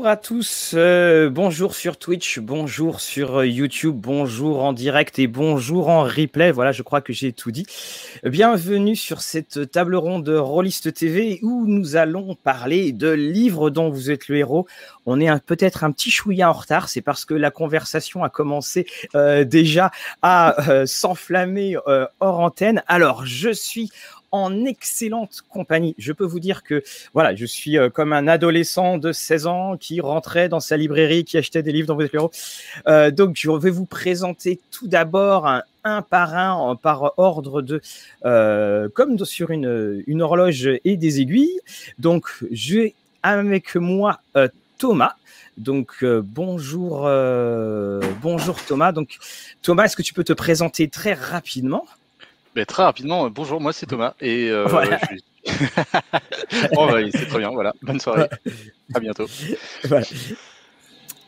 Bonjour à tous, euh, bonjour sur Twitch, bonjour sur euh, YouTube, bonjour en direct et bonjour en replay. Voilà, je crois que j'ai tout dit. Bienvenue sur cette table ronde Rollist TV où nous allons parler de livres dont vous êtes le héros. On est peut-être un petit chouïa en retard, c'est parce que la conversation a commencé euh, déjà à s'enflammer hors antenne. Alors, je suis en excellente compagnie. Je peux vous dire que voilà, je suis euh, comme un adolescent de 16 ans qui rentrait dans sa librairie, qui achetait des livres dans vos bureaux. Euh, donc, je vais vous présenter tout d'abord un, par un, par ordre de, euh, comme sur une, une horloge et des aiguilles. Donc, j'ai avec moi Thomas. Donc bonjour, bonjour Thomas. Donc Thomas, est-ce que tu peux te présenter très rapidement? Très rapidement, euh, bonjour, moi c'est Thomas et euh, oh, c'est très bien, voilà. Bonne soirée, à bientôt.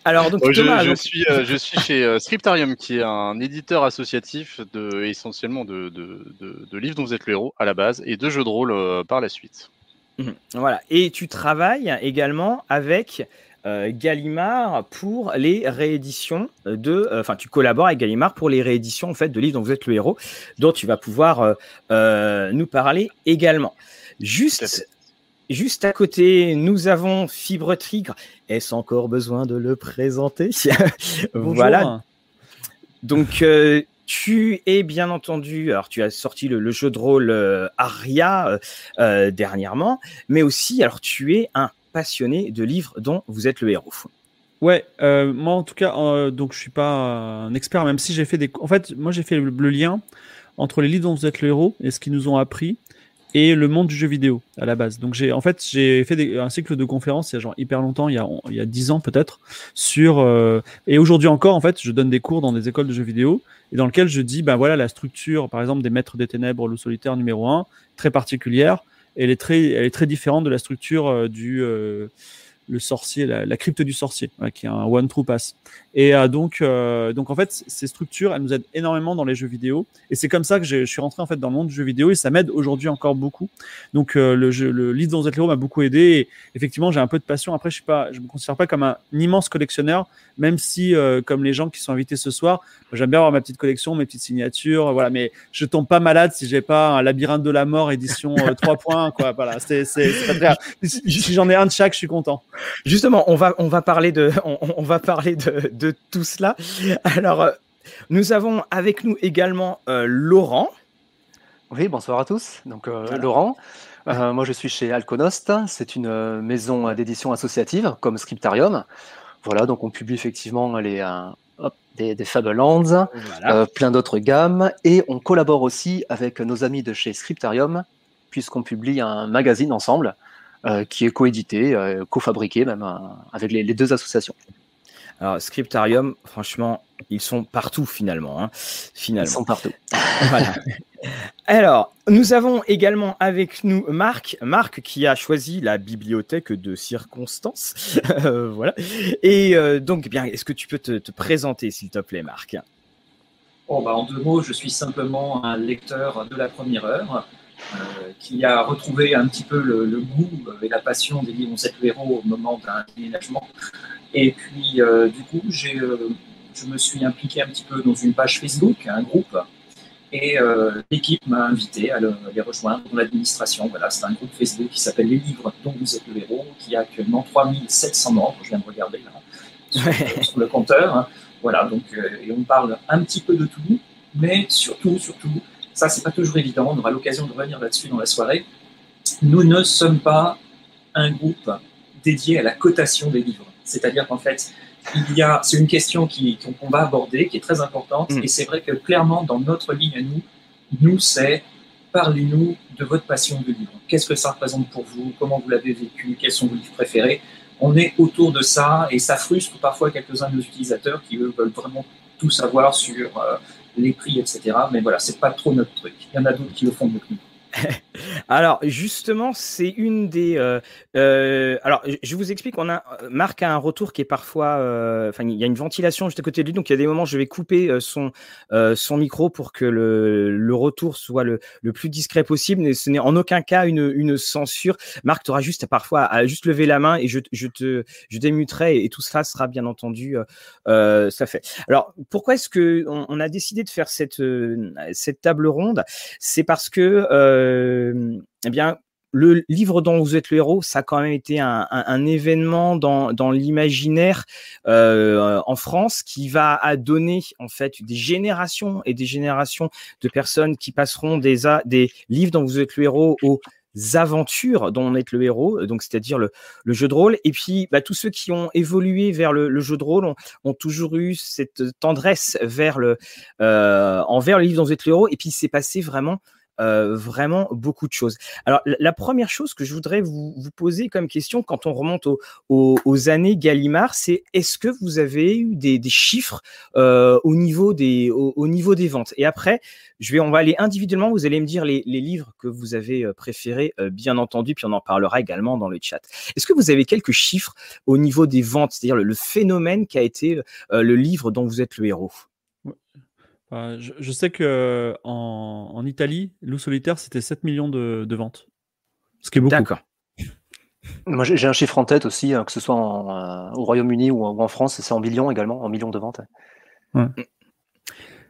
Alors donc, Thomas, je, suis euh, je suis chez Scriptarium qui est un éditeur associatif de essentiellement de, de, de, livres dont vous êtes le héros à la base et de jeux de rôle par la suite. Mhm. Voilà et tu travailles également avec Gallimard pour les rééditions de, euh, enfin, tu collabores avec Gallimard pour les rééditions en fait de livres dont vous êtes le héros, dont tu vas pouvoir euh, nous parler également. Juste, juste à côté, nous avons Fibre Tigre. Est-ce encore besoin de le présenter? Voilà. Donc, tu es bien entendu, alors tu as sorti le, jeu de rôle Aria dernièrement, mais aussi, alors tu es un passionné de livres dont vous êtes le héros. Ouais, euh, moi en tout cas, euh, donc je suis pas un expert, même si j'ai fait des. En fait, moi j'ai fait le, lien entre les livres dont vous êtes le héros et ce qu'ils nous ont appris et le monde du jeu vidéo à la base. Donc j'ai en fait j'ai fait un cycle de conférences il y a genre hyper longtemps, il y a il y a dix ans peut-être sur euh, et aujourd'hui encore en fait je donne des cours dans des écoles de jeux vidéo et dans lequel je dis ben voilà la structure par exemple des maîtres des ténèbres loup solitaire numéro 1 très particulière elle est très, elle est très différente de la structure euh, du euh, le sorcier, la, crypte du sorcier, qui est un one true pass. Et euh, donc, euh, donc en fait, ces structures, elles nous aident énormément dans les jeux vidéo. Et c'est comme ça que je suis rentré en fait dans le monde du jeu vidéo et ça m'aide aujourd'hui encore beaucoup. Donc euh, le, jeu, le livre dans m'a beaucoup aidé. Et effectivement, j'ai un peu de passion. Après, je suis pas, je me considère pas comme un immense collectionneur, même si comme les gens qui sont invités ce soir, j'aime bien avoir ma petite collection, mes petites signatures, voilà. Mais je tombe pas malade si j'ai pas un labyrinthe de la mort édition 3 points, quoi. Voilà, c'est c'est pas très. Si j'en ai un de chaque, je suis content. Justement, on va on va parler de on, on va parler de de tout cela. Alors, euh, nous avons avec nous également euh, Laurent. Oui, bonsoir à tous. Donc, euh, Laurent, moi je suis chez Alconost. C'est une maison d'édition associative comme Scriptarium. Voilà, donc on publie effectivement les, des, des Fablelands, plein d'autres gammes. Et on collabore aussi avec nos amis de chez Scriptarium, puisqu'on publie un magazine ensemble. qui est coédité, cofabriqué même avec les, deux associations. Alors, Scriptarium, franchement, ils sont partout finalement. Hein, finalement. Ils sont partout. voilà. Alors, nous avons également avec nous Marc, Marc qui a choisi la bibliothèque de circonstances. Euh, voilà. Et euh, donc, bien, est-ce que tu peux te, présenter, s'il te plaît, Marc? Oh, bah, En deux mots, je suis simplement un lecteur de la première heure. Euh, qui a retrouvé un petit peu le, goût et la passion des livres On héros au moment d'un déménagement et puis, euh, du coup, euh, je me suis impliqué un petit peu dans une page Facebook, un groupe, et euh, l'équipe m'a invité à, les rejoindre dans l'administration. Voilà, c'est un groupe Facebook qui s'appelle Les Livres dont vous êtes le héros, qui a actuellement 3700 membres, je viens de regarder là, sur, le compteur. Hein. Voilà, donc, et on parle un petit peu de tout, mais surtout, surtout, ça, c'est pas toujours évident, on aura l'occasion de revenir là-dessus dans la soirée. Nous ne sommes pas un groupe dédié à la cotation des livres. C'est-à-dire qu'en fait, il y a, c'est une question qui, qu'on va aborder, qui est très importante, mm. et c'est vrai que clairement, dans notre ligne à nous, nous, c'est parlez-nous de votre passion de livre. Qu'est-ce que ça représente pour vous? Comment vous l'avez vécu? Quels sont vos livres préférés? On est autour de ça, et ça frustre parfois quelques-uns de nos utilisateurs qui, eux, veulent vraiment tout savoir sur euh, les prix, etc. Mais voilà, c'est pas trop notre truc. Il y en a d'autres qui le font mieux que nous. Alors justement, c'est une des. Euh, euh, alors je vous explique. On a Marc a un retour qui est parfois. euh, Enfin, il y a une ventilation juste à côté de lui, donc il y a des moments où je vais couper euh, son euh, son micro pour que le, le retour soit le, le plus discret possible. Mais ce n'est en aucun cas une, une censure. Marc, tu auras juste parfois à juste lever la main et je, je te je démuterai et, tout ça sera bien entendu euh, euh, ça fait. Alors pourquoi est-ce que on, on a décidé de faire cette euh, cette table ronde? C'est parce que euh, eh bien le livre dont vous êtes le héros, ça a quand même été un, événement dans, l'imaginaire euh, en France qui va donner en fait des générations et des générations de personnes qui passeront des, livres dont vous êtes le héros aux aventures dont on est le héros, donc c'est-à-dire le, jeu de rôle. Et puis bah, tous ceux qui ont évolué vers le, jeu de rôle ont, toujours eu cette tendresse euh, envers le livre dont vous êtes le héros. Et puis il s'est passé vraiment euh, vraiment beaucoup de choses. Alors, la, première chose que je voudrais vous, poser comme question quand on remonte au- au- aux années Gallimard, c'est est-ce que vous avez eu des, chiffres euh, au, niveau des, au, au niveau des ventes? Et après, je vais, on va aller individuellement, vous allez me dire les, livres que vous avez euh, préférés, bien entendu, puis on en parlera également dans le chat. Est-ce que vous avez quelques chiffres au niveau des ventes, c'est-à-dire le, le phénomène qui a été le livre dont vous êtes le héros? Euh, je, je sais que euh, en, en Italie, Loup solitaire, c'était 7 millions de, de ventes. Ce qui est beaucoup. D'accord. Moi, j'ai un chiffre en tête aussi, hein, que ce soit en, euh, au Royaume-Uni ou, en- ou en France, c'est en millions également, en millions de ventes.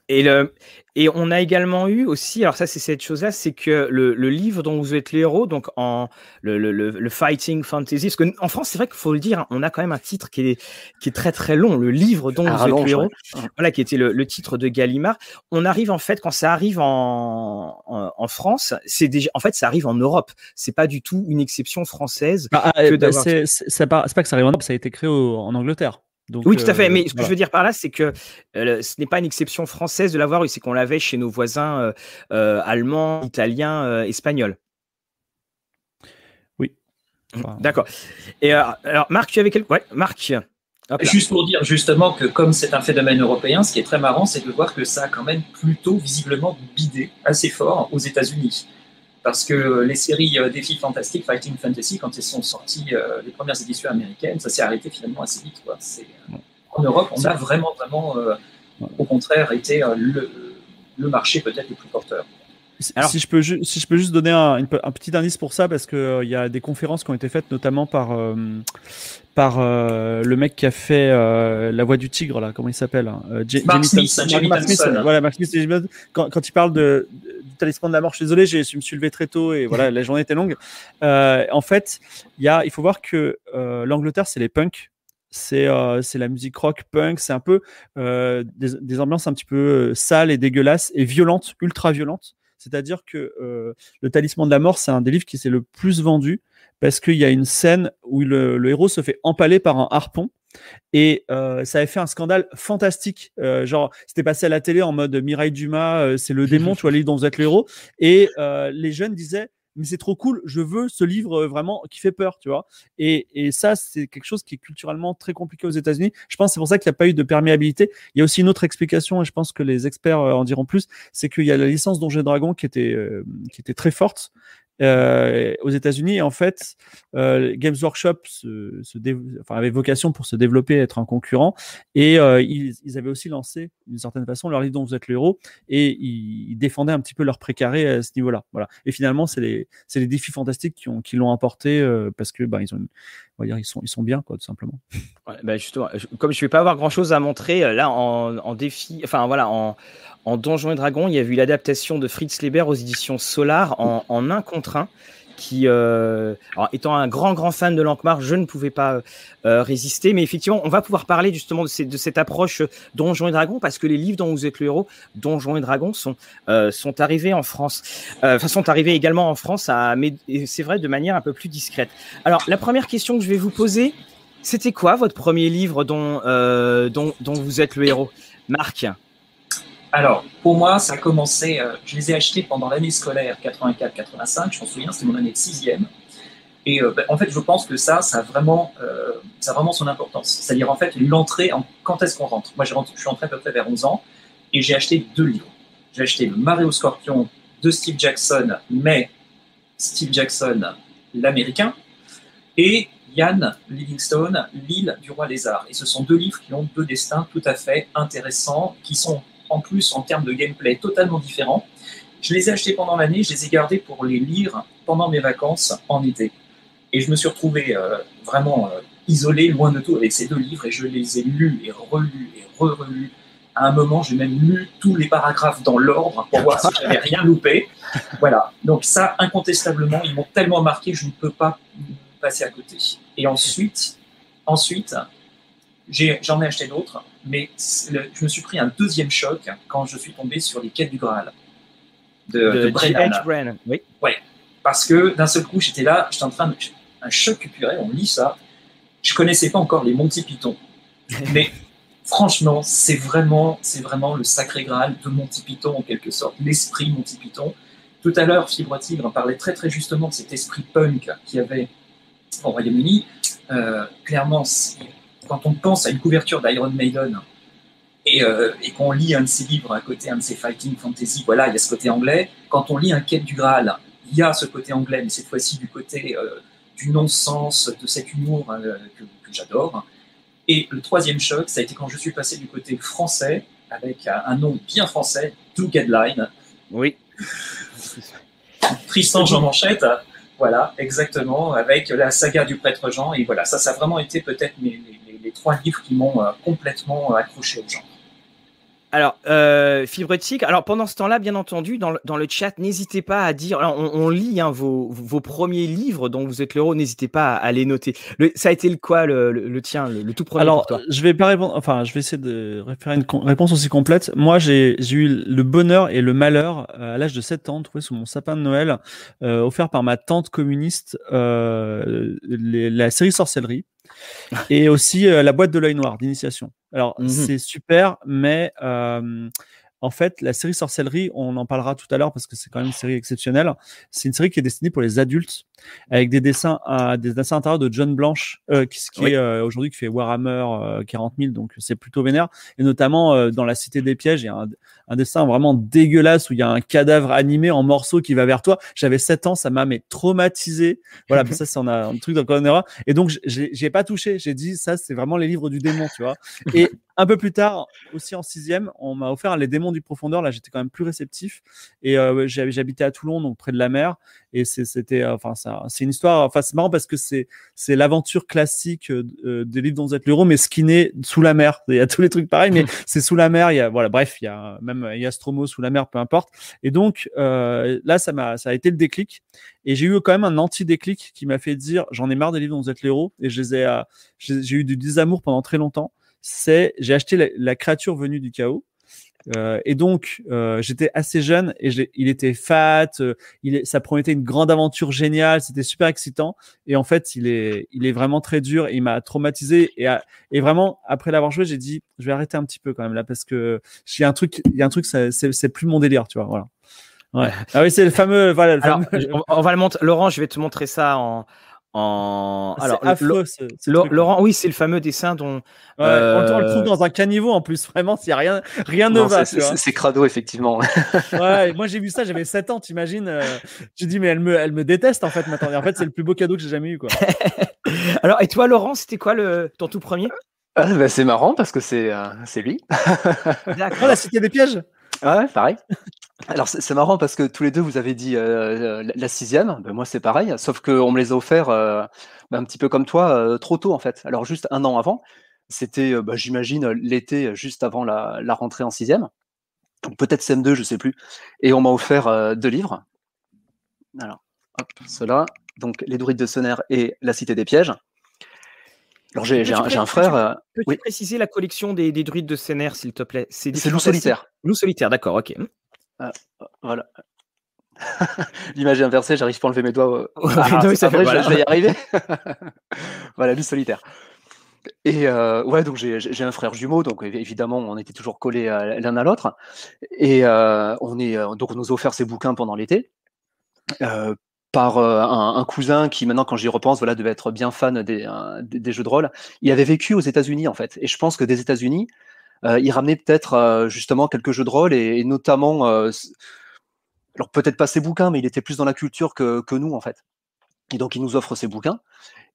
Et, le, et on a également eu aussi, alors ça c'est cette chose-là, c'est que le, le livre dont vous êtes le héros, donc en le, le, le, Fighting Fantasy, parce qu'en France c'est vrai qu'il faut le dire, hein, on a quand même un titre qui est, qui est très très long, le livre dont vous êtes héros, ouais. voilà, qui était le, le titre de Gallimard. On arrive en fait, quand ça arrive en, en, en France, c'est déjà, en fait ça arrive en Europe, c'est pas du tout une exception française. Bah, ah, bah, c'est pas, c'est pas que ça arrive en Europe, ça a été créé au- en Angleterre. Donc, Oui, tout à fait. euh, Mais ce que voilà. je veux dire par là, c'est que euh, ce n'est pas une exception française de l'avoir eu, c'est qu'on l'avait chez nos voisins euh, euh, allemands, italiens, euh, espagnols. Oui. Mm, Enfin, D'accord. Et euh, alors, Marc, tu avais quelque. Ouais, Marc. Juste pour dire justement que comme c'est un phénomène européen, ce qui est très marrant, c'est de voir que ça a quand même plutôt visiblement bidé assez fort aux États-Unis. Parce que les séries euh, Défis Fantastiques, Fighting Fantasy, quand elles sont sorties, euh, les premières éditions américaines, ça s'est arrêté finalement assez vite. Quoi. Euh, en Europe, on a vraiment, vraiment, euh, au contraire, été euh, le, le marché peut-être le plus porteur. Si, Alors- si je peux ju- si je peux juste donner un, une pe- un petit indice pour ça, parce que euh, il y a des conférences qui ont été faites notamment par euh, par euh, le mec qui a fait euh, la voix du tigre là, comment il s'appelle hein, Mark Jamie Smith, Mark Smith, voilà, Mark quand, quand il parle de, du talisman de la mort, je suis désolé, j'ai- je me suis levé très tôt et voilà, la journée était longue. Euh, en fait, il y a, il faut voir que euh, l'Angleterre, c'est les punks. C'est euh, la musique rock punk, c'est un peu euh, des, des ambiances un petit peu euh, sales et dégueulasses et violentes, ultra violentes. C'est-à-dire que euh, le Talisman de la mort, c'est un des livres qui s'est le plus vendu parce qu'il y a une scène où le, héros se fait empaler par un harpon. Et euh, ça avait fait un scandale fantastique. Euh, genre, c'était passé à la télé en mode Mireille Dumas, euh, c'est le démon, tu vois, le livre dont vous êtes le héros. Et les jeunes disaient, mais c'est trop cool, je veux ce livre euh, vraiment qui fait peur, tu vois. Et, et ça, c'est quelque chose qui est culturellement très compliqué aux États-Unis. Je pense que c'est pour ça qu'il n'y a pas eu de perméabilité. Il y a aussi une autre explication, et je pense que les experts euh, en diront plus, c'est qu'il y a la licence Donjons et Dragons qui était, euh, qui était très forte euh, aux États-Unis. En fait, euh, Games Workshop avait vocation pour se développer, être un concurrent. Et euh, ils, avaient aussi lancé, d'une certaine façon, leur livre dont vous êtes le héros. Et ils, défendaient un petit peu leur précaré à ce niveau-là. Voilà. Et finalement, c'est les, défis fantastiques qui, ont, qui l'ont apporté parce que, bah, ils sont, bien, quoi, tout simplement. Ouais, bah, justement, comme je vais pas avoir grand chose à montrer, là en, en enfin voilà, en, en Donjons et Dragons, il y a eu l'adaptation de Fritz Leiber aux éditions Solar en, en un contre un. Qui, euh, étant un grand grand fan de Lankmar, je ne pouvais pas euh, résister. Mais effectivement, on va pouvoir parler justement de, cette approche Donjons et Dragons parce que les livres dont vous êtes le héros, Donjons et Dragons, sont euh, sont arrivés en France. Enfin, sont arrivés également en France, à, mais c'est vrai de manière un peu plus discrète. Alors, la première question que je vais vous poser, c'était quoi votre premier livre dont, dont vous êtes le héros? Marc Alors, pour moi, ça a commencé, euh, je les ai achetés pendant l'année scolaire 84-85, je m'en souviens, c'était mon année de sixième. Et euh, ben, en fait, je pense que ça, ça a vraiment, euh, ça vraiment son importance. C'est-à-dire, en fait, l'entrée, en... quand est-ce qu'on rentre? Moi, je suis entré à peu près vers 11 ans et j'ai acheté deux livres. J'ai acheté le Mario Scorpion de Steve Jackson, mais Steve Jackson, l'américain, et Ian Livingstone, L'île du roi lézard. Et ce sont deux livres qui ont deux destins tout à fait intéressants, qui sont en plus en termes de gameplay totalement différents. Je les ai achetés pendant l'année, je les ai gardés pour les lire pendant mes vacances en été. Et je me suis retrouvé euh, vraiment euh, isolé, loin de tout, avec ces deux livres, et je les ai lus et relus et re-relus. À un moment, j'ai même lu tous les paragraphes dans l'ordre pour voir si j'avais rien loupé. Voilà. Donc ça, incontestablement, ils m'ont tellement marqué, je ne peux pas passer à côté. Et ensuite, ensuite, j'en ai, acheté d'autres, mais je me suis pris un deuxième choc quand je suis tombé sur les quêtes du Graal de, de, de Oui. Ouais. Parce que d'un seul coup, j'étais là, j'étais en train de. Un choc purée, on lit ça. Je connaissais pas encore les Monty Python. mais franchement, c'est vraiment, c'est vraiment le sacré Graal de Monty Python en quelque sorte, l'esprit Monty Python. Tout à l'heure, Fibre Tigre parlait très très justement de cet esprit punk qui avait au Royaume-Uni. Euh, clairement, quand on pense à une couverture d'Iron Maiden euh, et, qu'on lit un de ses livres à côté, un de ses fighting fantasy, voilà, il y a ce côté anglais. Quand on lit un Quête du Graal, il y a ce côté anglais, mais cette fois-ci du côté euh, du non-sens, de cet humour que, j'adore. Et le troisième choc, ça a été quand je suis passé du côté français, avec un, nom bien français, Do Line. Oui. Tristan Jean Manchette, voilà, exactement, avec la saga du prêtre Jean. Et voilà, ça, ça a vraiment été peut-être les, trois livres qui m'ont euh, complètement accroché au genre. Alors, euh, Fibre alors pendant ce temps-là, bien entendu, dans le, dans le chat, n'hésitez pas à dire, alors on, lit hein, vos, vos, premiers livres dont vous êtes l'héros, n'hésitez pas à, les noter. ça a été le quoi, le, le, tien, le, tout premier Alors, pour toi? je vais pas répondre, enfin, je vais essayer de faire une réponse aussi complète. Moi, j'ai eu le bonheur et le malheur, euh, à l'âge de 7 ans, de trouver sous mon sapin de Noël, euh, offert par ma tante communiste, euh, la série Sorcellerie et aussi euh, la boîte de l'œil noir d'initiation. Alors, mmh c'est super, mais en fait, la série Sorcellerie, on en parlera tout à l'heure parce que c'est quand même une série exceptionnelle. C'est une série qui est destinée pour les adultes avec des dessins, à des dessins intérieurs de John Blanche, euh, qui, qui est euh, aujourd'hui qui fait Warhammer euh, 40 000, donc c'est plutôt vénère. Et notamment euh, dans la Cité des Pièges, il y a un, un, dessin vraiment dégueulasse où il y a un cadavre animé en morceaux qui va vers toi. J'avais 7 ans, ça m'a mais traumatisé. Voilà, ça c'est un, un truc dans. Et donc j'ai pas touché. J'ai dit ça, c'est vraiment les livres du démon, tu vois. Et un peu plus tard, aussi en sixième, on m'a offert les démons du profondeur. Là, j'étais quand même plus réceptif. Et euh, j'habitais à Toulon, donc près de la mer. Et c'était, euh, enfin, c'est une histoire. Enfin, c'est marrant parce que c'est c'est l'aventure classique euh, des livres dont vous êtes l'héros, mais skinné sous la mer. Il y a tous les trucs pareils, mais c'est sous la mer. Il y a, voilà, bref, il y a même il y a Stromo sous la mer, peu importe. Et donc là, ça m'a, ça a été le déclic. Et j'ai eu quand même un anti-déclic qui m'a fait dire, j'en ai marre des livres dont vous êtes l'héros. Et je les ai, j'ai eu du désamour pendant très longtemps c'est j'ai acheté la, créature venue du chaos. Euh, et donc, euh, j'étais assez jeune et il était fat. Euh, il est, ça promettait une grande aventure géniale. C'était super excitant. Et en fait, il est, il est vraiment très dur. Et il m'a traumatisé. Et, et vraiment, après l'avoir joué, j'ai dit, je vais arrêter un petit peu quand même là parce que j'ai un truc, il y a un truc, c'est plus mon délire, tu vois. Voilà. Ouais. Ah oui, c'est le fameux. Voilà, le fameux... on, va le montrer. Laurent, je vais te montrer ça en, en... Alors, affreux, Laurent, oui, c'est le fameux dessin dont. Euh... On, le trouve dans un caniveau en plus, vraiment, s'il y a rien, rien ne va. C'est crado, effectivement. ouais, moi j'ai vu ça, j'avais 7 ans, t'imagines. Euh... J'ai dit, mais elle me, elle me déteste en fait maintenant. Et en fait, c'est le plus beau cadeau que j'ai jamais eu. Quoi. Alors, et toi, Laurent, c'était quoi le, ton tout premier? Ah, bah, C'est marrant parce que c'est euh, lui. D'accord. Oh, la cité des pièges? Ouais, pareil. Alors c'est marrant parce que tous les deux vous avez dit euh, la sixième, ben, moi c'est pareil, sauf qu'on me les a offerts euh, ben, un petit peu comme toi euh, trop tôt en fait. Alors juste un an avant, c'était bah, j'imagine l'été juste avant la, rentrée en sixième, peut-être CM2, je sais plus, et on m'a offert deux livres. Alors hop, cela, donc les druides de Sonner et la cité des pièges. Alors j'ai un, frère. Peux-tu préciser la collection des, druides de Senner, s'il te plaît? C'est loup solitaire. Loup solitaire, d'accord, ok. Ah, voilà. L'image est inversée, j'arrive pas à enlever mes doigts. Ah, ça fait, je, vais y arriver. voilà, loup solitaire. Et euh, ouais, donc j'ai un frère jumeau, donc évidemment on était toujours collés l'un à l'autre. Et euh, on est donc on nous a offert ces bouquins pendant l'été. Euh, par un, cousin qui maintenant quand j'y repense voilà devait être bien fan des, des, jeux de rôle il avait vécu aux États-Unis en fait et je pense que des États-Unis euh, il ramenait peut-être euh, justement quelques jeux de rôle et, notamment euh, alors peut-être pas ses bouquins, mais il était plus dans la culture que, nous en fait. Et donc il nous offre ses bouquins.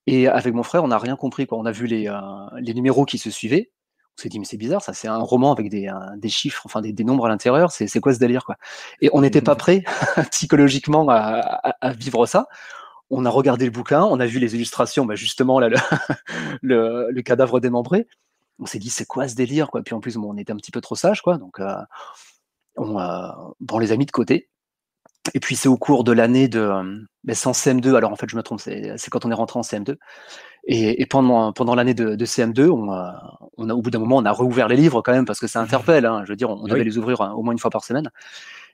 Et avec mon frère, on n'a rien compris. Quoi. On a vu les, euh, les numéros qui se suivaient. On s'est dit, mais c'est bizarre, ça, c'est un roman avec des, des chiffres, enfin des, des nombres à l'intérieur. C'est, c'est quoi ce délire quoi? Et on n'était pas prêt psychologiquement à, à, à, vivre ça. On a regardé le bouquin, on a vu les illustrations, bah justement là, le, le, le, cadavre démembré. On s'est dit, c'est quoi ce délire quoi? Puis en plus, bon, on était un petit peu trop sage, quoi. Donc, euh, on, euh, bon, on les a mis de côté. Et puis c'est au cours de l'année de, ben c'est en CM2. Alors en fait, je me trompe, c'est quand on est rentré en CM2. Et, et pendant pendant l'année de, de, CM2, on, on a au bout d'un moment, on a rouvert les livres quand même parce que ça interpelle. Hein, je veux dire, on, on devait les ouvrir hein, au moins une fois par semaine.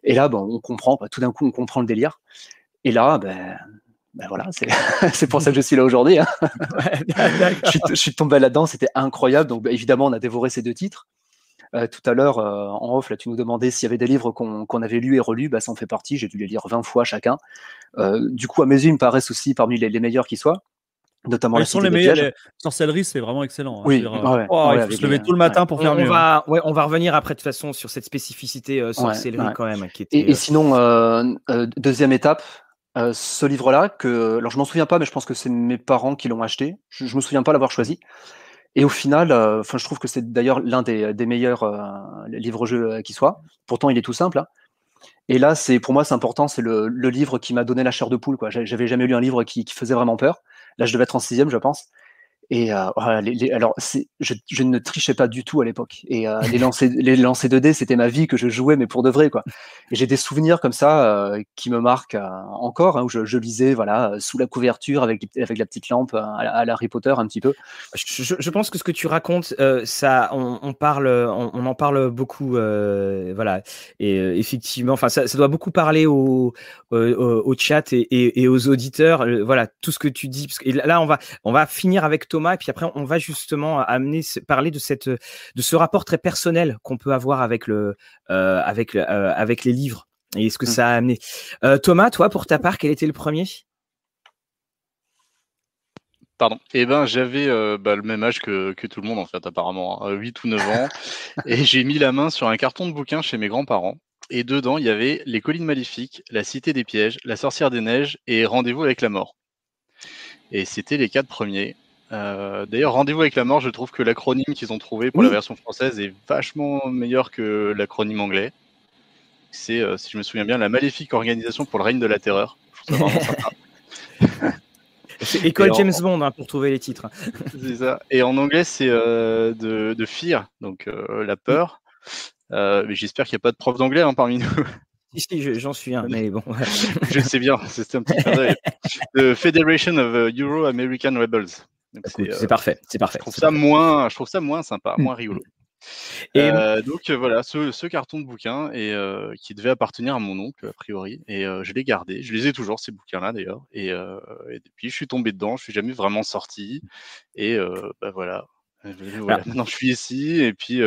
Et là, bon, on comprend. Tout d'un coup, on comprend le délire. Et là, ben, ben voilà, c'est pour ça que je suis là aujourd'hui. Hein. Ouais, je, suis, je, suis tombé là-dedans, c'était incroyable. Donc ben, évidemment, on a dévoré ces deux titres. Euh, tout à l'heure, euh, en off, là, tu nous demandais s'il y avait des livres qu'on qu avait lus et relus. Bah, ça en fait partie. J'ai dû les lire 20 fois chacun. Euh, du coup, à mes yeux, ils me paraissent aussi parmi les, les meilleurs qui soient. Notamment ouais, sont les meilleurs. Les... Sorcellerie, c'est vraiment excellent. Hein, oui, dire, ouais, oh, il faut se lever tout le matin pour on, faire on mieux. Va, hein. ouais, on va revenir après de toute façon sur cette spécificité euh, sorcellerie quand même. Qui était, et, et, sinon, euh, euh, deuxième étape, euh, ce livre-là, que alors je m'en souviens pas, mais je pense que c'est mes parents qui l'ont acheté. Je, je me souviens pas l'avoir choisi. Et au final, enfin, je trouve que c'est d'ailleurs l'un des, des, meilleurs livres-jeux qui soit. Pourtant, il est tout simple. Hein. Et là, c'est pour moi, c'est important. C'est le, le, livre qui m'a donné la chair de poule. Quoi. J'avais jamais lu un livre qui, qui, faisait vraiment peur. Là, je devais être en sixième, je pense. Et euh, les, alors, je, ne trichais pas du tout à l'époque. Et euh, les lancers, les lancers 2D, c'était ma vie que je jouais, mais pour de vrai, quoi. Et j'ai des souvenirs comme ça euh, qui me marquent euh, encore, hein, où je, lisais, voilà, sous la couverture avec, avec la petite lampe à, Harry Potter un petit peu. Je, pense que ce que tu racontes, ça, on, en parle beaucoup, voilà. Et effectivement, enfin, ça, doit beaucoup parler au, chat et, et, et, aux auditeurs. voilà, tout ce que tu dis. Que là, on va, on va finir avec Thomas, et puis après on va justement amener parler de cette de ce rapport très personnel qu'on peut avoir avec le euh, avec euh, avec les livres et ce que mmh. ça a amené. Euh, Thomas, toi pour ta part, quel était le premier? Pardon. Eh ben, j'avais euh, bah, le même âge que, que, tout le monde, en fait, apparemment, hein, 8 ou 9 ans. et j'ai mis la main sur un carton de bouquin chez mes grands-parents. Et dedans, il y avait Les collines maléfiques, La cité des pièges, La sorcière des neiges et Rendez-vous avec la mort. Et c'était les quatre premiers. Euh, D'ailleurs, Rendez-vous avec la mort, je trouve que l'acronyme qu'ils ont trouvé pour oui. la version française est vachement meilleur que l'acronyme anglais. C'est, euh, si je me souviens bien, la maléfique organisation pour le règne de la terreur. C'est école en... James Bond hein, pour trouver les titres. c'est ça. Et en anglais, c'est euh, de, de, fear, donc la peur. Mais j'espère qu'il n'y a pas de prof d'anglais hein, parmi nous. Si, j'en suis un, mais bon. je sais bien, c'est un petit peu. The Federation of Euro-American Rebels. C'est euh, parfait, c'est parfait. Je trouve ça parfait. moins, je trouve ça moins sympa, moins rigolo. Et euh, donc euh, voilà, ce, ce, carton de et euh, qui devait appartenir à mon oncle a priori, et je l'ai gardé. Je les ai toujours ces bouquins-là d'ailleurs, et, et, puis je suis tombé dedans. Je suis jamais vraiment sorti, et bah voilà. Voilà. Ah. Maintenant, je suis ici, et puis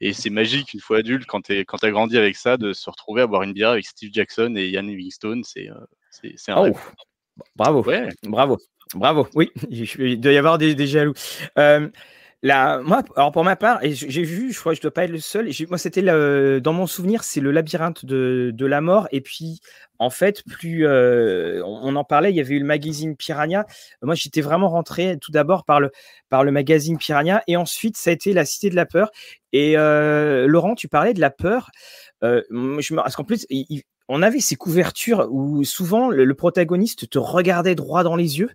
et c'est magique une fois adulte quand tu quand as grandi avec ça de se retrouver à boire une bière avec Steve Jackson et Ian Livingstone. C'est c'est un oh. Bravo, ouais. bravo. Bravo, oui, il doit y avoir des, jaloux. Euh, moi, alors pour ma part, et j'ai vu, je crois que je dois pas être le seul. Moi, c'était dans mon souvenir, c'est le labyrinthe de, la mort. Et puis, en fait, plus euh, on en parlait, il y avait eu le magazine Piranha. Moi, j'étais vraiment rentré tout d'abord par le par le magazine Piranha, et ensuite, ça a été la Cité de la peur. Et euh, Laurent, tu parlais de la peur. Parce qu'en plus, on avait ces couvertures où souvent le protagoniste te regardait droit dans les yeux.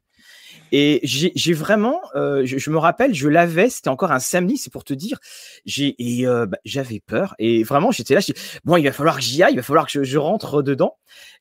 Et j'ai vraiment, euh, je, je, me rappelle, je l'avais, c'était encore un samedi, c'est pour te dire. J'ai et euh, bah, j'avais peur et vraiment j'étais là. Bon, il va falloir que j'y aille, il va falloir que je, je rentre dedans.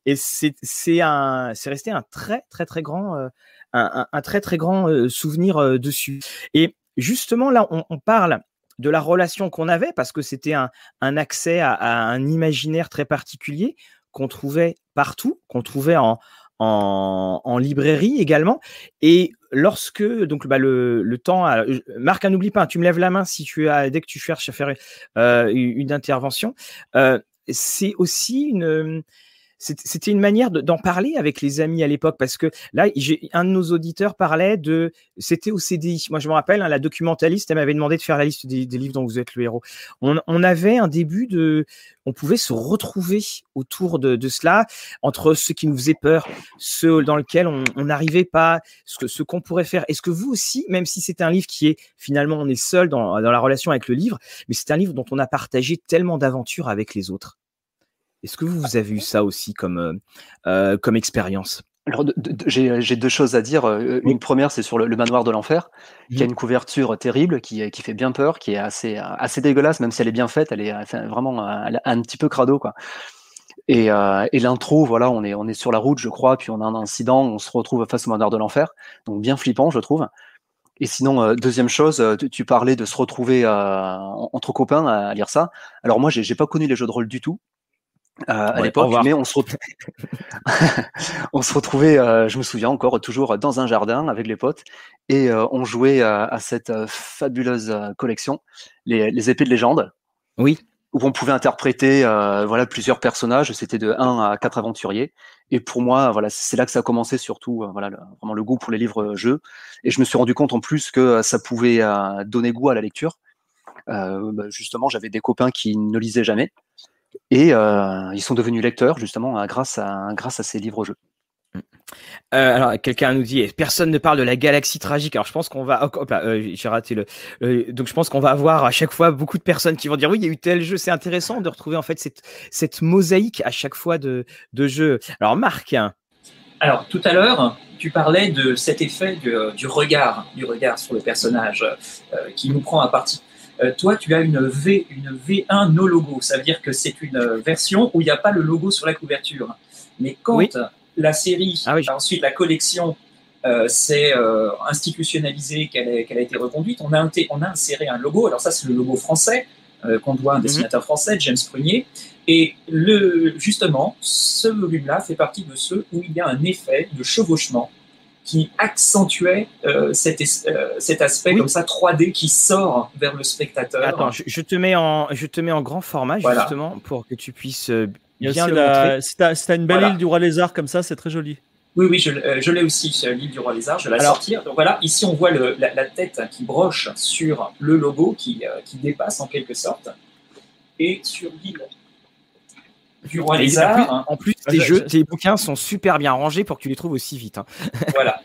Et c'est c'est un, c'est resté un très très très grand, euh, un, un, un, très très grand euh, souvenir euh, dessus. Et justement là, on, on parle de la relation qu'on avait parce que c'était un, un accès à, à un imaginaire très particulier qu'on trouvait partout, qu'on trouvait en, en, en, librairie également. Et lorsque donc bah, le, le temps, a, Marc, n'oublie pas, tu me lèves la main si tu as dès que tu cherches à faire euh, une intervention. Euh, c'est aussi une c'était une manière d'en parler avec les amis à l'époque parce que là, un de nos auditeurs parlait de, c'était au CDI. Moi, je me rappelle, hein, la documentaliste, elle m'avait demandé de faire la liste des, livres dont vous êtes le héros. On, avait un début de, on pouvait se retrouver autour de, cela entre ceux qui nous faisaient peur, ceux dans lesquels on n'arrivait pas, ce ce qu'on pourrait faire. Est-ce que vous aussi, même si c'est un livre qui est finalement on est seul dans, dans la relation avec le livre, mais c'est un livre dont on a partagé tellement d'aventures avec les autres? Est-ce que vous, avez eu ça aussi comme, euh, euh, comme expérience? Alors, j'ai deux choses à dire. Euh, une première, c'est sur le, manoir de l'enfer, qui a mmh. une couverture terrible, qui, qui fait bien peur, qui est assez, assez dégueulasse, même si elle est bien faite, elle est vraiment un petit peu crado, quoi. Et, et l'intro, voilà, on est, on est sur la route, je crois, puis on a un incident, on se retrouve face au manoir de l'enfer, donc bien flippant, je trouve. Et sinon, deuxième chose, tu, parlais de se retrouver entre copains à, lire ça. Alors moi, j'ai pas connu les jeux de rôle du tout. Euh, à l'époque, mais on se, on se retrouvait, euh, je me souviens encore, toujours dans un jardin avec les potes, et euh, on jouait à cette fabuleuse collection, les, les, épées de légende. Oui. Où on pouvait interpréter voilà plusieurs personnages. C'était de 1 à 4 aventuriers. Et pour moi, voilà, c'est là que ça a commencé surtout, voilà, vraiment le goût pour les livres jeux. Et je me suis rendu compte en plus que ça pouvait donner goût à la lecture. Bah, justement, j'avais des copains qui ne lisaient jamais et euh, ils sont devenus lecteurs justement grâce à, grâce à ces livres-jeux. Mmh. Euh, alors, quelqu'un nous dit, personne ne parle de la galaxie tragique. Alors, je pense qu'on va, oh, euh, j'ai raté le, donc je pense qu'on va avoir à chaque fois beaucoup de personnes qui vont dire, oui, il y a eu tel jeu. C'est intéressant de retrouver en fait cette, cette mosaïque à chaque fois de, de jeux. Alors, Marc. Alors, tout à l'heure, tu parlais de cet effet du, regard, du regard sur le personnage qui nous prend à partie. Euh, toi, tu as une, v, une V1 no logo. Ça veut dire que c'est une version où il n'y a pas le logo sur la couverture. Mais quand la série, ah ensuite la collection euh, s'est euh, institutionnalisée, qu'elle a été reconduite, on a, on a inséré un logo. Alors ça, c'est le logo français qu'on doit à un mhm. dessinateur français, James Prunier. Et le, justement, ce volume-là fait partie de ceux où il y a un effet de chevauchement qui accentuait euh, cet, euh, cet, aspect comme ça 3D qui sort vers le spectateur. Attends, je, te mets en, je te mets en grand format justement pour que tu puisses euh, bien le montrer. Si tu as, une belle île du roi lézard comme ça, c'est très joli. Oui, oui, je, je l'ai aussi, l'île du roi lézard, je vais la sortir. Donc voilà, ici on voit le, la, tête qui broche sur le logo, qui, qui dépasse en quelque sorte. Et sur l'île du roi lézard. En plus, tes, jeux, tes bouquins sont super bien rangés pour que tu les trouves aussi vite. Hein. Voilà,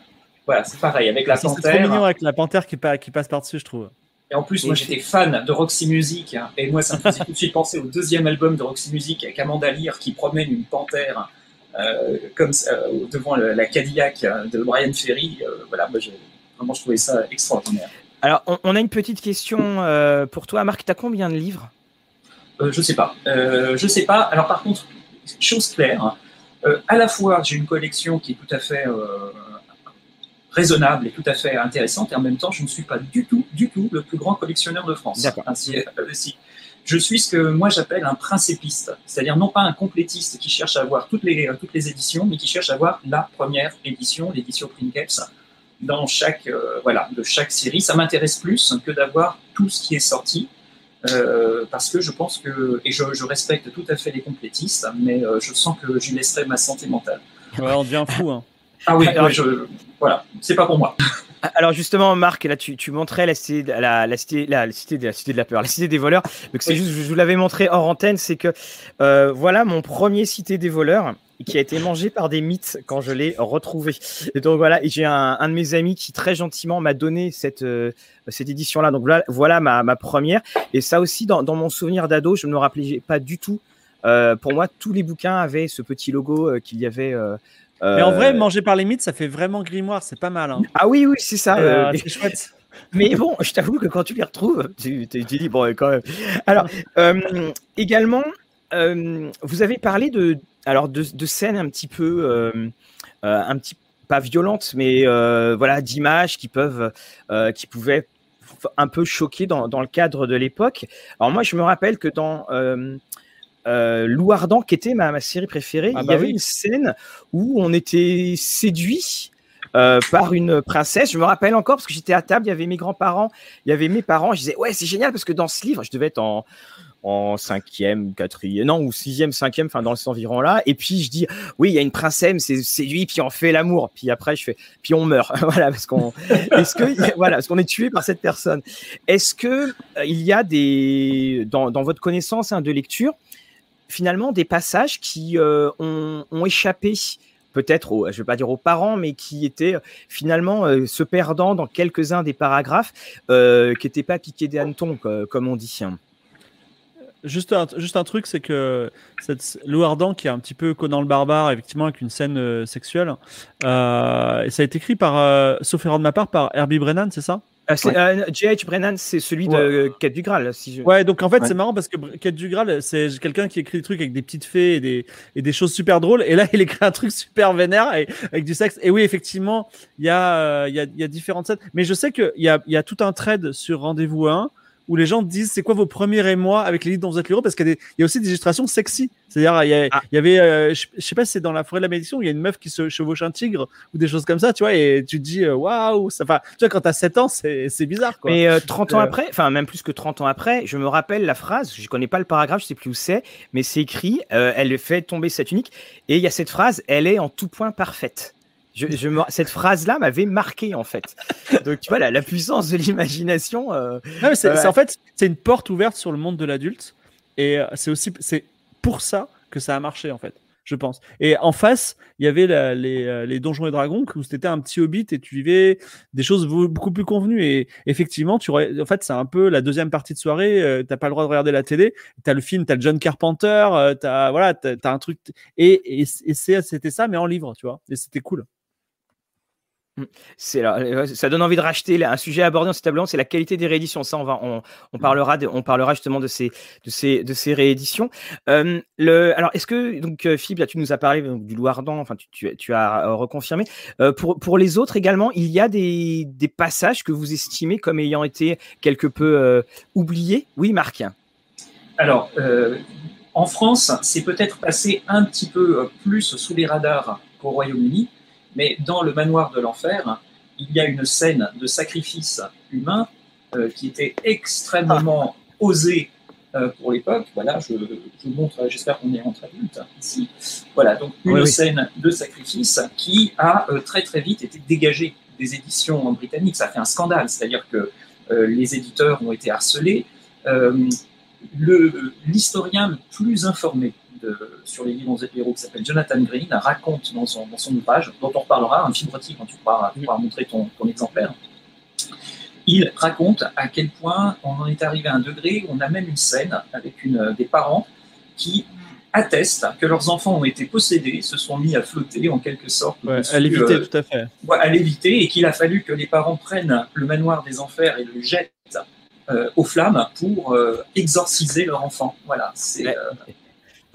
voilà c'est pareil avec la panthère. C'est trop mignon avec la panthère qui, qui passe par-dessus, je trouve. Et en plus, moi j'étais fan de Roxy Music, hein, et moi ça me faisait tout de suite penser au deuxième album de Roxy Music avec Amanda Lear qui promène une panthère euh, comme euh, devant la Cadillac euh, de Brian Ferry. voilà, moi, vraiment je trouvais ça extraordinaire. Alors, on, on a une petite question pour toi, Marc. Tu as combien de livres? Euh, je sais pas. Euh, je sais pas. Alors par contre, chose claire, euh, à la fois j'ai une collection qui est tout à fait raisonnable et tout à fait intéressante, et en même temps, je ne suis pas du tout, du tout le plus grand collectionneur de France. Ainsi, si, je suis ce que moi j'appelle un principiste, c'est-à-dire non pas un complétiste qui cherche à avoir toutes les, toutes les éditions, mais qui cherche à avoir la première édition, l'édition Princeps, dans chaque, voilà, de chaque série. Ça m'intéresse plus que d'avoir tout ce qui est sorti. Euh, parce que je pense que, et je, respecte tout à fait les complétistes, mais euh, je sens que j'y laisserai ma santé mentale. Ouais, on devient fou. Hein. Ah oui, je, voilà, c'est pas pour moi. Alors justement, Marc, là, tu, tu montrais la cité, la, la, cité, la, cité, de, la cité de la peur, la cité des voleurs. Donc c'est juste, je vous l'avais montré hors antenne, c'est que euh, voilà mon premier cité des voleurs qui a été mangé par des mythes quand je l'ai retrouvé. Et donc voilà, j'ai un, un, de mes amis qui très gentiment m'a donné cette euh, cette édition-là. Donc voilà, voilà ma, ma, première. Et ça aussi, dans, dans mon souvenir d'ado, je ne me rappelais pas du tout. Euh, pour moi, tous les bouquins avaient ce petit logo euh, qu'il y avait. Mais en vrai, manger par les mythes, ça fait vraiment grimoire, c'est pas mal. Hein. Ah oui, oui, c'est ça. c'est chouette. Mais bon, je t'avoue que quand tu les retrouves, tu, tu, tu dis, bon, quand même. Alors, également, vous avez parlé de, alors de, de scènes un petit peu, euh, euh, un petit pas violentes, mais euh, voilà, d'images qui peuvent, qui pouvaient un peu choquer dans, dans le cadre de l'époque. Alors moi, je me rappelle que dans euh, Lou Ardent, qui était ma, ma série préférée, ah il y bah avait une scène où on était séduit euh, par une princesse. Je me rappelle encore parce que j'étais à table, il y avait mes grands-parents, il y avait mes parents. Je disais ouais, c'est génial parce que dans ce livre, je devais être en en cinquième, quatrième, non, ou sixième, cinquième, enfin dans ce environ-là. Et puis je dis, oui, il y a une princesse, c'est séduit, puis on fait l'amour. Puis après, je fais, puis on meurt. voilà, parce qu'on, est-ce que, voilà, parce qu'on est tué par cette personne. Est-ce que euh, il y a des, dans, dans votre connaissance hein, de lecture, finalement, des passages qui euh, ont, échappé peut-être, je ne vais pas dire aux parents, mais qui étaient finalement euh, se perdant dans quelques-uns des paragraphes qui n'étaient pas piqués des hannetons, comme on dit. Juste un, juste un truc, c'est que cette, Lou Ardan, qui est un petit peu Conan le barbare, effectivement, avec une scène euh, sexuelle, euh, et ça a été écrit par, euh, sauf erreur de ma part, par Herbie Brennan, c'est ça? J.H. Brennan, c'est celui de Quête du Graal. Si je... Ouais, donc en fait, c'est marrant parce que Quête du Graal, c'est quelqu'un qui écrit des trucs avec des petites fées et des, et des choses super drôles. Et là, il écrit un truc super vénère et, avec du sexe. Et oui, effectivement, il y, a, il y, a, il y a différentes scènes. Mais je sais qu'il y a, il y a tout un trade sur Rendez-vous 1 où les gens disent c'est quoi vos premiers émois avec les livres dont vous êtes l'héros? Parce qu'il y, y, a aussi des illustrations sexy. C'est-à-dire, il, y, ah. il y avait, euh, je, je, sais pas si c'est dans la forêt de la malédiction, il y a une meuf qui se chevauche un tigre ou des choses comme ça, tu vois, et tu te dis euh, waouh, ça va. Tu vois, quand t'as 7 ans, c'est bizarre, quoi. Mais euh, 30 ans après, enfin, même plus que 30 ans après, je me rappelle la phrase, je connais pas le paragraphe, je sais plus où c'est, mais c'est écrit, euh, elle fait tomber cette unique, et il y a cette phrase, elle est en tout point parfaite. Je, je cette phrase-là m'avait marqué en fait. Donc tu vois la, la puissance de l'imagination. Euh, euh, en fait c'est une porte ouverte sur le monde de l'adulte et c'est aussi c'est pour ça que ça a marché en fait. Je pense. Et en face, il y avait la, les, les, Donjons et Dragons où c'était un petit hobbit et tu vivais des choses beaucoup plus convenues. Et effectivement, tu en fait, c'est un peu la deuxième partie de soirée. Euh, t'as pas le droit de regarder la télé. T'as le film, t'as le John Carpenter, euh, t'as voilà, t'as, as un truc. Et, et, et c'était ça, mais en livre, tu vois. Et c'était cool. Mmh. C'est là, ça donne envie de racheter un sujet abordé dans cette table c'est la qualité des rééditions. Ça, on va, on, on parlera, de, on parlera justement de ces, de ces, de ces rééditions. Euh, le, alors, est-ce que donc Philippe, là, tu nous as parlé donc, du Loirdan, enfin, tu, tu, tu as reconfirmé. Euh, pour, pour les autres également, il y a des, des passages que vous estimez comme ayant été quelque peu euh, oubliés? Oui, Marc. Alors, en France, c'est peut-être passé un petit peu plus sous les radars qu'au Royaume-Uni mais dans le manoir de l'enfer, il y a une scène de sacrifice humain euh, qui était extrêmement osée euh, pour l'époque. Voilà, je, je montre, j'espère qu'on est entre adultes ici. Voilà, donc une oui, scène oui. de sacrifice qui a euh, très très vite été dégagée des éditions britanniques. Ça fait un scandale, c'est-à-dire que les éditeurs ont été harcelés. L'historien le, plus informé de, sur les livres héros qui s'appelle Jonathan Green raconte dans son, dans son, ouvrage, dont on reparlera, un film quand tu pourras, tu pourras montrer ton, ton, exemplaire. Il raconte à quel point on en est arrivé à un degré où on a même une scène avec une, des parents qui attestent que leurs enfants ont été possédés, se sont mis à flotter en quelque sorte. Ouais, à l'éviter, euh, tout à fait. À l'éviter, et qu'il a fallu que les parents prennent le manoir des enfers et le jettent euh, aux flammes pour euh, exorciser leur enfant. Voilà, c'est. Euh,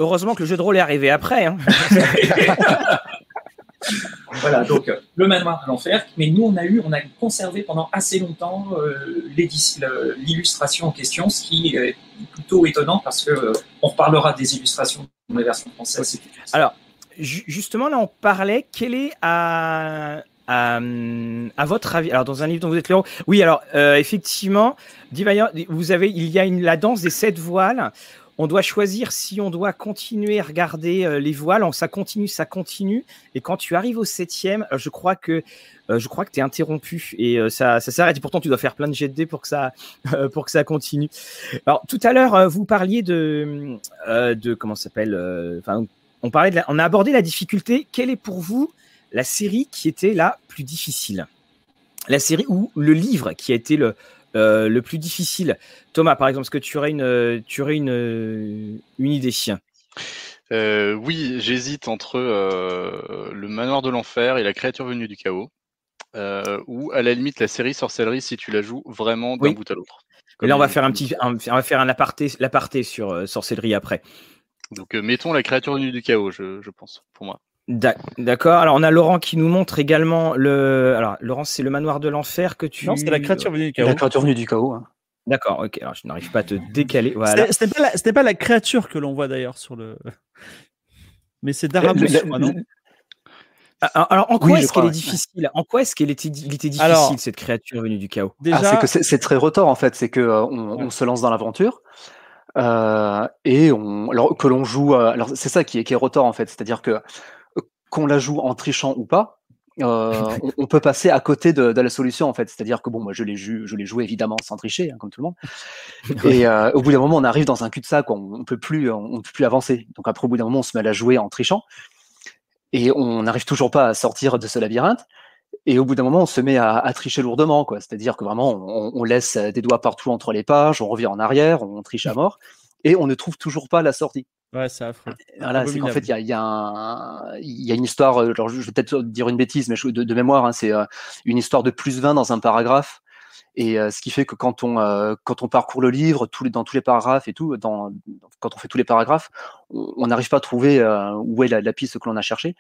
Heureusement que le jeu de rôle est arrivé après. Hein. voilà, donc le manoir de l'enfer. Mais nous, on a eu, on a conservé pendant assez longtemps euh, l'illustration en question, ce qui est plutôt étonnant parce que euh, on reparlera des illustrations dans les versions françaises. Alors, justement, là, on parlait. Quel est à à, à, votre avis, alors dans un livre dont vous êtes l'héros, oui, alors euh, effectivement, vous avez, il y a une, la danse des sept voiles on doit choisir si on doit continuer à regarder euh, les voiles. ça continue, ça continue. Et quand tu arrives au septième, je crois que euh, je crois que tu es interrompu et euh, ça, ça s'arrête. Et pourtant, tu dois faire plein de jet de dés pour que ça pour que ça continue. Alors tout à l'heure, vous parliez de de comment s'appelle. Enfin, on parlait de on a abordé la difficulté. Quelle est pour vous la série qui était la plus difficile? La série ou le livre qui a été le euh, le plus difficile. Thomas, par exemple, est-ce que tu aurais une, tu aurais une, une idée? Euh, Oui, j'hésite entre euh, le manoir de l'enfer et la créature venue du chaos. Euh, ou à la limite la série sorcellerie si tu la joues vraiment d'un oui. bout à l'autre. Et là on va faire un petit, un, on va faire un aparté, l'aparté sur euh, sorcellerie après. Donc mettons la créature venue du chaos, je, je pense, pour moi. D'accord. Alors on a Laurent qui nous montre également le. Alors Laurent, c'est le manoir de l'enfer que tu. Non, c'est la créature venue du chaos. La créature venue du chaos. Hein. D'accord. Ok. Alors je n'arrive pas à te décaler. Voilà. C'était pas, la... pas, la créature que l'on voit d'ailleurs sur le. Mais c'est Daramus, non ah, alors, en quoi oui, est-ce qu'elle est difficile? En quoi est-ce qu'elle était, il était difficile alors, cette créature venue du chaos? Déjà, ah, c'est que c'est très retort en fait. C'est que euh, on, on, se lance dans l'aventure. Euh, et on, alors que l'on joue, euh, alors c'est ça qui est, qui est rotor en fait, c'est-à-dire que euh, qu'on la joue en trichant ou pas, euh, on, on peut passer à côté de, de la solution en fait. C'est-à-dire que bon, moi je l'ai joué, je l'ai joué évidemment sans tricher, hein, comme tout le monde. Et euh, au bout d'un moment, on arrive dans un cul-de-sac, on, on peut plus, on, on peut plus avancer. Donc après, au bout d'un moment, on se met à la jouer en trichant, et on n'arrive toujours pas à sortir de ce labyrinthe. Et au bout d'un moment, on se met à, à tricher lourdement, quoi. C'est-à-dire que vraiment, on, on laisse des doigts partout entre les pages, on revient en arrière, on triche à mort, et on ne trouve toujours pas la sortie. Ouais, c'est affreux. Voilà, c'est qu'en fait, il y a, il y, a un- il y a une histoire, euh, alors je vais peut-être dire une bêtise, mais de, de mémoire, hein, c'est euh, une histoire de plus 20 dans un paragraphe. Et euh, ce qui fait que quand on, euh, quand on parcourt le livre, tous les, dans tous les paragraphes et tout, dans, quand on fait tous les paragraphes, on n'arrive pas à trouver euh, où est la, la piste que l'on a cherchée.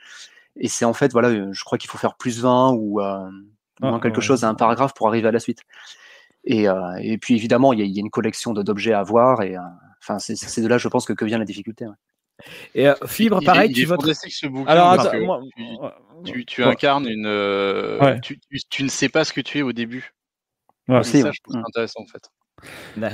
Et c'est en fait, voilà, je crois qu'il faut faire plus 20 ou Ah, quelque ouais. chose à un paragraphe pour arriver à la suite. Et, euh, et puis évidemment, il y, a, il y a une collection d'objets à avoir. Et euh, enfin, c'est c'est de là, je pense, que, que vient la difficulté. ouais. Et euh, Fibre, Il pareil, il tu fantastique ce bouquin. Alors, attends, que moi. tu, ouais, tu, tu Ouais. incarnes une. euh, Ouais. tu, tu, tu ne sais pas ce que tu es au début. ouais. Trouve ça intéressant en fait.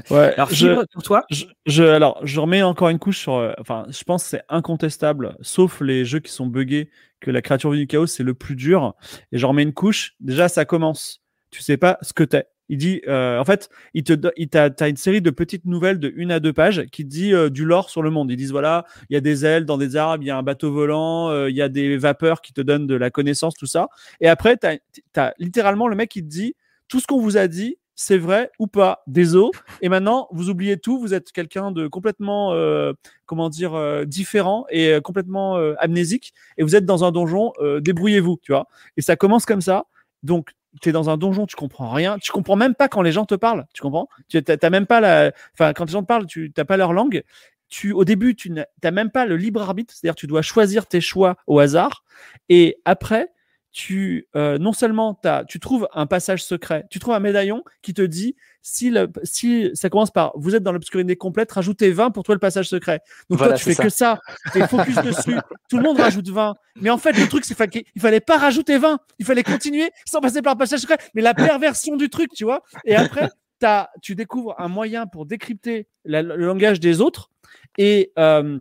Ouais, Alors, je- Fibre, pour toi Je, je- alors, je remets encore une couche sur. euh, enfin, je pense que c'est incontestable, sauf les jeux qui sont buggés, que la créature du chaos, c'est le plus dur. Et je remets une couche. Déjà, ça commence. Tu sais pas ce que t'es. Il dit, euh, en fait, il te, il t'a, t'as une série de petites nouvelles de une à deux pages qui dit euh, du lore sur le monde. Ils disent voilà, il y a des ailes dans des arbres, il y a un bateau volant, euh, il y a des vapeurs qui te donnent de la connaissance, tout ça. Et après, t'as, t'as littéralement le mec qui te dit tout ce qu'on vous a dit, c'est vrai ou pas, des os. Et maintenant, vous oubliez tout, vous êtes quelqu'un de complètement, euh, comment dire, euh, différent et euh, complètement amnésique, et vous êtes dans un donjon, débrouillez-vous, tu vois. Et ça commence comme ça. Donc, tu es dans un donjon, tu comprends rien, tu comprends même pas quand les gens te parlent, tu comprends? Tu t'as même pas la, enfin, quand les gens te parlent, tu t'as pas leur langue. Tu, au début, tu n'as même pas le libre arbitre, c'est-à-dire tu dois choisir tes choix au hasard, et après, tu euh, non seulement t'as- tu trouves un passage secret, tu trouves un médaillon qui te dit si, le, si ça commence par vous êtes dans l'obscurité complète, rajoutez 20 pour trouver le passage secret. Donc Voilà, toi, tu fais que ça, tu es focus dessus. Tout le monde rajoute 20. Mais en fait, le truc, c'est qu'il il fallait pas rajouter 20. Il fallait continuer sans passer par le passage secret. Mais la perversion du truc, tu vois. Et après, as, tu découvres un moyen pour décrypter la- le langage des autres. Et euh,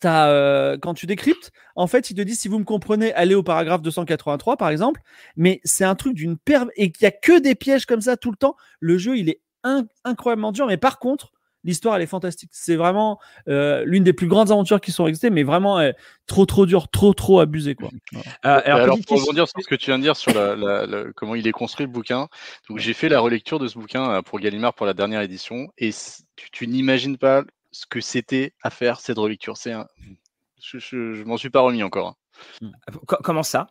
t'as, euh, quand tu décryptes, en fait, il te dit si vous me comprenez, allez au paragraphe 283 par exemple. Mais c'est un truc d'une perve et qu'il y a que des pièges comme ça tout le temps. Le jeu, il est in- incroyablement dur. Mais par contre, l'histoire, elle est fantastique. C'est vraiment euh, l'une des plus grandes aventures qui sont existées, mais vraiment euh, trop, trop dur, trop, trop abusé, quoi. Euh, Alors, alors, pour rebondir sur ce que tu viens de dire sur la, la- la- comment il est construit le bouquin, donc j'ai fait la relecture de ce bouquin pour Gallimard pour la dernière édition et tu n'imagines pas ce que c'était à faire cette relecture. C'est un... Je, je, je m'en suis pas remis encore. hein. Co- Comment ça?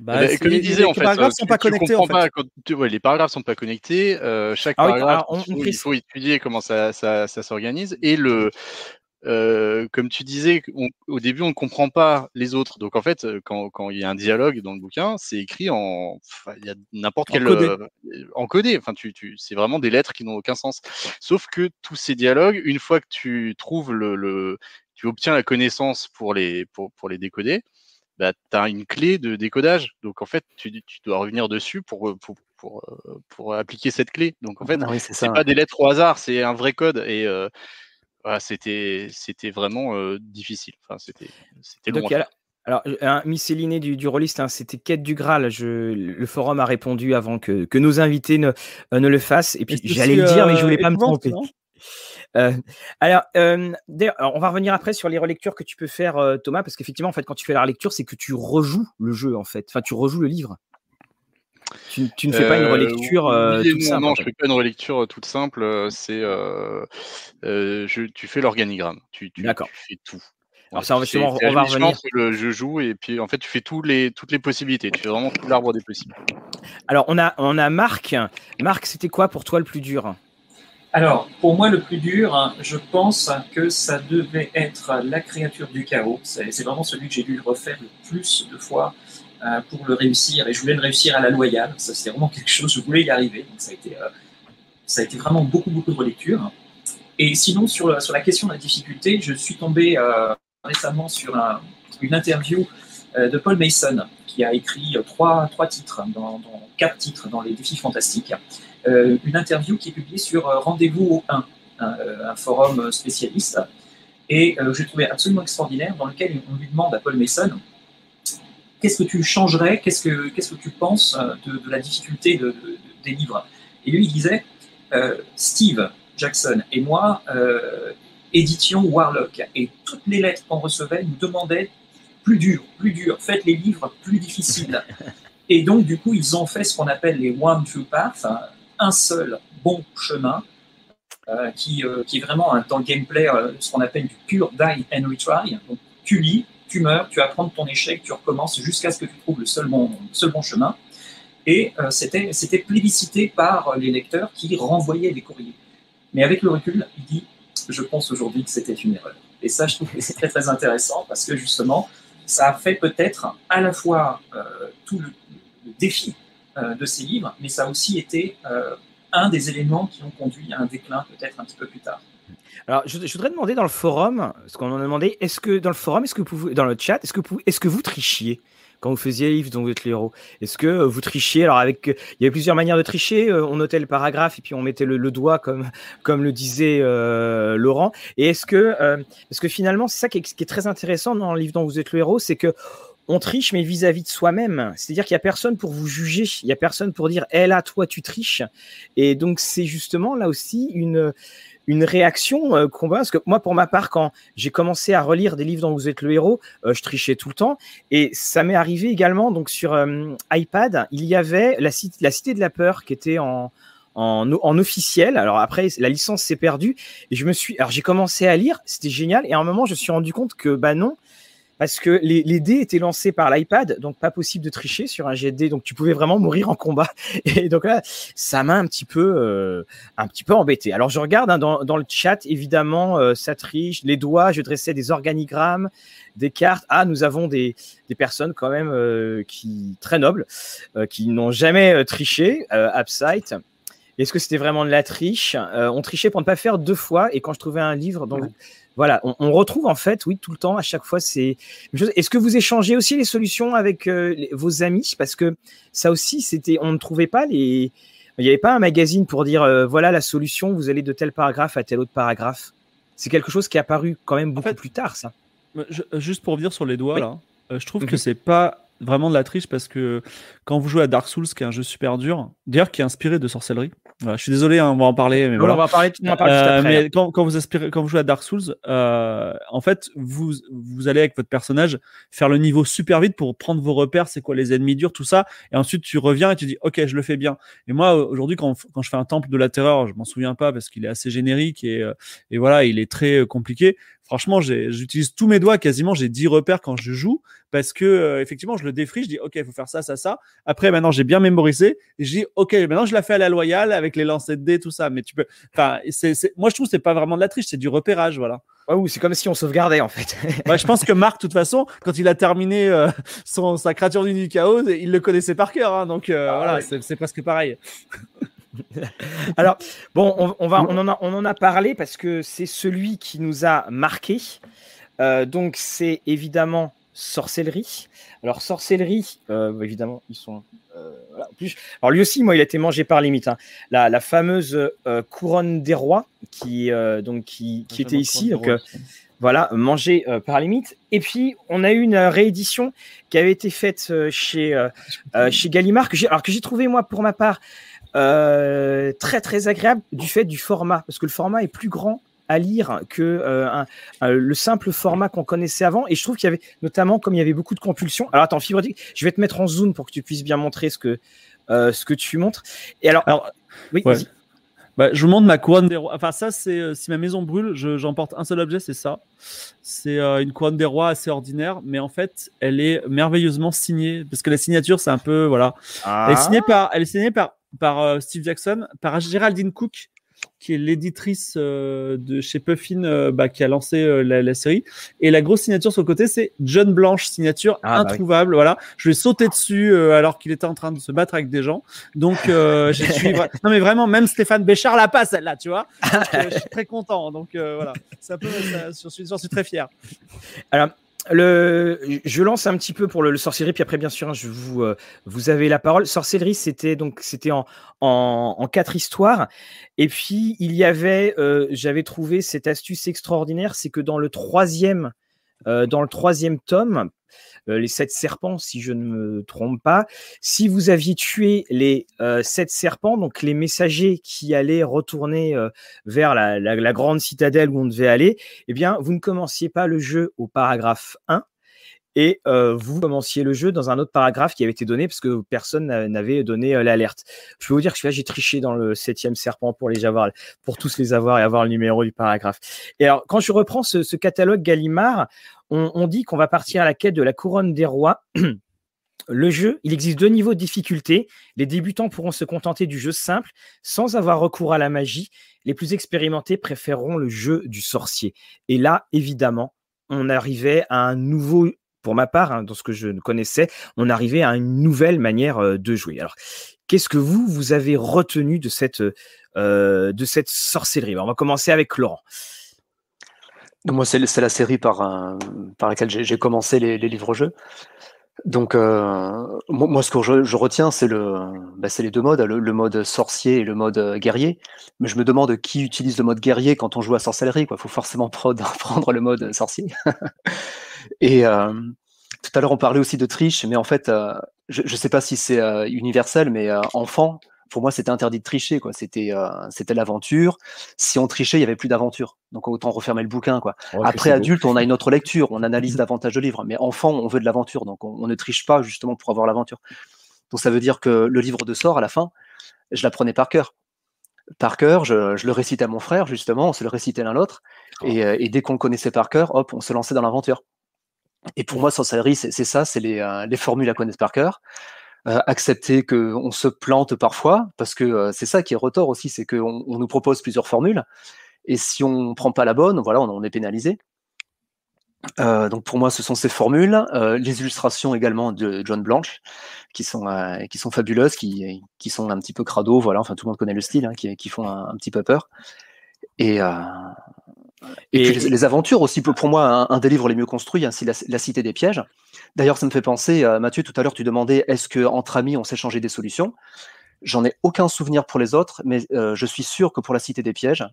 Bah, c'est- comme il les- disait les en fait, paragraphes euh, sont tu- pas tu connectés, en fait. pas quand tu- ouais, les paragraphes sont pas connectés. euh, chaque Ah oui, paragraphe, ah, on- il, on faut, il faut étudier comment ça, ça, ça s'organise et le euh, comme tu disais, on- au début, on ne comprend pas les autres. Donc, en fait, euh, quand, quand il y a un dialogue dans le bouquin, c'est écrit en, enfin, il y a n'importe quel codé. euh, encodé. Enfin, tu, tu, c'est vraiment des lettres qui n'ont aucun sens. Sauf que tous ces dialogues, une fois que tu trouves le, le tu obtiens la connaissance pour les, pour, pour les décoder, bah, tu as une clé de décodage. Donc, en fait, tu, tu dois revenir dessus pour, pour, pour, euh, pour appliquer cette clé. Donc, en fait, Ah oui, c'est pas des lettres au hasard, c'est un vrai code. Et euh, voilà, c'était, c'était vraiment euh, difficile. Enfin, c'était, c'était long. Donc, à alors, un miscelliné du, du rôliste, hein, c'était Quête du Graal. Je, le forum a répondu avant que, que nos invités ne, euh, ne le fassent. Et puis, j'allais le dire, mais je euh, voulais pas me tromper. Euh, alors, euh, on va revenir après sur les relectures que tu peux faire, euh, Thomas, parce qu'effectivement, en fait, quand tu fais la relecture, c'est que tu rejoues le jeu, en fait. Enfin, tu rejoues le livre. Tu, tu ne fais pas une Euh, relecture euh, oui toute non, simple. non, en je fait. fais pas une relecture euh, toute simple. euh, C'est, euh, euh, je, tu fais l'organigramme. Tu, tu, D'accord. tu fais tout. Alors, Ouais, ça, on va- tu fais- on revenir. le je joue et puis en fait tu fais tous les, toutes les possibilités. Tu fais vraiment tout l'arbre des possibles. Alors, on a, on a Marc. Marc, c'était quoi pour toi le plus dur? Alors, pour moi, le plus dur, hein, je pense que ça devait être la créature du chaos. C'est vraiment celui que j'ai dû refaire le plus de fois euh, pour le réussir. Et je voulais le réussir à la loyale. Ça, c'était vraiment quelque chose, je voulais y arriver. Donc, ça a été, euh, ça a été vraiment beaucoup, beaucoup de relecture. Et sinon, sur, la- question de la difficulté, je suis tombé euh, récemment sur un- une interview euh, de Paul Mason, qui a écrit euh, trois, titres, dans, quatre titres dans les défis fantastiques. Euh, une interview qui est publiée sur euh, Rendez-vous au 1. un, forum spécialiste. Et j'ai trouvé absolument extraordinaire, dans lequel on lui demande à Paul Mason qu'est-ce que tu changerais, qu'est-ce que, qu'est-ce que tu penses de, la difficulté de, des livres? Et lui, il disait Steve Jackson et moi édition Warlock. Et toutes les lettres qu'on recevait nous demandaient plus dur, plus dur, faites les livres plus difficiles. Et donc, du coup, ils ont fait ce qu'on appelle les One True Path, un seul bon chemin, euh, qui, euh, qui, est vraiment dans le gameplay euh, ce qu'on appelle du pure die and retry. Donc, tu lis, tu meurs, tu apprends de ton échec, tu recommences jusqu'à ce que tu trouves le seul bon, chemin. Et c'était, c'était plébiscité par les lecteurs qui renvoyaient les courriers. Mais avec le recul, il dit je pense aujourd'hui que c'était une erreur. Et ça, je trouve que c'est très très intéressant parce que justement, ça a fait peut-être à la fois euh, tout le, défi euh, de ces livres, mais ça a aussi été euh, un des éléments qui ont conduit à un déclin peut-être un petit peu plus tard. Alors, je, voudrais demander dans le forum, ce qu'on en a demandé, est-ce que dans le forum, est-ce que vous pouvez, dans le chat, est-ce que vous, est-ce que vous trichiez quand vous faisiez livre dont vous êtes le héros? Est-ce que vous trichiez? Alors, avec, il y avait plusieurs manières de tricher. On notait le paragraphe et puis on mettait le, doigt, comme, comme le disait Laurent. Et est-ce que, est-ce que finalement, c'est ça qui est, très intéressant dans le livre dont vous êtes le héros, c'est que on triche, mais vis-à-vis de soi-même. C'est-à-dire qu'il n'y a personne pour vous juger, il n'y a personne pour dire, hé là, toi, tu triches. Et donc, c'est justement là aussi une, une réaction euh, voit. Parce que moi, pour ma part, quand j'ai commencé à relire des livres dont vous êtes le héros, euh, je trichais tout le temps. Et ça m'est arrivé également donc sur euh, iPad, il y avait la, la Cité de la Peur qui était en, en, en, officiel. Alors après, la licence s'est perdue et je me suis. Alors j'ai commencé à lire, c'était génial. Et à un moment, je me suis rendu compte que bah non, parce que les, les, dés étaient lancés par l'iPad, donc pas possible de tricher sur un jet de dés, donc tu pouvais vraiment mourir en combat. Et donc là, ça m'a un petit peu, euh, un petit peu embêté. Alors je regarde hein, dans, dans, le chat, évidemment, euh, ça triche. Les doigts, je dressais des organigrammes, des cartes. Ah, nous avons des, des personnes quand même euh, qui très nobles, qui n'ont jamais triché. Upside. Est-ce que c'était vraiment de la triche? On trichait pour ne pas faire deux fois. Et quand je trouvais un livre, donc voilà, on, retrouve en fait, oui, tout le temps, à chaque fois, c'est. Est-ce que vous échangez aussi les solutions avec euh, vos amis? Parce que ça aussi, c'était, on ne trouvait pas les. Il n'y avait pas un magazine pour dire euh, voilà la solution, vous allez de tel paragraphe à tel autre paragraphe. C'est quelque chose qui est apparu quand même beaucoup plus tard, ça. juste pour revenir sur les doigts, là, euh, je trouve que mhm. c'est pas vraiment de la triche parce que quand vous jouez à Dark Souls, qui est un jeu super dur, d'ailleurs qui est inspiré de sorcellerie, je suis désolé, hein, on va en parler. Mais voilà. On va parler, va parler tout euh, Mais quand, quand, vous aspirez, quand vous jouez à Dark Souls, euh, en fait, vous, vous allez avec votre personnage faire le niveau super vite pour prendre vos repères, c'est quoi les ennemis durs, tout ça. Et ensuite, tu reviens et tu dis, OK, je le fais bien. Et moi, aujourd'hui, quand, quand je fais un temple de la terreur, je m'en souviens pas parce qu'il est assez générique et, euh, et voilà, il est très compliqué. Franchement, j'utilise tous mes doigts, quasiment, j'ai 10 repères quand je joue parce que euh, effectivement, je le défriche, je dis OK, il faut faire ça, ça, ça. Après, maintenant, j'ai bien mémorisé et je dis OK, maintenant je la fais à la loyale avec les lancers de dés, tout ça. Mais tu peux, enfin, moi je trouve que c'est pas vraiment de la triche, c'est du repérage, voilà. Ouais, c'est comme si on sauvegardait en fait. ouais, je pense que Marc, de toute façon, quand il a terminé euh, son, sa créature du chaos, il le connaissait par cœur, hein, donc euh, ah voilà, c'est presque pareil. Alors, bon, on, va, on, en a, on en a parlé parce que c'est celui qui nous a marqué. Euh, donc, c'est évidemment sorcellerie. Alors, sorcellerie, euh, évidemment, ils sont. Euh, plus, alors, lui aussi, moi, il a été mangé par limite. Hein. La, la, fameuse couronne des rois qui, donc, qui, qui était ici. Donc, voilà, mangé par limite. Et puis, on a eu une réédition qui avait été faite chez, chez Gallimard, que alors que j'ai trouvé, moi, pour ma part, euh, très très agréable du fait du format, parce que le format est plus grand à lire que euh, le simple format qu'on connaissait avant. Et je trouve qu'il y avait, notamment, comme il y avait beaucoup de compulsions. Alors attends, fibre je vais te mettre en zoom pour que tu puisses bien montrer ce que, euh, ce que tu montres. Et alors, alors oui, bah, je vous montre ma couronne des rois. Enfin, ça, c'est si ma maison brûle, j'emporte un seul objet, c'est ça. C'est une couronne des rois assez ordinaire, mais en fait, elle est merveilleusement signée parce que la signature, c'est un peu voilà. Elle est signée ah. par, elle est signée par par euh, Steve Jackson, par Géraldine Cook, qui est l'éditrice euh, de chez Puffin, euh, bah, qui a lancé la, série. Et la grosse signature sur le côté, c'est John Blanche, signature ah, bah introuvable. Voilà, je lui ai sauté dessus alors qu'il était en train de se battre avec des gens. Donc, j'ai suivi. non, mais vraiment, même Stéphane Béchard l'a pas celle-là, tu vois. je suis très content. Donc voilà, ça peut, j'en suis, suis, très fier. Alors, le, je lance un petit peu pour le, le sorcellerie, puis après, bien sûr, hein, je vous, euh, vous avez la parole. Sorcellerie, c'était donc c'était en, en, en, quatre histoires. Et puis, il y avait, euh, j'avais trouvé cette astuce extraordinaire, c'est que dans le troisième, euh, dans le troisième tome, les sept serpents, si je ne me trompe pas. Si vous aviez tué les euh, sept serpents, donc les messagers qui allaient retourner euh, vers la, la, grande citadelle où on devait aller, eh bien, vous ne commenciez pas le jeu au paragraphe 1 et euh, vous commenciez le jeu dans un autre paragraphe qui avait été donné parce que personne n'avait donné euh, l'alerte. Je peux vous dire que là j'ai triché dans le septième serpent pour les avoir, pour tous les avoir et avoir le numéro du paragraphe. Et alors quand je reprends ce, ce catalogue Gallimard, on, dit qu'on va partir à la quête de la couronne des rois. Le jeu, il existe deux niveaux de difficulté. Les débutants pourront se contenter du jeu simple sans avoir recours à la magie. Les plus expérimentés préféreront le jeu du sorcier. Et là, évidemment, on arrivait à un nouveau pour ma part, hein, dans ce que je connaissais, on arrivait à une nouvelle manière euh, de jouer. Alors, qu'est-ce que vous, vous avez retenu de cette, euh, de cette sorcellerie? On va commencer avec Laurent. Moi, c'est la série par, par laquelle j'ai commencé les, livres-jeux. Donc, euh, moi, ce que je, retiens, c'est le, bah, les deux modes, le, le, mode sorcier et le mode guerrier. Mais je me demande qui utilise le mode guerrier quand on joue à sorcellerie. Il faut forcément prendre le mode sorcier. et euh, tout à l'heure, on parlait aussi de triche, mais en fait, euh, je ne sais pas si c'est euh, universel, mais enfant, pour moi, c'était interdit de tricher. quoi. C'était c'était l'aventure. Si on trichait, il y avait plus d'aventure. Donc autant refermer le bouquin. quoi. Ouais, Après adulte, on a une autre lecture, on analyse davantage de livres. Mais enfant, on veut de l'aventure, donc on, on, ne triche pas justement pour avoir l'aventure. Donc ça veut dire que le livre de sort, à la fin, je l'apprenais par cœur. Par cœur, je, je, le récitais à mon frère justement, on se le récitait l'un l'autre, oh. et, et, dès qu'on le connaissait par cœur, hop, on se lançait dans l'aventure. Et pour moi, sorcellerie, c'est ça, c'est les, euh, les formules à connaître par cœur euh, accepter qu'on se plante parfois, parce que euh, c'est ça qui est retort aussi, c'est qu'on on nous propose plusieurs formules, et si on prend pas la bonne, voilà, on, on est pénalisé. Euh, donc pour moi, ce sont ces formules, euh, les illustrations également de John Blanche, qui sont euh, qui sont fabuleuses, qui qui sont un petit peu crado, voilà, enfin tout le monde connaît le style, hein, qui, qui font un, un, petit peu peur. Et euh, et, et les, les, aventures aussi, pour moi, un, un, des livres les mieux construits, hein, c'est la, la, Cité des pièges. D'ailleurs, ça me fait penser, euh, Mathieu, tout à l'heure, tu demandais est-ce que entre amis, on s'échangeait des solutions? J'en ai aucun souvenir pour les autres, mais euh, je suis sûr que pour la Cité des pièges,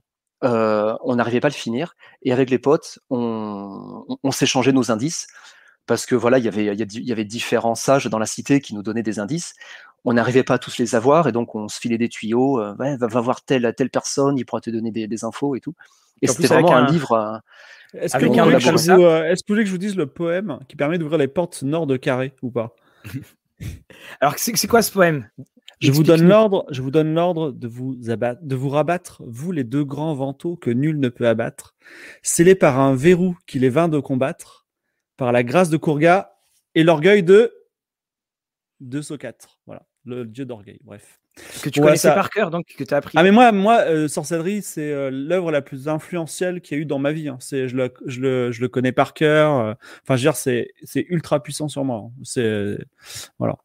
euh, on n'arrivait pas à le finir. Et avec les potes, on, on, on s'échangeait nos indices parce que voilà, il y avait, il y avait différents sages dans la cité qui nous donnaient des indices. On n'arrivait pas à tous les avoir et donc on se filait des tuyaux. Euh, ouais, va, va, voir telle telle personne, il pourra te donner des, des infos et tout. Et c'était vraiment un, un, livre. Euh, Est-ce que, euh, est que, vous, est que vous voulez que je vous dise le poème qui permet d'ouvrir les portes nord de Carré ou pas? Alors c'est quoi ce poème? Je vous donne l'ordre, je vous donne l'ordre de vous abattre, de vous rabattre, vous les deux grands vantaux que nul ne peut abattre, scellés par un verrou qui les vint de combattre, par la grâce de Courga et l'orgueil de de Socate. Le dieu d'orgueil. Bref. Que tu ouais, connaissais ça... par cœur, donc que tu as appris. Ah mais moi, moi, euh, sorcellerie, c'est euh, l'œuvre la plus influentielle qu'il y a eu dans ma vie. Hein. C'est, je le, je le, je le connais par cœur. Euh, enfin, je veux dire, c'est, c'est ultra puissant sur moi. Hein. C'est, voilà.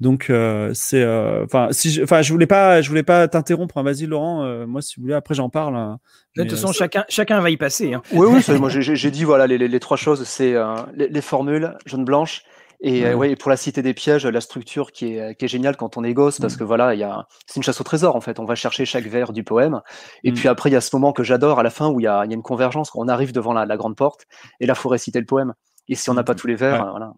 Donc euh, c'est, enfin, si, enfin, je voulais pas, je voulais pas t'interrompre. Hein. Vas-y, Laurent. moi, si vous voulez, après j'en parle. Hein. De toute façon, chacun, chacun va y passer. Hein. Oui, oui. moi, j'ai dit voilà les, les, les, trois choses. C'est les, les, formules jaune blanche et, ouais. Euh, ouais, et pour la cité des pièges, la structure qui est, qui est géniale quand on est gosse, parce mmh. que voilà, il y a, c'est une chasse au trésor en fait. On va chercher chaque vers du poème. Et mmh. puis après, il y a ce moment que j'adore à la fin où il y a, il y a une convergence. Quand on arrive devant la, la, grande porte et là, faut réciter le poème. Et si on n'a pas tous les vers, ouais. voilà.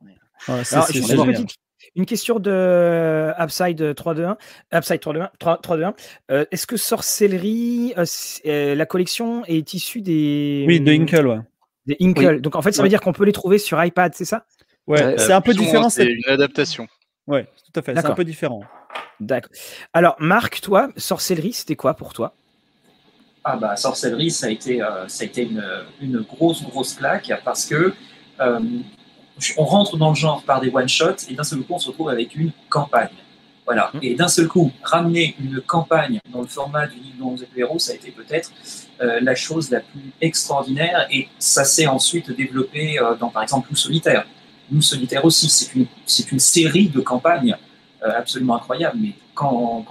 Ouais, Alors, une, une question de Upside 321. Upside 321. 321. Euh, Est-ce que Sorcellerie, euh, euh, la collection est issue des. Oui, de Inkle, ouais. Des Inkle. Oui. Donc en fait, ça veut dire qu'on peut les trouver sur iPad, c'est ça? Ouais, euh, c'est un peu différent. C'est une adaptation. Ouais, tout à fait. C'est un peu différent. D'accord. Alors, Marc, toi, sorcellerie, c'était quoi pour toi? Ah bah, sorcellerie, ça a été, euh, ça a été une, une, grosse, grosse claque parce que euh, on rentre dans le genre par des one-shots et d'un seul coup, on se retrouve avec une campagne. Voilà. Mmh. Et d'un seul coup, ramener une campagne dans le format du livre dont vous êtes le héros, ça a été peut-être euh, la chose la plus extraordinaire et ça s'est ensuite développé euh, dans, par exemple, Loup solitaire. Nous solitaire aussi, c'est une, série de campagnes euh, absolument incroyable, mais quand,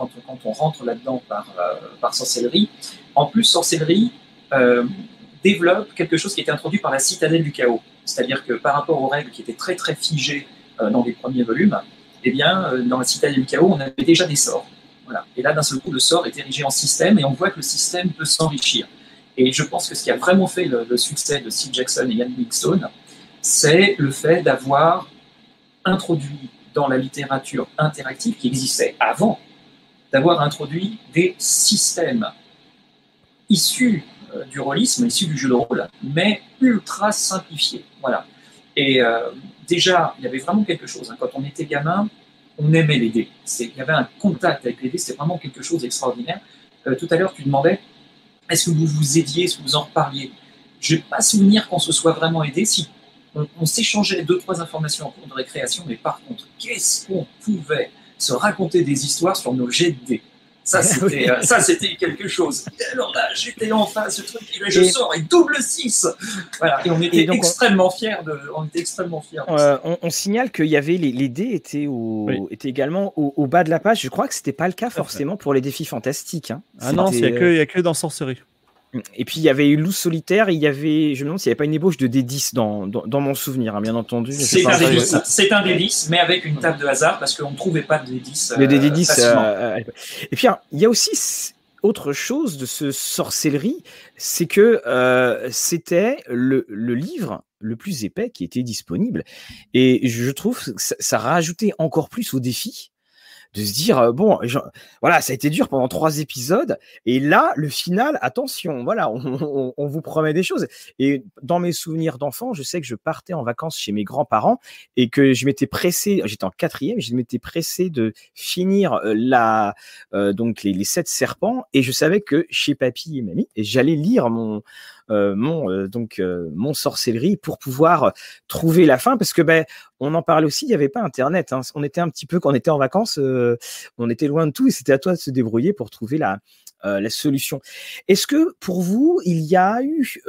on, rentre là-dedans par, euh, sorcellerie, en plus, sorcellerie, euh, développe quelque chose qui était introduit par la citadelle du chaos. C'est-à-dire que par rapport aux règles qui étaient très très figées dans les premiers volumes, eh bien, dans la citadelle du chaos, on avait déjà des sorts. Voilà. Et là, d'un seul coup, le sort est érigé en système et on voit que le système peut s'enrichir. Et je pense que ce qui a vraiment fait le, succès de Steve Jackson et Ian Livingstone, c'est le fait d'avoir introduit dans la littérature interactive qui existait avant, d'avoir introduit des systèmes issus euh, du rôlisme, issus du jeu de rôle, mais ultra simplifiés. Voilà. Et euh, déjà, il y avait vraiment quelque chose. Hein. Quand on était gamin, on aimait les dés. Il y avait un contact avec les dés, c'était vraiment quelque chose d'extraordinaire. Euh, tout à l'heure, tu demandais est-ce que vous vous aidiez, est-ce que vous en reparliez? Je n'ai pas souvenir qu'on se soit vraiment aidé. On, s'échangeait deux, trois informations en cours de récréation, mais par contre, qu'est-ce qu'on pouvait se raconter des histoires sur nos jets de dés? Ça, c'était, euh, ça, c'était quelque chose. alors là, j'étais en face, ce truc, et je sors et double 6. Voilà. Et on était extrêmement fiers de, on était extrêmement fiers. Euh, on, signale qu'il y avait les, dés étaient, au, étaient également au, bas de la page. Je crois que c'était pas le cas forcément pour les défis fantastiques. Hein. Ah non, il n'y a, que, a que dans Sorcerie. Et puis il y avait eu Loup solitaire, il y avait, je me demande s'il n'y avait pas une ébauche de D10 dans, dans, mon souvenir, hein, bien entendu. C'est un, D10, mais avec une table de hasard parce qu'on ne trouvait pas de D10. Le D10. Euh, euh, et puis il y a aussi autre chose de ce sorcellerie, c'est que euh, c'était le, le, livre le plus épais qui était disponible. Et je trouve que ça, ça rajoutait encore plus au défi de se dire bon, voilà, ça a été dur pendant trois épisodes, et là, le final, attention, voilà, on, vous promet des choses. Et dans mes souvenirs d'enfant, je sais que je partais en vacances chez mes grands-parents et que je m'étais pressé, j'étais en quatrième, je m'étais pressé de finir la euh, donc les, les sept serpents, et je savais que chez papy et mamie, j'allais lire mon mon euh, donc euh, mon sorcellerie pour pouvoir trouver la fin parce que ben on en parlait aussi il n'y avait pas internet hein. on était un petit peu quand on était en vacances on était loin de tout et c'était à toi de se débrouiller pour trouver la la solution. Est-ce que pour vous, il y a eu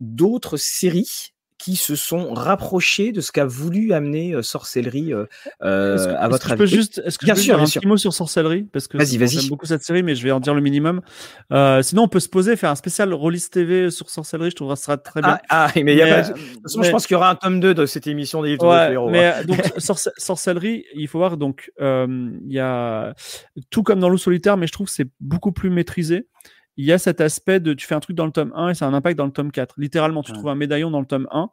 d'autres séries qui se sont rapprochés de ce qu'a voulu amener euh, Sorcellerie euh, euh, à votre avis? juste, est-ce que bien je peux sûr, dire un petit mot sur Sorcellerie? Parce que vas-y, vas-y. j'aime beaucoup cette série, mais je vais en dire le minimum. sinon, on peut se poser, faire un spécial Rollis TV sur Sorcellerie. Je trouverais ça très bien. Ah, ah mais il y a pas... de toute façon, je pense qu'il y aura un tome 2 de cette émission des livres ouais, de Mais hein. donc Sorcellerie, il faut voir donc il y a tout comme dans l'eau solitaire, mais je trouve que c'est beaucoup plus maîtrisé il y a cet aspect de tu fais un truc dans le tome 1 et ça a un impact dans le tome 4. Littéralement, tu trouves un médaillon dans le tome 1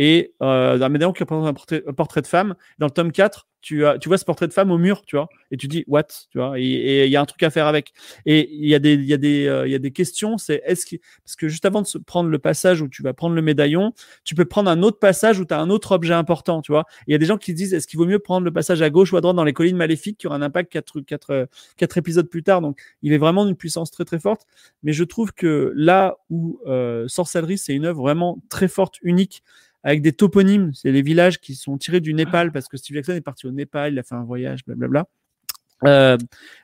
et euh, un médaillon qui représente un portrait, de femme. Dans le tome 4, tu, as, tu vois ce portrait de femme au mur, tu vois, et tu dis what, tu vois, et il y a un truc à faire avec. Et il y a des, y a des, euh, y a des questions, c'est est-ce que, parce que juste avant de prendre le passage où tu vas prendre le médaillon, tu peux prendre un autre passage où tu as un autre objet important, tu vois. Il y a des gens qui disent est-ce qu'il vaut mieux prendre le passage à gauche ou à droite dans les collines maléfiques qui aura un impact quatre, quatre, quatre épisodes plus tard. Donc il est vraiment d'une puissance très très forte. Mais je trouve que là où euh, Sorcellerie, c'est une œuvre vraiment très forte, unique avec des toponymes. C'est les villages qui sont tirés du Népal parce que Steve Jackson est parti au Népal, il a fait un voyage, blablabla. Euh,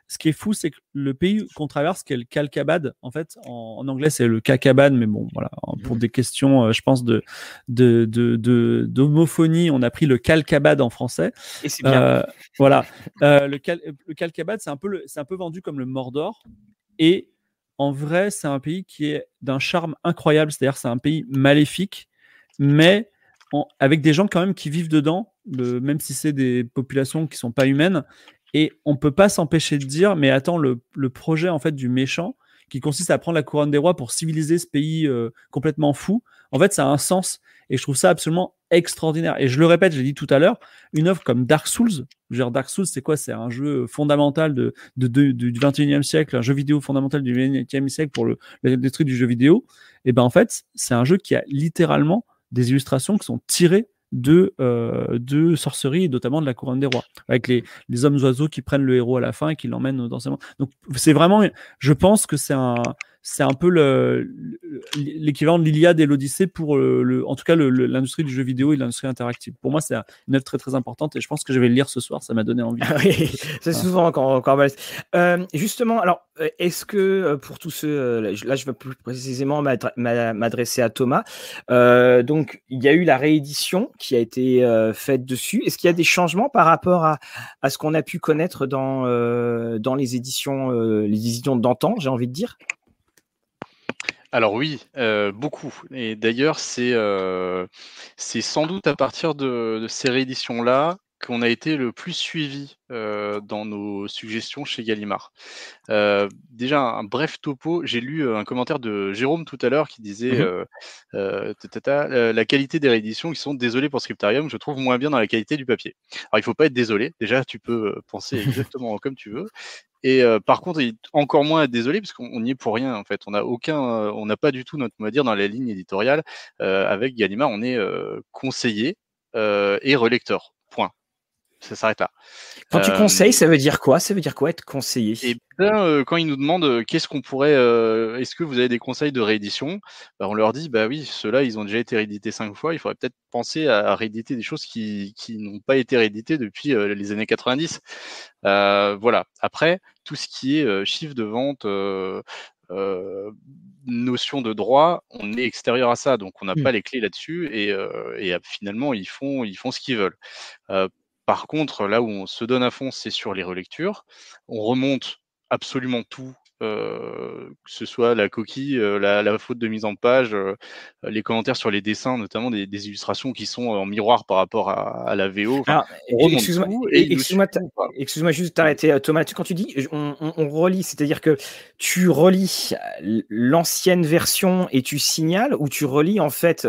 ce qui est fou, c'est que le pays qu'on traverse, qui est le Kalkabad, en fait, en, anglais c'est le Kakabad, mais bon, voilà, pour des questions, euh, je pense de d'homophonie, de, on a pris le Kalkabad en français. Et c'est bien. Euh, voilà, le, le Kalkabad, c'est un peu c'est un peu vendu comme le Mordor, et en vrai, c'est un pays qui est d'un charme incroyable. C'est-à-dire, c'est un pays maléfique mais avec des gens quand même qui vivent dedans, même si c'est des populations qui sont pas humaines. Et on peut pas s'empêcher de dire, mais attends, le, projet en fait du méchant, qui consiste à prendre la couronne des rois pour civiliser ce pays euh, complètement fou, en fait, ça a un sens. Et je trouve ça absolument extraordinaire. Et je le répète, j'ai dit tout à l'heure, une œuvre comme Dark Souls, genre Dark Souls, c'est quoi? C'est un jeu fondamental de, du 21e siècle, un jeu vidéo fondamental du 21e siècle pour le, le, du jeu vidéo. Et ben en fait, c'est un jeu qui a littéralement des illustrations qui sont tirées de, euh, de notamment de la couronne des rois, avec les, les hommes oiseaux qui prennent le héros à la fin et qui l'emmènent dans ses mains. Donc c'est vraiment, je pense que c'est un, c'est un peu l'équivalent de l'Iliade et l'Odyssée pour euh, le, en tout cas l'industrie du jeu vidéo et l'industrie interactive. Pour moi, c'est une œuvre très très importante et je pense que je vais le lire ce soir. Ça m'a donné envie. Ah oui, c'est souvent encore encore euh, justement, alors euh, est-ce que pour tous ceux là, je vais plus précisément m'adresser à Thomas. donc, il y a eu la réédition qui a été faite dessus. Est-ce qu'il y a des changements par rapport à, à ce qu'on a pu connaître dans dans les éditions les éditions d'antan, j'ai envie de dire? Alors oui, beaucoup. Et d'ailleurs, c'est c'est sans doute à partir de, de ces rééditions-là qu'on a été le plus suivi dans nos suggestions chez Gallimard. déjà, un bref topo, j'ai lu un commentaire de Jérôme tout à l'heure qui disait mmh la qualité des rééditions qui sont désolés pour Scriptarium, je trouve moins bien dans la qualité du papier. Alors il faut pas être désolé, déjà tu peux penser exactement comme tu veux. Et par contre, encore moins être désolé parce qu'on n'y est pour rien en fait. On n'a aucun, on n'a pas du tout notre mot à dire dans la ligne éditoriale. avec Gallimard, on est conseiller et relecteur ça s'arrête là. Quand tu conseilles, ça veut dire quoi? Ça veut dire quoi être conseillé Et eh bien, quand ils nous demandent qu'est-ce qu'on pourrait, est-ce que vous avez des conseils de réédition? Bah, On leur dit, bah oui, ceux-là, ils ont déjà été réédités cinq fois. Il faudrait peut-être penser à rééditer des choses qui, qui n'ont pas été rééditées depuis les années 90. voilà. Après, tout ce qui est chiffre de vente, notion de droit, on est extérieur à ça, donc on n'a mmh. pas les clés là-dessus et, et, finalement ils font ils font ce qu'ils veulent. Par contre, là où on se donne à fond, c'est sur les relectures. On remonte absolument tout que ce soit la coquille, la, faute de mise en page, les commentaires sur les dessins, notamment des, illustrations qui sont en miroir par rapport à, la VO. Excuse-moi, excuse-moi juste t'arrêter, Thomas. Quand tu dis on, relit, c'est-à-dire que tu relis l'ancienne version et tu signales, ou tu relis en fait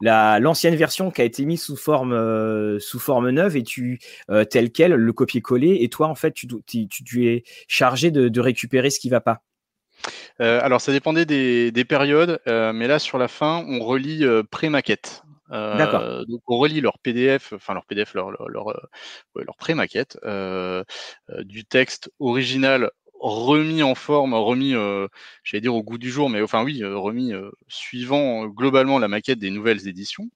l'ancienne version qui a été mise sous forme sous forme neuve et tu tel quel le copier-coller et toi en fait tu, tu, es chargé de, de récupérer ce qui va euh, alors, ça dépendait des, périodes, euh, mais là, sur la fin, on relit euh, pré-maquette. Donc, on relit leur PDF, enfin leur PDF, leur, leur, pré-maquette, du texte original remis en forme, remis, j'allais dire au goût du jour, mais enfin oui, remis suivant globalement la maquette des nouvelles éditions.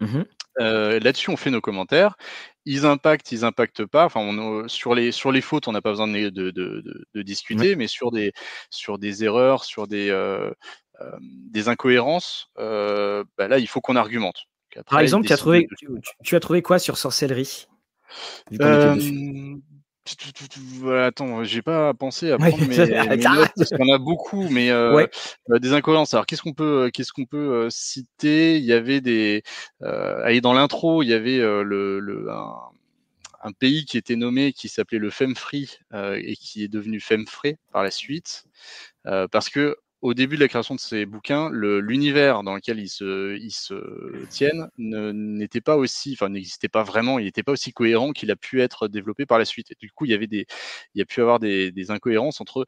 Mmh là-dessus, on fait nos commentaires. Ils impactent, ils impactent pas. Enfin, on, sur les sur les fautes, on n'a pas besoin de, de, de, discuter, mais sur des sur des erreurs, sur des euh, euh, des incohérences, euh, bah là, il faut qu'on argumente. Par exemple, tu as trouvé tu, as trouvé quoi sur sorcellerie voilà, attends, j'ai pas pensé à prendre mes, notes parce qu'on a beaucoup, mais euh, euh, des incohérences. Alors, qu'est-ce qu'on peut, qu'est-ce qu'on peut euh, citer? Il y avait des, allez, dans l'intro, il y avait le, le un, pays qui était nommé, qui s'appelait le Femfree et qui est devenu Femfree par la suite, parce que au début de la création de ces bouquins, l'univers dans lequel ils se, tiennent n'était pas aussi, enfin n'existait pas vraiment, il n'était pas aussi cohérent qu'il a pu être développé par la suite. Du coup, il y avait des, il y a pu avoir des, incohérences entre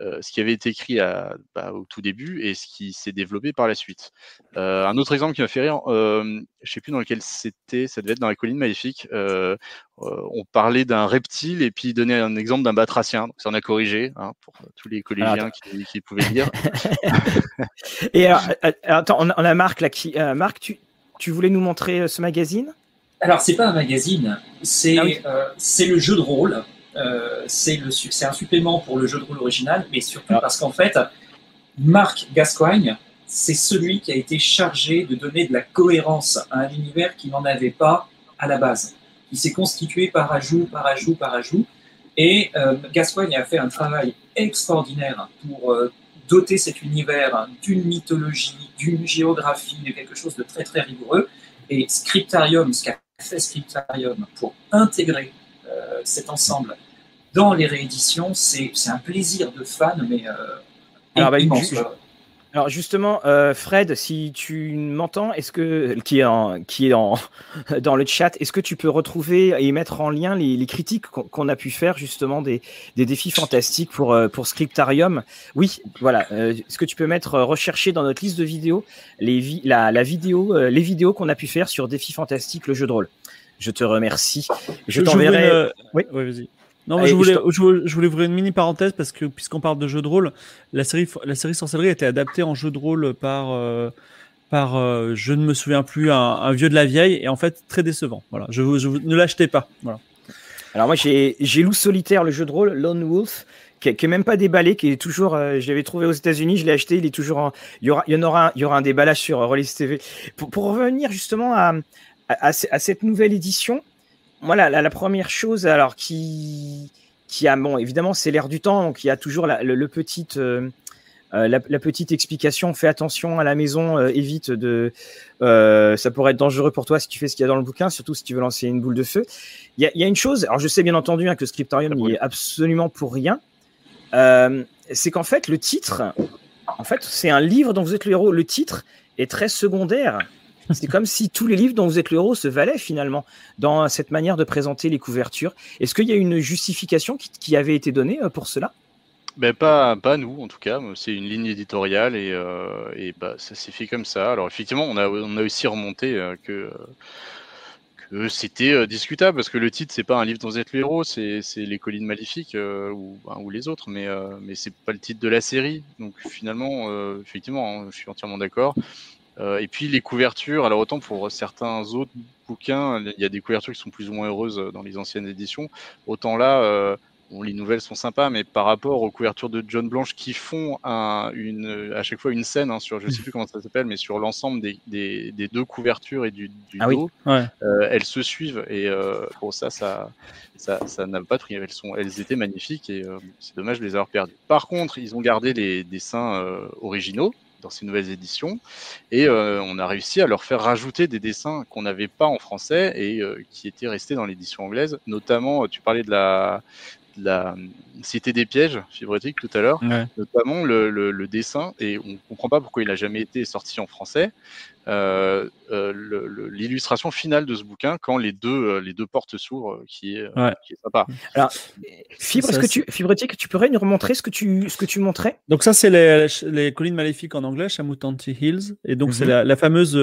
ce qui avait été écrit à, bah, au tout début et ce qui s'est développé par la suite. Euh, un autre exemple qui m'a fait rire, euh, je ne sais plus dans lequel c'était, ça devait être dans la colline maléfique. on parlait d'un reptile et puis il donnait un exemple d'un batracien. Donc ça en a corrigé hein, pour tous les collégiens qui, qui, pouvaient lire. et attends, on a Marc là qui, Marc, tu, tu voulais nous montrer ce magazine? Alors, c'est pas un magazine, c'est ah c'est le jeu de rôle euh, c'est un supplément pour le jeu de rôle original, mais surtout parce qu'en fait, Marc Gascoigne, c'est celui qui a été chargé de donner de la cohérence à un univers qui n'en avait pas à la base. Il s'est constitué par ajout, par ajout, par ajout. Et euh, Gascoigne a fait un travail extraordinaire pour euh, doter cet univers d'une mythologie, d'une géographie, de quelque chose de très très rigoureux. Et Scriptarium, ce qu'a fait Scriptarium pour intégrer cet ensemble. Dans les rééditions, c'est un plaisir de fan, mais euh, alors, bah, alors, justement, euh, Fred, si tu m'entends, est-ce que qui est en, qui est en, dans le chat, est-ce que tu peux retrouver et mettre en lien les, critiques qu'on a pu faire justement des, des défis fantastiques pour pour Scriptarium? Oui, voilà. est-ce que tu peux mettre rechercher dans notre liste de vidéos les la, la vidéo les vidéos qu'on a pu faire sur défis fantastiques le jeu de rôle? Je te remercie. Je, t'enverrai. Oui, vas-y. Non, je, voulais, je, voulais, ouvrir une mini parenthèse parce que puisqu'on parle de jeu de rôle, la série, la série Sorcellerie a été adaptée en jeu de rôle par, euh, par euh, je ne me souviens plus, un, vieux de la vieille et en fait très décevant. Voilà, je, ne l'achetez pas. Voilà. Alors moi j'ai Loup Solitaire, le jeu de rôle Lone Wolf, qui, est même pas déballé, qui est toujours, euh, je l'avais trouvé aux États-Unis, je l'ai acheté, il est toujours en, il y aura, il y en aura, un, il y aura un déballage sur Rollis TV. Pour, pour revenir justement à, à, cette nouvelle édition, voilà, la, première chose, alors qui, qui a, bon, évidemment, c'est l'air du temps, donc il y a toujours le, petit, euh, la, la, petite explication, fais attention à la maison, évite de, ça pourrait être dangereux pour toi si tu fais ce qu'il y a dans le bouquin, surtout si tu veux lancer une boule de feu. Il y a, y a, une chose, alors je sais bien entendu hein, que Scriptorium n'y est absolument pour rien, c'est qu'en fait le titre, en fait c'est un livre dont vous êtes le héros. Le titre est très secondaire. C'est comme si tous les livres dont vous êtes le héros se valaient finalement dans cette manière de présenter les couvertures. Est-ce qu'il y a une justification qui, avait été donnée pour cela? Ben pas, nous en tout cas, c'est une ligne éditoriale et, euh, et bah, ça s'est fait comme ça. Alors effectivement, on a, on a aussi remonté euh, que, c'était euh, discutable parce que le titre c'est pas un livre dont vous êtes le héros, c'est les collines maléfiques ou, ben, ou, les autres, mais, mais c'est pas le titre de la série. Donc finalement, effectivement, hein, je suis entièrement d'accord. Et puis les couvertures, alors autant pour certains autres bouquins, il y a des couvertures qui sont plus ou moins heureuses dans les anciennes éditions, autant là Bon, les nouvelles sont sympas, mais par rapport aux couvertures de John Blanche qui font un, une, à chaque fois une scène hein, sur, je sais plus comment ça s'appelle, mais sur l'ensemble des, des, des, deux couvertures et du, du ah dos, oui. ouais. euh, elles se suivent et euh, pour ça, ça, ça, ça n'a pas pris. Elles sont, elles étaient magnifiques et euh, c'est dommage de les avoir perdues. Par contre, ils ont gardé les dessins euh, originaux dans ces nouvelles éditions. Et euh, on a réussi à leur faire rajouter des dessins qu'on n'avait pas en français et euh, qui étaient restés dans l'édition anglaise. Notamment tu parlais de la la Cité des pièges fibrotique tout à l'heure, ouais. notamment le, le, le, dessin, et on ne comprend pas pourquoi il n'a jamais été sorti en français, euh, euh, l'illustration finale de ce bouquin quand les deux, euh, les deux portes s'ouvrent, qui, est, ouais. qui est sympa. Alors, Fibre, est-ce que tu, Fibrotique, tu pourrais nous remontrer ce que tu, ce que tu montrais? Donc ça, c'est les, les collines maléfiques en anglais, Chamutanti Hills, et donc mm -hmm. c'est la, la, fameuse,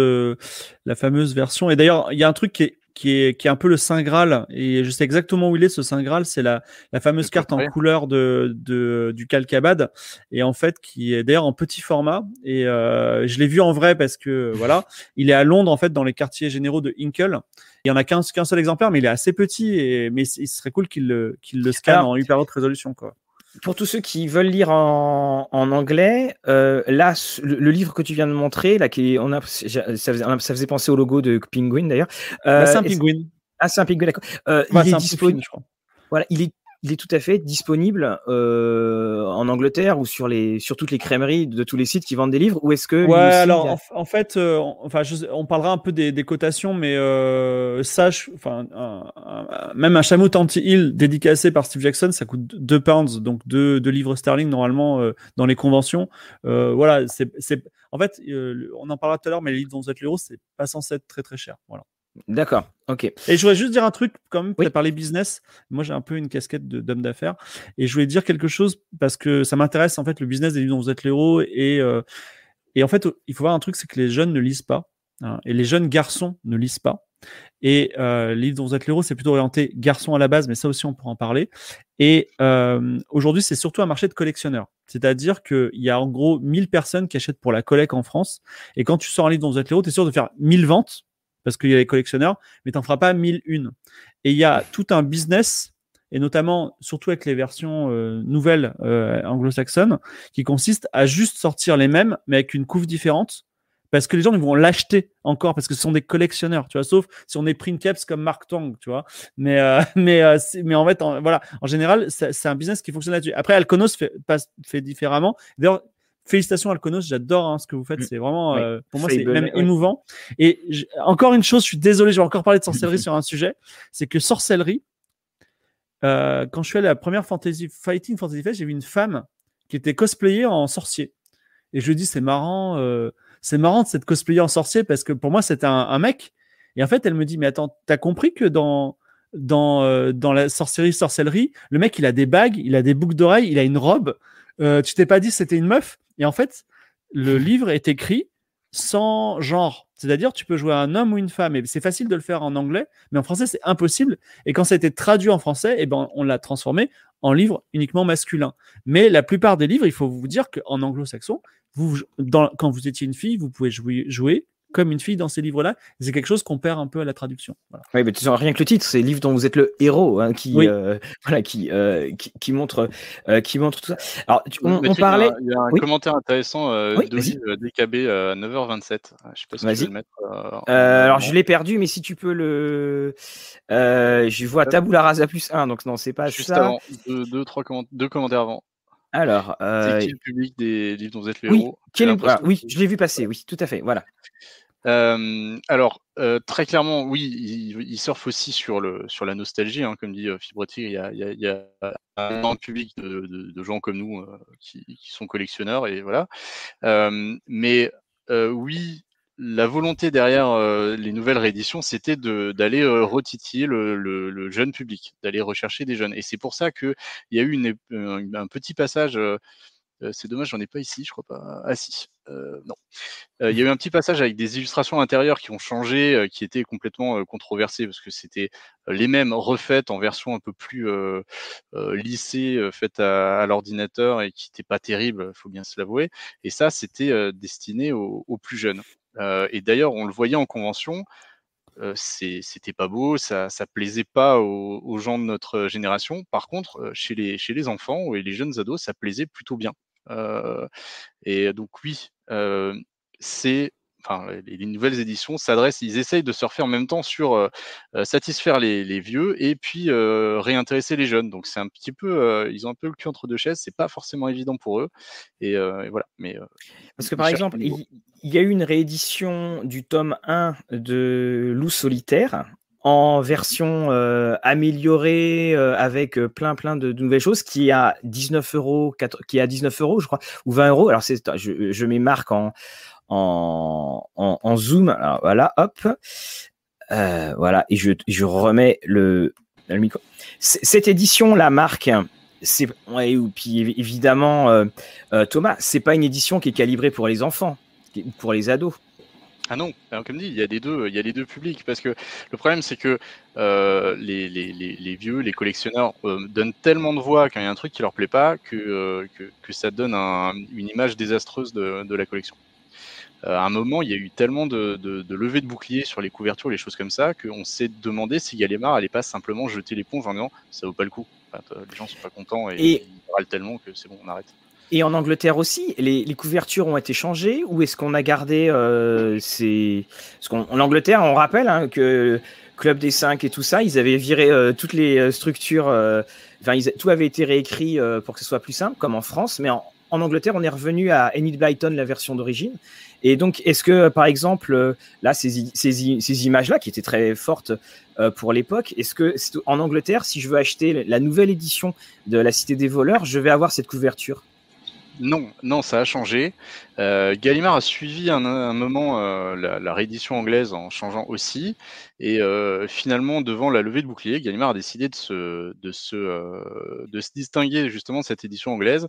la fameuse version. Et d'ailleurs, il y a un truc qui est qui est, qui est un peu le Saint Graal. Et je sais exactement où il est, ce Saint Graal. C'est la, la fameuse carte en couleur de, de, du Calcabad. Et en fait, qui est d'ailleurs en petit format. Et euh, je l'ai vu en vrai parce que, voilà, il est à Londres, en fait, dans les quartiers généraux de Hinkle. Il y en a qu'un qu seul exemplaire, mais il est assez petit. Et, mais il serait cool qu'il le, qu'il le scanne Alors, en hyper haute résolution, quoi pour tous ceux qui veulent lire en, en anglais, euh, là, le, le, livre que tu viens de montrer, là, qui on a, ça faisait, ça faisait penser au logo de Penguin d'ailleurs. Euh, c'est un Penguin. Ah, c'est un Penguin, d'accord. Euh, ouais, il est, est disponible, je crois. Voilà, il est il est tout à fait disponible euh, en Angleterre ou sur les sur toutes les crèmeries de tous les sites qui vendent des livres ou est-ce que ouais alors a... en, en, fait euh, enfin je, on parlera un peu des, des cotations mais euh, sache enfin un, un, même un chameau anti-hill dédicacé par Steve Jackson ça coûte 2 pounds donc 2 livres sterling normalement euh, dans les conventions. Euh, voilà c'est en fait euh, on en parlera tout à l'heure mais les livres dont vous êtes l'euro c'est pas censé être très très cher voilà D'accord, ok. Et je voudrais juste dire un truc, quand même, oui. tu as parlé business. Moi, j'ai un peu une casquette d'homme d'affaires. Et je voulais dire quelque chose parce que ça m'intéresse, en fait, le business des livres dont vous êtes l'héros. Et, euh, et en fait, il faut voir un truc, c'est que les jeunes ne lisent pas. Hein, et les jeunes garçons ne lisent pas. Et euh, les livres dont vous êtes l'héros, c'est plutôt orienté garçon à la base, mais ça aussi, on pourra en parler. Et euh, aujourd'hui, c'est surtout un marché de collectionneurs. C'est-à-dire qu'il y a en gros 1000 personnes qui achètent pour la collecte en France. Et quand tu sors un livre dont vous êtes l'héros, tu es sûr de faire 1000 ventes parce qu'il y a les collectionneurs, mais tu n'en feras pas 1001. Et il y a tout un business, et notamment, surtout avec les versions euh, nouvelles euh, anglo-saxonnes, qui consiste à juste sortir les mêmes, mais avec une couve différente, parce que les gens ils vont l'acheter encore, parce que ce sont des collectionneurs, tu vois, sauf si on est print caps comme Mark Tong, tu vois. Mais, euh, mais, mais en fait, en, voilà, en général, c'est un business qui fonctionne là-dessus. Après, Alconos fait, fait différemment. D'ailleurs, félicitations Alconos, j'adore hein, ce que vous faites, c'est vraiment oui. euh, pour moi c'est même émouvant. Et encore une chose, je suis désolé, je vais encore parler de sorcellerie sur un sujet, c'est que sorcellerie, euh, quand je suis allé à la première Fantasy Fighting Fantasy Fest, j'ai vu une femme qui était cosplayée en sorcier. Et je lui dis c'est marrant, euh, c'est marrant de cette cosplayée en sorcier parce que pour moi c'était un, un, mec. Et en fait elle me dit mais attends, t'as compris que dans dans euh, dans la sorcellerie sorcellerie, le mec il a des bagues, il a des boucles d'oreilles, il a une robe. Euh, tu t'es pas dit c'était une meuf? Et en fait, le livre est écrit sans genre. C'est-à-dire, tu peux jouer un homme ou une femme. Et c'est facile de le faire en anglais, mais en français, c'est impossible. Et quand ça a été traduit en français, eh ben, on l'a transformé en livre uniquement masculin. Mais la plupart des livres, il faut vous dire qu'en anglo-saxon, vous, dans, quand vous étiez une fille, vous pouvez jouer, jouer comme une fille dans ces livres-là. C'est quelque chose qu'on perd un peu à la traduction. Voilà. Oui, mais tu sens rien que le titre, c'est le livre dont vous êtes le héros, hein, qui, oui. euh, voilà, qui, euh, qui, qui, montre, euh, qui montre tout ça. Alors, tu, on, on parlait. Il y a un oui. commentaire intéressant euh, oui, d'Olive DKB à 9h27. Je sais pas si tu peux le mettre. alors, je l'ai perdu, mais si tu peux le. je vois Tabula Rasa plus 1, donc non, c'est pas Juste ça. avant, deux, deux, trois commentaires, deux commentaires avant. Alors, c'est qui le public des livres dont vous êtes le oui, héros? oui, je l'ai vu passer, oui, tout à fait, voilà. alors, très clairement, oui, il, surfe aussi sur, le, sur la nostalgie, hein, comme dit Fibretti, il y a, il y a, un public de, de, gens comme nous qui, qui, sont collectionneurs, et voilà. mais oui, la volonté derrière les nouvelles rééditions, c'était d'aller retitiller le, jeune public, d'aller rechercher des jeunes. Et c'est pour ça qu'il y a eu un petit passage euh, c'est dommage, j'en ai pas ici, je crois pas. Ah si, euh, non. Euh, il y a eu un petit passage avec des illustrations intérieures qui ont changé, qui étaient complètement controversées parce que c'était les mêmes refaites en version un peu plus lissée, faites à, l'ordinateur et qui n'étaient pas terribles, faut bien se l'avouer. Et ça, c'était destiné aux, plus jeunes. Et d'ailleurs, on le voyait en convention. Euh, c'était pas beau, ça, ça plaisait pas aux, gens de notre génération. Par contre, chez les, chez les enfants et les jeunes ados, ça plaisait plutôt bien. Euh, et donc oui, euh, c'est Enfin, les, nouvelles éditions s'adressent, ils essayent de se refaire en même temps sur satisfaire les, vieux et puis réintéresser les jeunes. Donc c'est un petit peu, ils ont un peu le cul entre deux chaises. C'est pas forcément évident pour eux. Et, voilà. Mais parce que par exemple, il, il, y a eu une réédition du tome 1 de Loup solitaire en version euh, améliorée euh, avec euh, plein plein de, nouvelles choses qui a 19 euros qui a 19 euros je crois ou 20 euros alors c'est je, je mets marque en en, zoom. Alors voilà hop. Voilà et je, remets le, micro. Cette édition la marque c'est ouais, puis évidemment Thomas c'est pas une édition qui est calibrée pour les enfants pour les ados. Ah non, comme dit, il y a des deux, il y a les deux publics parce que le problème c'est que euh, les, les, les, vieux, les collectionneurs euh, donnent tellement de voix quand il y a un truc qui leur plaît pas que, euh, ça donne un, une image désastreuse de la collection. À un moment, il y a eu tellement de, de, de levées de boucliers sur les couvertures, les choses comme ça, qu'on s'est demandé si Gallimard allait pas simplement jeter l'éponge en disant ça vaut pas le coup. les gens sont pas contents et, et... ils râlent tellement que c'est bon, on arrête. Et en Angleterre aussi, les, couvertures ont été changées ou est-ce qu'on a gardé euh, ces... Parce qu'en Angleterre, on rappelle hein, que Club des 5 et tout ça, ils avaient viré euh, toutes les euh, structures, enfin, tout avait été réécrit pour que ce soit plus simple, comme en France, mais en, Angleterre, on est revenu à Enid Blyton, la version d'origine. Et donc, est-ce que, par exemple, là, ces, images-là, qui étaient très fortes pour l'époque, est-ce que en Angleterre, si je veux acheter la nouvelle édition de La Cité des voleurs, je vais avoir cette couverture? Non, non, ça a changé. Euh, Gallimard a suivi un, un moment euh, la, réédition anglaise en changeant aussi. Et euh, finalement, devant la levée de bouclier, Gallimard a décidé de se, de se, de se distinguer justement de cette édition anglaise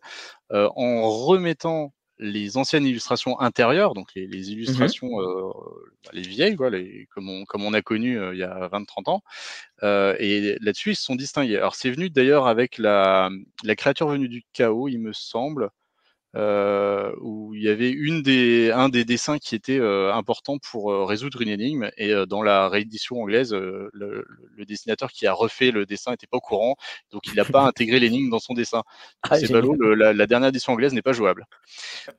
en remettant les anciennes illustrations intérieures, donc les, les mmh illustrations, bah, les vieilles, quoi, les, comme, on, comme on a connu il y a 20-30 ans. et là-dessus, ils se sont distingués. Alors, c'est venu d'ailleurs avec la, la créature venue du chaos, il me semble. Euh, où il y avait une des, un des dessins qui était euh, important pour euh, résoudre une énigme. Et dans la réédition anglaise, le, le, dessinateur qui a refait le dessin n'était pas au courant, donc il n'a pas intégré l'énigme dans son dessin. Ah, c'est ballot, la, la, dernière édition anglaise n'est pas jouable.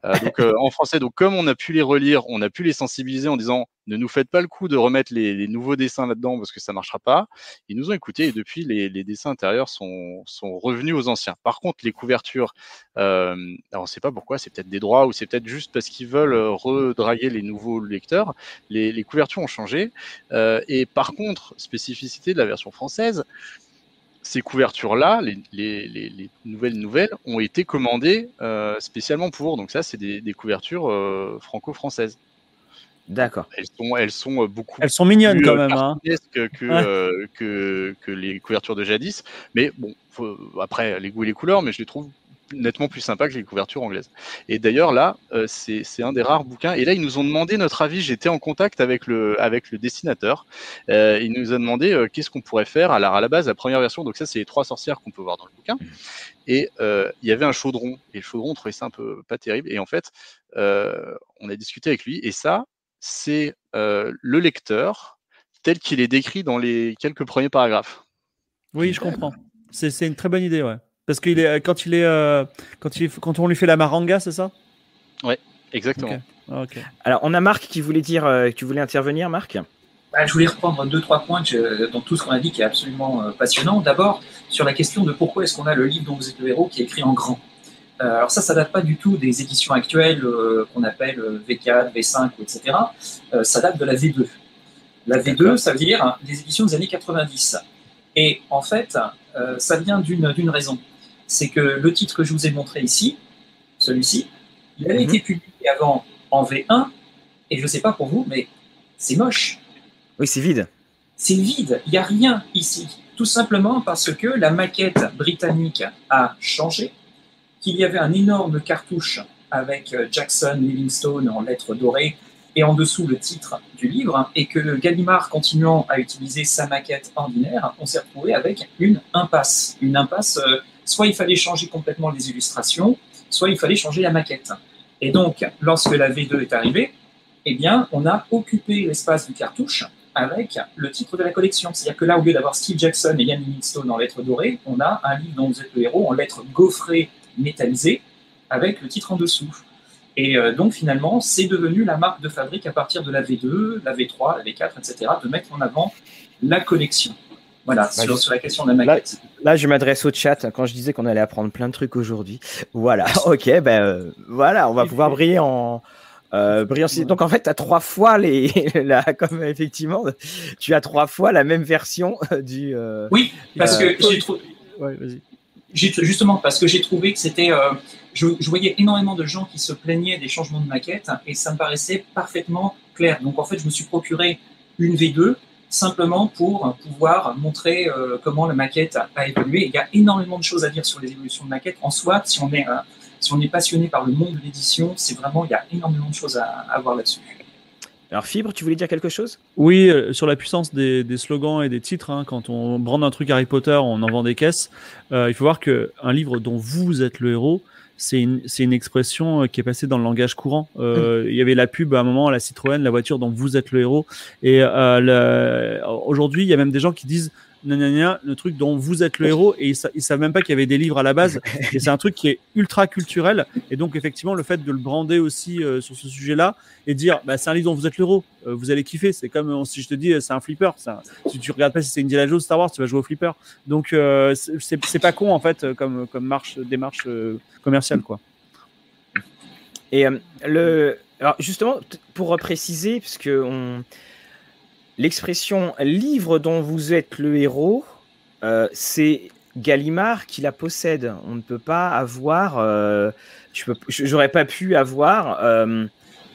donc en français, donc comme on a pu les relire, on a pu les sensibiliser en disant ne nous faites pas le coup de remettre les, nouveaux dessins là-dedans parce que ça marchera pas. Ils nous ont écoutés et depuis les, dessins intérieurs sont, revenus aux anciens. Par contre, les couvertures, euh, on sait pas pourquoi, c'est peut-être des droits ou c'est peut-être juste parce qu'ils veulent euh, redraguer les nouveaux lecteurs. Les, couvertures ont changé euh, et par contre, spécificité de la version française, ces couvertures-là, les, les, les, nouvelles nouvelles, ont été commandées spécialement pour. Donc ça, c'est des, couvertures franco-françaises. D'accord. Elles sont, elles sont euh, beaucoup. Elles sont mignonnes quand même. Hein. Que, euh, que, que, les couvertures de jadis. Mais bon, après, les goûts et les couleurs, mais je les trouve nettement plus sympas que les couvertures anglaises. Et d'ailleurs, là, euh, c'est un des rares bouquins. Et là, ils nous ont demandé notre avis. J'étais en contact avec le, avec le dessinateur. Euh, il nous a demandé qu'est-ce qu'on pourrait faire. Alors, à la base, la première version, donc ça, c'est les trois sorcières qu'on peut voir dans le bouquin. Et il y avait un chaudron. Et le chaudron, on trouvait ça un peu pas terrible. Et en fait, on a discuté avec lui. Et ça, c'est le lecteur tel qu'il est décrit dans les quelques premiers paragraphes. Oui, je comprends. C'est une très bonne idée, ouais. Parce qu'il est quand il est quand il quand on lui fait la maranga, c'est ça? Ouais, exactement. Alors on a Marc qui voulait dire que tu voulais intervenir, Marc? Bah, je voulais reprendre deux trois points dans tout ce qu'on a dit qui est absolument passionnant. D'abord sur la question de pourquoi est-ce qu'on a le livre dont vous êtes le héros qui est écrit en grand. Euh, alors ça, ça date pas du tout des éditions actuelles euh, qu'on appelle V4, V5, etc. ça date de la V2. La V2, ça veut dire des éditions des années 90. Et en fait, ça vient d'une raison. C'est que le titre que je vous ai montré ici, celui-ci, il avait mhm. été publié avant en V1, et je ne sais pas pour vous, mais c'est moche. Oui, c'est vide. C'est vide, il n'y a rien ici. Tout simplement parce que la maquette britannique a changé, qu'il y avait un énorme cartouche avec euh, Jackson Livingstone en lettres dorées et en dessous le titre du livre, et que Gallimard continuant à utiliser sa maquette ordinaire, on s'est retrouvé avec une impasse. Une impasse, euh, soit il fallait changer complètement les illustrations, soit il fallait changer la maquette. Et donc, lorsque la V2 est arrivée, eh bien, on a occupé l'espace du cartouche avec le titre de la collection. C'est-à-dire que là, au lieu d'avoir Steve Jackson et Ian Livingstone en lettres dorées, on a un livre dont vous êtes le héros en lettres gaufrées métallisées avec le titre en dessous. Et euh, donc finalement, c'est devenu la marque de fabrique à partir de la V2, la V3, la V4, etc., de mettre en avant la collection. Voilà, bah, sur, la question de la maquette. Là, je m'adresse au chat quand je disais qu'on allait apprendre plein de trucs aujourd'hui. Voilà, ok, ben euh, voilà, on va pouvoir briller en, euh, Donc en fait, tu as trois fois les, la, comme effectivement, tu as trois fois la même version euh, du. Euh, oui, parce que j'ai trouvé. Ouais, justement, parce que j'ai trouvé que c'était. Euh, je, je, voyais énormément de gens qui se plaignaient des changements de maquette et ça me paraissait parfaitement clair. Donc en fait, je me suis procuré une V2 simplement pour pouvoir montrer comment la maquette a évolué. Il y a énormément de choses à dire sur les évolutions de maquette. En soi, si on est si on est passionné par le monde de l'édition, c'est vraiment, il y a énormément de choses à, à voir là-dessus. Alors Fibre, tu voulais dire quelque chose? Oui, euh, sur la puissance des, des, slogans et des titres. Hein, quand on brande un truc Harry Potter, on en vend des caisses. Euh, il faut voir que un livre dont vous êtes le héros, c'est une, une, expression euh, qui est passée dans le langage courant. Euh, Il y avait la pub à un moment, la Citroën, la voiture dont vous êtes le héros. Et euh, aujourd'hui, il y a même des gens qui disent le truc dont vous êtes le héros et ils, ils savent même pas qu'il y avait des livres à la base. Et c'est un truc qui est ultra culturel. Et donc effectivement le fait de le brander aussi euh, sur ce sujet-là et dire bah, c'est un livre dont vous êtes le héros euh, vous allez kiffer. C'est comme euh, si je te dis c'est un flipper si tu regardes pas si c'est Indiana Jones Star Wars tu vas jouer au flipper. Donc c'est pas con en fait comme comme marche démarche commerciale quoi. Et le alors justement pour préciser parce que on L'expression livre dont vous êtes le héros, euh, c'est Gallimard qui la possède. On ne peut pas avoir, euh, j'aurais pas pu avoir euh,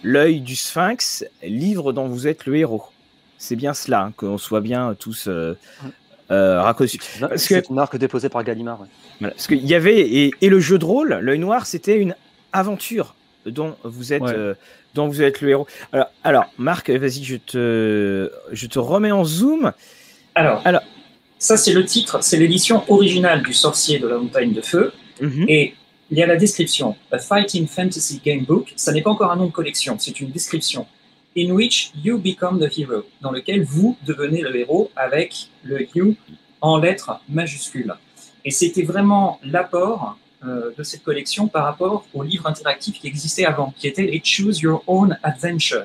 l'œil du Sphinx, livre dont vous êtes le héros. C'est bien cela, hein, qu'on soit bien tous euh, raccrochés. C'est une marque déposée par Gallimard. Parce qu'il y avait, et, et, le jeu de rôle, l'œil noir, c'était une aventure dont vous êtes dont vous êtes le héros. Alors, alors Marc, vas-y, je te, je te remets en zoom. Alors, alors. ça c'est le titre, c'est l'édition originale du Sorcier de la Montagne de Feu. Mhm. Et il y a la description. A Fighting Fantasy Game Book. Ça n'est pas encore un nom de collection, c'est une description. In which you become the hero, dans lequel vous devenez le héros avec le you en lettres majuscules. Et c'était vraiment l'apport de cette collection par rapport aux livres interactifs qui existaient avant, qui étaient les Choose Your Own Adventure.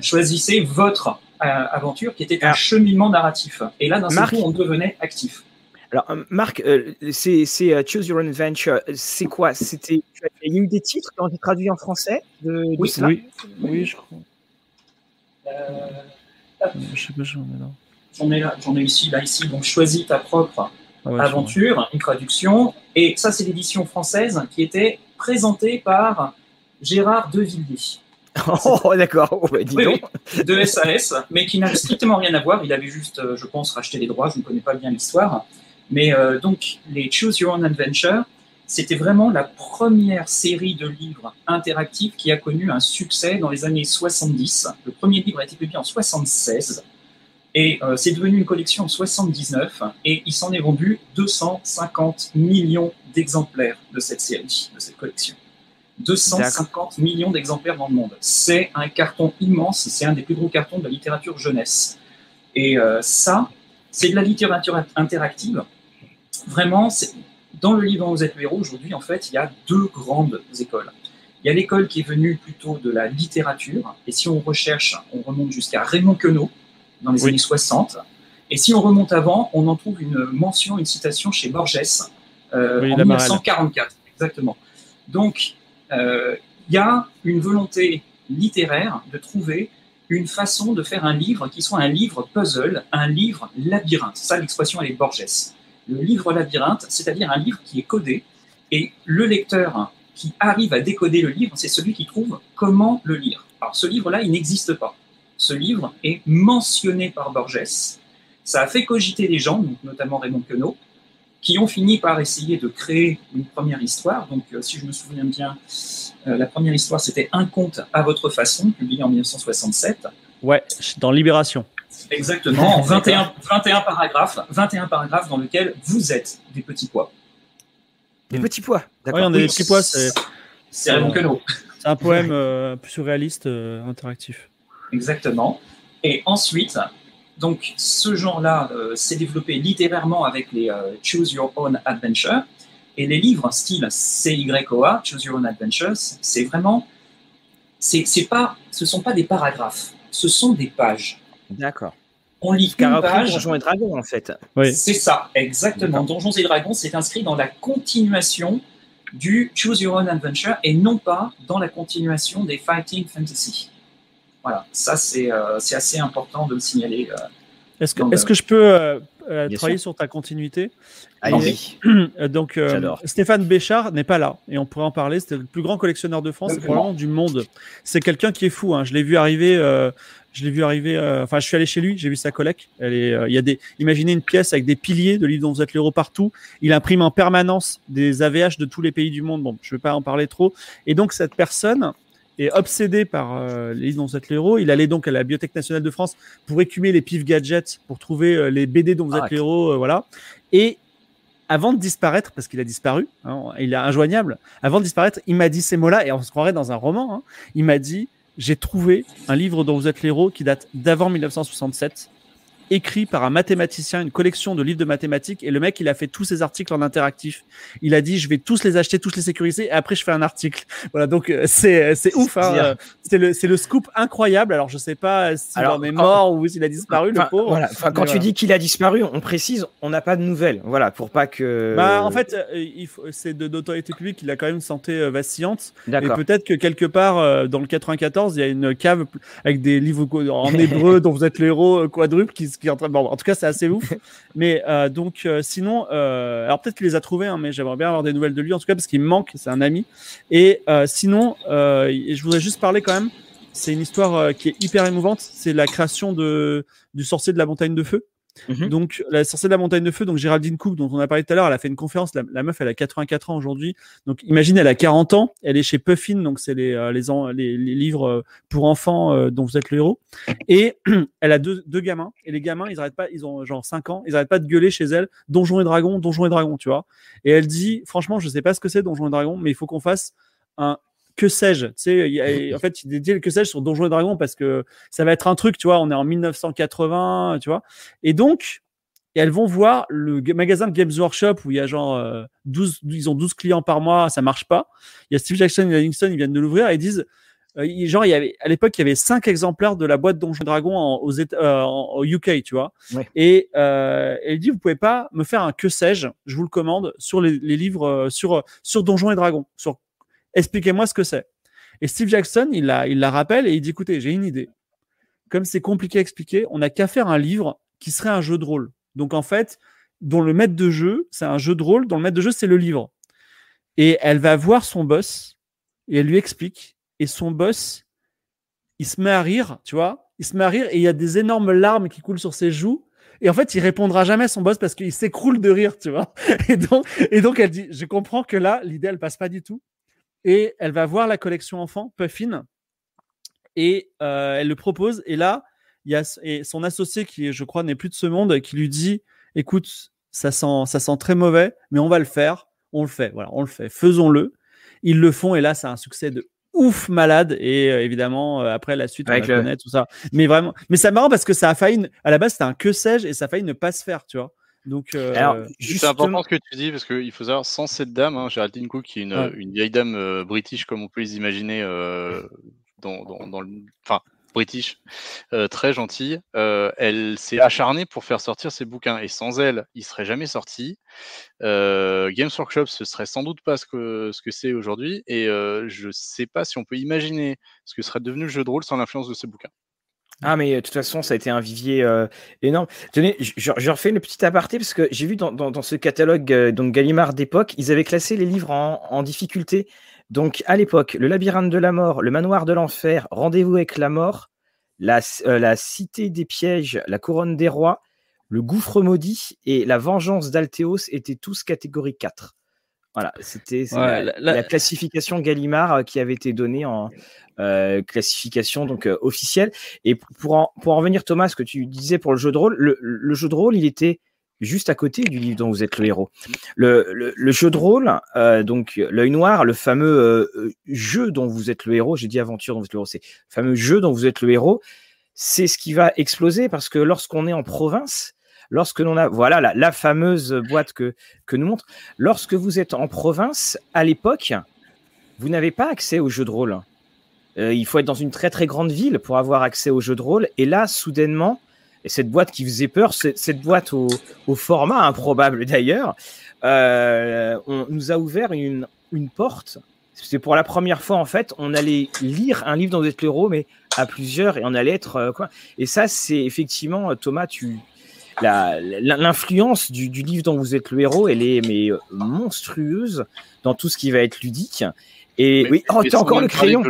Choisissez votre euh, aventure, qui était un cheminement narratif. Et là, d'un seul coup, on devenait actif. Alors, euh, Marc, c'est Choose Your Own Adventure. C'est quoi? C'était Il y a eu des titres qui ont été traduits en français de, oui, oui, oui, je crois. je sais pas, j'en ai là. J'en ai là, j'en ai ici, là, ici. Donc, choisis ta propre ah aventure, une traduction. Et ça, c'est l'édition française qui était présentée par Gérard Devilliers. Oh, d'accord. Oh, bah, de SAS, mais qui n'a strictement rien à voir. Il avait juste, euh, je pense, racheté les droits. Je ne connais pas bien l'histoire. Mais euh, donc, les Choose Your Own Adventure, c'était vraiment la première série de livres interactifs qui a connu un succès dans les années 70. Le premier livre a été publié en 76. Et euh, c'est devenu une collection en 79 et il s'en est vendu 250 millions d'exemplaires de cette série, de cette collection. 250 millions d'exemplaires dans le monde. C'est un carton immense, c'est un des plus gros cartons de la littérature jeunesse. Et euh, ça, c'est de la littérature interactive. Vraiment, dans le livre dont vous êtes le héros, aujourd'hui, en fait, il y a deux grandes écoles. Il y a l'école qui est venue plutôt de la littérature, et si on recherche, on remonte jusqu'à Raymond Queneau, dans les années 60. Et si on remonte avant, on en trouve une mention, une citation chez Borges euh, en 1944, exactement. Donc, il y a une volonté littéraire de trouver une façon de faire un livre qui soit un livre puzzle, un livre labyrinthe. Ça, l'expression, elle est Borges. Le livre labyrinthe, c'est-à-dire un livre qui est codé, et le lecteur qui arrive à décoder le livre, c'est celui qui trouve comment le lire. Alors, ce livre-là, il n'existe pas. Ce livre est mentionné par Borges. Ça a fait cogiter des gens, notamment Raymond Queneau, qui ont fini par essayer de créer une première histoire. Donc, euh, si je me souviens bien, euh, la première histoire, c'était Un conte à votre façon, publié en 1967. Ouais, dans Libération. Exactement, en 21, 21 paragraphes, 21 paragraphes dans lesquels vous êtes des petits pois. Des petits pois, d'accord. Oui, on est des petits pois, c'est. C'est Raymond Queneau. C'est un poème euh, plus surréaliste, interactif. Exactement. Et ensuite, donc, ce genre-là euh, s'est développé littérairement avec les euh, Choose Your Own Adventure. Et les livres style CYOA, Choose Your Own Adventures, c'est vraiment. C'est, pas, ce ne sont pas des paragraphes, ce sont des pages. D'accord. On lit une page. Donjons et Dragons, en fait. Oui. C'est ça, exactement. Donjons et Dragons, c'est inscrit dans la continuation du Choose Your Own Adventure et non pas dans la continuation des Fighting Fantasy. Voilà, ça c'est euh, assez important de le signaler. Euh, est-ce que, est que je peux euh, travailler sur ta continuité? Allez. Donc, Stéphane Béchard n'est pas là et on pourrait en parler. C'était le plus grand collectionneur de France, probablement du monde. C'est quelqu'un qui est fou. Hein. Je l'ai vu arriver. je l'ai vu arriver. Enfin, je suis allé chez lui. J'ai vu sa collecte. Elle est. Il y a des. Imaginez une pièce avec des piliers de livres dont vous êtes l'héros partout. Il imprime en permanence des AVH de tous les pays du monde. Bon, je ne vais pas en parler trop. Et donc cette personne et obsédé par euh, les livres dont vous êtes l'héros. Il allait donc à la Bibliothèque nationale de France pour écumer les pif gadgets, pour trouver euh, les BD dont vous êtes ah, l'héros, euh, voilà. Et avant de disparaître, parce qu'il a disparu, hein, il est injoignable, avant de disparaître, il m'a dit ces mots-là, et on se croirait dans un roman, hein. il m'a dit, j'ai trouvé un livre dont vous êtes l'héros qui date d'avant 1967, écrit par un mathématicien, une collection de livres de mathématiques, et le mec, il a fait tous ses articles en interactif. Il a dit, je vais tous les acheter, tous les sécuriser, et après, je fais un article. Voilà, donc euh, c'est c'est ouf. Hein. C'est le c'est le scoop incroyable. Alors, je sais pas s'il en est mort ou s'il a disparu, le pauvre. Voilà. quand tu dis qu'il a disparu, on précise, on n'a pas de nouvelles. Voilà, pour pas que. Bah, en fait, euh, c'est de notoriété publique qu'il a quand même une santé euh, vacillante. Et peut-être que quelque part, dans le 94, il y a une cave avec des livres en hébreu dont vous êtes le héros quadruple qui en train. Bon, en tout cas, c'est assez ouf. mais euh, donc, euh, sinon, euh, alors peut-être qu'il les a trouvés, hein, mais j'aimerais bien avoir des nouvelles de lui en tout cas parce qu'il me manque. C'est un ami. Et sinon, je voudrais juste parler quand même. C'est une histoire qui est hyper émouvante. C'est la création de du sorcier de la montagne de feu. Mhm. Donc, la sorcière de la montagne de feu, donc Géraldine Cook, dont on a parlé tout à l'heure, elle a fait une conférence. La, meuf, elle a 84 ans aujourd'hui. Donc, imagine, elle a 40 ans. Elle est chez Puffin, donc c'est les, euh, les, les, livres euh, pour enfants euh, dont vous êtes le héros. Et elle a deux, gamins. Et les gamins, ils arrêtent pas, ils ont genre 5 ans, ils arrêtent pas de gueuler chez elle Donjons et Dragons, Donjons et Dragons, tu vois. Et elle dit, franchement, je sais pas ce que c'est Donjons et Dragons, mais il faut qu'on fasse un, que sais-je, tu sais, en fait, il dédié le que sais-je sur Donjons et Dragons parce que ça va être un truc, tu vois, on est en 1980, tu vois. Et donc, et elles vont voir le magasin de Games Workshop où il y a genre 12, euh, ils ont 12 clients par mois, ça marche pas. Il y a Steve Jackson et Livingston, ils viennent de l'ouvrir et ils disent, euh, genre, il y avait, à l'époque, il y avait 5 exemplaires de la boîte Donjons et Dragons en, aux euh, au UK, tu vois. Et, euh, et il dit, vous pouvez pas me faire un que sais-je, je vous le commande, sur les, les livres, sur, sur Donjons et Dragons, sur expliquez-moi ce que c'est. Et Steve Jackson, il la, rappelle et il dit, écoutez, j'ai une idée. Comme c'est compliqué à expliquer, on n'a qu'à faire un livre qui serait un jeu de rôle. Donc en fait, dont le maître de jeu, c'est un jeu de rôle, dont le maître de jeu, c'est le livre. Et elle va voir son boss et elle lui explique. Et son boss, il se met à rire, tu vois. Il se met à rire et il y a des énormes larmes qui coulent sur ses joues. Et en fait, il répondra jamais à son boss parce qu'il s'écroule de rire, tu vois. Et donc, et donc, elle dit, je comprends que là, l'idée, elle passe pas du tout. Et elle va voir la collection enfant, Puffin, et euh, elle le propose. Et là, il y a son associé qui, je crois, n'est plus de ce monde, qui lui dit "Écoute, ça sent, ça sent très mauvais, mais on va le faire. On le fait. Voilà, on le fait. Faisons-le." Ils le font et là, c'est un succès de ouf malade et euh, évidemment euh, après la suite on Avec la tout ça mais vraiment mais c'est marrant parce que ça a failli à la base c'était un que sais-je et ça a failli ne pas se faire tu vois donc, euh, c'est important ce que tu dis parce qu'il faut savoir, sans cette dame, hein, Géraldine Cook, qui est une, une vieille dame british comme on peut les imaginer dans, dans, dans, le, enfin, british, euh, très gentille. Euh, elle s'est acharnée pour faire sortir ses bouquins et sans elle, il serait jamais sorti. Euh, Games Workshop, ce serait sans doute pas ce que ce que c'est aujourd'hui et je sais pas si on peut imaginer ce que serait devenu le jeu de rôle sans l'influence de ces bouquins. Ah, mais de toute façon, ça a été un vivier énorme. Tenez, je, refais une petite aparté parce que j'ai vu dans, ce catalogue donc Gallimard d'époque, ils avaient classé les livres en, difficulté. Donc, à l'époque, le labyrinthe de la mort, le manoir de l'enfer, rendez-vous avec la mort, la, euh, la, cité des pièges, la couronne des rois, le gouffre maudit et la vengeance d'Altéos étaient tous catégorie 4. Voilà, c'était la, classification Gallimard euh, qui avait été donnée en euh, classification donc officielle. Et pour en, pour en revenir, Thomas, ce que tu disais pour le jeu de rôle, le jeu de rôle, il était juste à côté du livre dont vous êtes le héros. Le, jeu de rôle, euh, donc l'œil noir, le fameux euh, jeu dont vous êtes le héros, j'ai dit aventure dont vous êtes le héros, c'est le fameux jeu dont vous êtes le héros, c'est ce qui va exploser parce que lorsqu'on est en province, lorsque l'on a, voilà la, fameuse boîte que, que nous montre, lorsque vous êtes en province, à l'époque, vous n'avez pas accès au jeu de rôle. Euh, il faut être dans une très très grande ville pour avoir accès au jeu de rôle. Et là, soudainement, et cette boîte qui faisait peur, cette boîte au, format improbable d'ailleurs, euh, on nous a ouvert une, une porte. C'est pour la première fois en fait, on allait lire un livre dans l'héros, mais à plusieurs, et on allait être euh, quoi. Et ça, c'est effectivement Thomas, tu l'influence du, du, livre dont vous êtes le héros, elle est mais monstrueuse dans tout ce qui va être ludique. Et oui, oh, tu as encore le crayon.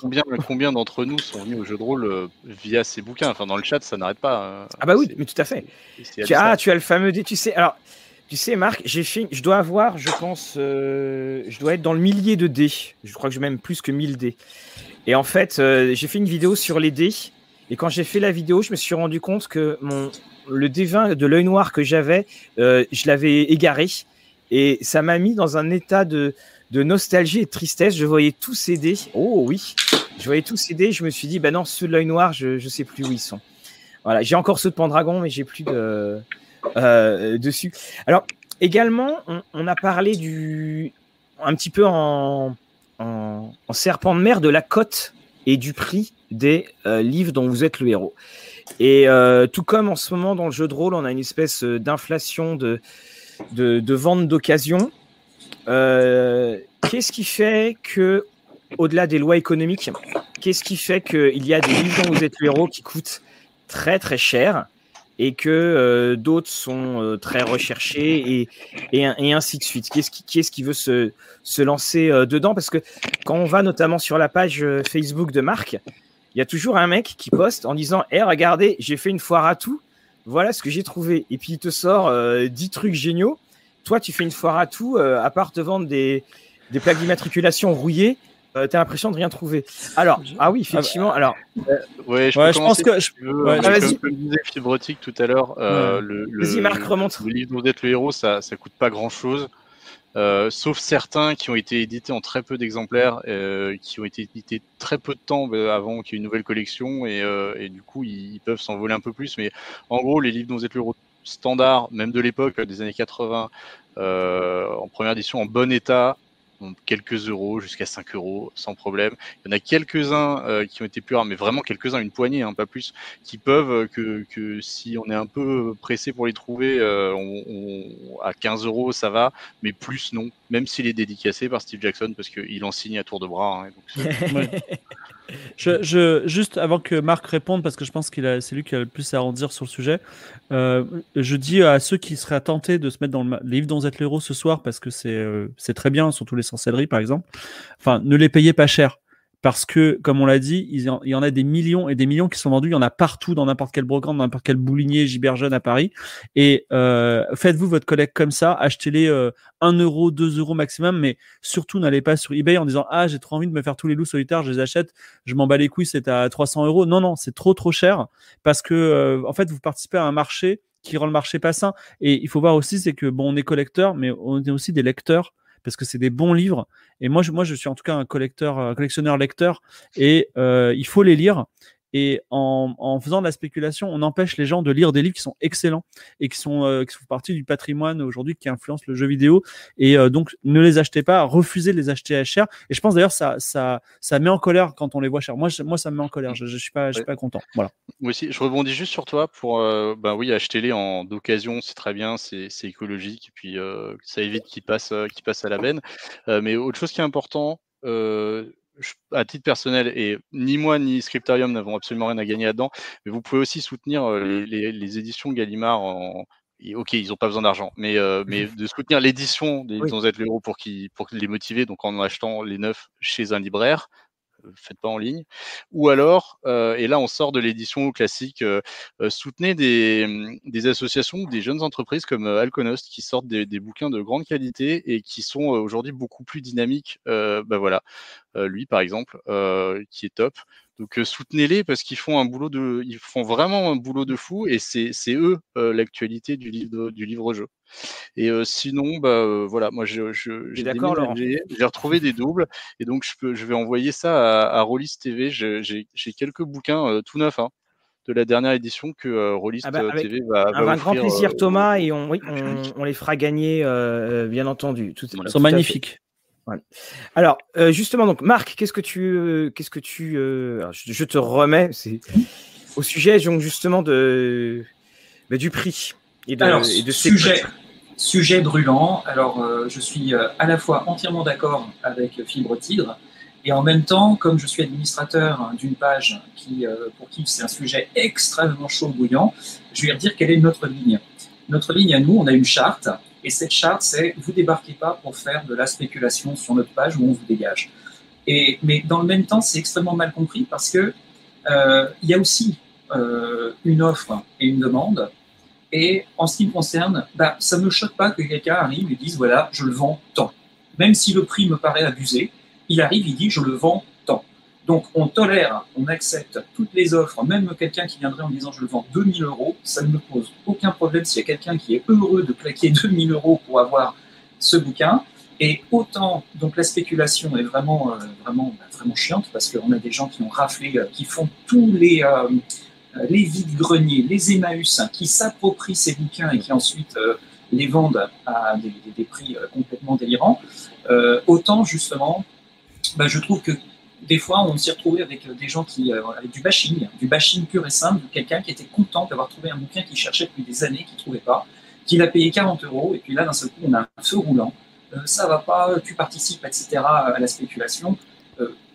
combien, combien d'entre nous sont venus au jeu de rôle euh, via ces bouquins? Enfin, dans le chat, ça n'arrête pas. Hein. Ah bah oui, mais tout à fait. Tu, ah, tu as le fameux dé. Tu sais, alors, tu sais, Marc, j'ai fait, je dois avoir, je pense, euh, je dois être dans le millier de dés. Je crois que j'ai même plus que 1000 dés. Et en fait, euh, j'ai fait une vidéo sur les dés. Et quand j'ai fait la vidéo, je me suis rendu compte que mon le D20 de l'œil noir que j'avais, je l'avais égaré. Et ça m'a mis dans un état de de nostalgie et de tristesse. Je voyais tous ces dés. Oh oui, je voyais tous ces dés. Je me suis dit, bah non, ceux de l'œil noir, je ne sais plus où ils sont. Voilà, j'ai encore ceux de Pendragon, mais j'ai plus de euh, dessus. Alors également, on, a parlé du un petit peu en, en, serpent de mer de la cote et du prix des euh, livres dont vous êtes le héros. Et euh, tout comme en ce moment dans le jeu de rôle, on a une espèce d'inflation de, vente d'occasion. Euh, qu'est-ce qui fait que, au-delà des lois économiques, qu'est-ce qui fait qu'il y a des livres dont vous êtes le héros qui coûtent très très cher et que euh, d'autres sont euh, très recherchés et, ainsi de suite? Qui est-ce qui, veut se, se lancer dedans? Parce que quand on va notamment sur la page Facebook de Marc, il y a toujours un mec qui poste en disant Eh, regardez, j'ai fait une foire à tout, voilà ce que j'ai trouvé. Et puis il te sort 10 trucs géniaux toi, tu fais une foire à tout, euh, à part te vendre des, des plaques d'immatriculation rouillées, euh, tu as l'impression de rien trouver. Alors, ah oui, effectivement. alors, euh, ouais, je, pense que je, veux, ah, vas-y. Comme disais Fibrotique tout à l'heure, le, le, Marc, remonte. Le livre d'être le héros, ça, ça coûte pas grand chose. Sauf certains qui ont été édités en très peu d'exemplaires, qui ont été édités très peu de temps avant qu'il y ait une nouvelle collection, et, du coup ils, peuvent s'envoler un peu plus. Mais en gros, les livres dont vous êtes le standard, même de l'époque des années 80, euh, en première édition en bon état, quelques euros jusqu'à 5 euros sans problème. Il y en a quelques-uns euh, qui ont été plus rares, mais vraiment quelques-uns, une poignée, hein, pas plus, qui peuvent, euh, que, que, si on est un peu pressé pour les trouver, on, à 15 euros ça va, mais plus non, même s'il est dédicacé par Steve Jackson parce qu'il en signe à tour de bras. Hein, donc Je, juste avant que Marc réponde, parce que je pense qu'il c'est lui qui a le plus à en dire sur le sujet, euh, je dis à ceux qui seraient tentés de se mettre dans le livre êtes l'héros ce soir, parce que c'est, euh, très bien, surtout les sorcelleries par exemple. Enfin, ne les payez pas cher parce que, comme on l'a dit, il y en a des millions et des millions qui sont vendus. Il y en a partout dans n'importe quelle brocante, dans n'importe quel boulinier Giberjeune à Paris. Et euh, faites-vous votre collecte comme ça, achetez-les euh, 1 euro, 2 euros maximum, mais surtout n'allez pas sur eBay en disant ah j'ai trop envie de me faire tous les loups solitaires, je les achète, je m'en bats les couilles, c'est à 300 euros. Non non, c'est trop trop cher parce que euh, en fait vous participez à un marché qui rend le marché pas sain. Et il faut voir aussi c'est que bon on est collecteur, mais on est aussi des lecteurs parce que c'est des bons livres. Et moi je, suis en tout cas un collectionneur lecteur, et euh, il faut les lire. Et en, en, faisant de la spéculation, on empêche les gens de lire des livres qui sont excellents et qui sont euh, qui font partie du patrimoine aujourd'hui qui influence le jeu vidéo. Et euh, donc ne les achetez pas, refusez de les acheter à cher. Et je pense d'ailleurs ça ça ça met en colère quand on les voit cher. Moi moi ça me met en colère. Je, je suis pas je suis pas content. Voilà. Moi aussi, je rebondis juste sur toi pour euh, ben oui achetez-les en d'occasion, c'est très bien, c'est écologique et puis ça évite qu'ils passent qu'ils passent à la benne. mais autre chose qui est important. Euh, à titre personnel, et ni moi ni Scriptarium n'avons absolument rien à gagner là-dedans, mais vous pouvez aussi soutenir euh, les, les, éditions Gallimard en, ok, ils n'ont pas besoin d'argent, mais, euh, mais de soutenir l'édition des oui. être l'euro pour, qui, pour les motiver, donc en achetant les neufs chez un libraire, euh, faites pas en ligne. Ou alors, euh, et là on sort de l'édition classique, soutenez des, mmh, des, associations ou des jeunes entreprises comme Alconost qui sortent des, des, bouquins de grande qualité et qui sont aujourd'hui beaucoup plus dynamiques. bah voilà, lui par exemple, qui est top. Donc soutenez-les parce qu'ils font un boulot de, ils font vraiment un boulot de fou et c'est eux l'actualité du livre du livre jeu. Et euh, sinon, bah euh, voilà, moi j'ai j'ai retrouvé des doubles et donc je peux, je vais envoyer ça à, à Rollis TV. J'ai quelques bouquins euh, tout neufs. Hein, de la dernière édition que euh, Rollis ah bah, TV va, va Un grand plaisir, Thomas, et on, oui, on, on, les fera gagner, bien entendu. Tout, Ils sont magnifiques. Alors, euh, justement, donc, Marc, qu'est-ce que tu, euh, qu'est-ce que tu, euh, je, je, te remets, c'est au sujet donc justement de, bah, du prix et de, alors, et de sujet, sujet brûlant. Alors, je suis à la fois entièrement d'accord avec Fibre Tigre et en même temps, comme je suis administrateur d'une page qui, pour qui c'est un sujet extrêmement chaud bouillant, je vais redire quelle est notre ligne. Notre ligne à nous, on a une charte et cette charte, c'est vous débarquez pas pour faire de la spéculation sur notre page où on vous dégage. Et, mais dans le même temps, c'est extrêmement mal compris parce que euh, il y a aussi euh, une offre et une demande. Et en ce qui me concerne, bah, ça ne me choque pas que quelqu'un arrive et dise voilà, je le vends tant. Même si le prix me paraît abusé, il arrive, il dit je le vends donc on tolère, on accepte toutes les offres, même quelqu'un qui viendrait en disant je le vends 2000 euros, ça ne me pose aucun problème s'il y a quelqu'un qui est heureux de claquer 2000 euros pour avoir ce bouquin. Et autant, donc la spéculation est vraiment, euh, vraiment, bah, vraiment chiante parce qu'on a des gens qui ont raflé, euh, qui font tous les, euh, les vides-greniers, les Emmaüs, hein, qui s'approprient ces bouquins et qui ensuite les vendent à des, prix complètement délirants. Autant justement, bah, je trouve que des fois, on s'est retrouvé avec euh, des gens qui, euh, avec du bashing, du bashing pur et simple, quelqu'un qui était content d'avoir trouvé un bouquin qu'il cherchait depuis des années, qu'il ne trouvait pas, qu'il a payé 40 euros, et puis là, d'un seul coup, on a un feu roulant. Euh, ça va pas, tu participes, etc., à la spéculation.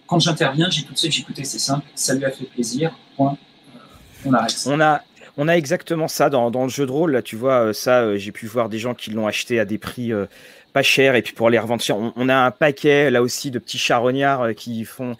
Quand j'interviens, j'ai tout de suite, j'écoutais, c'est simple, ça lui a fait plaisir, point, on arrête. On a, on a exactement ça dans, dans, le jeu de rôle. Là, tu vois, ça, j'ai pu voir des gens qui l'ont acheté à des prix pas cher. Et puis pour les revendre on, on, a un paquet là aussi de petits charognards euh, qui font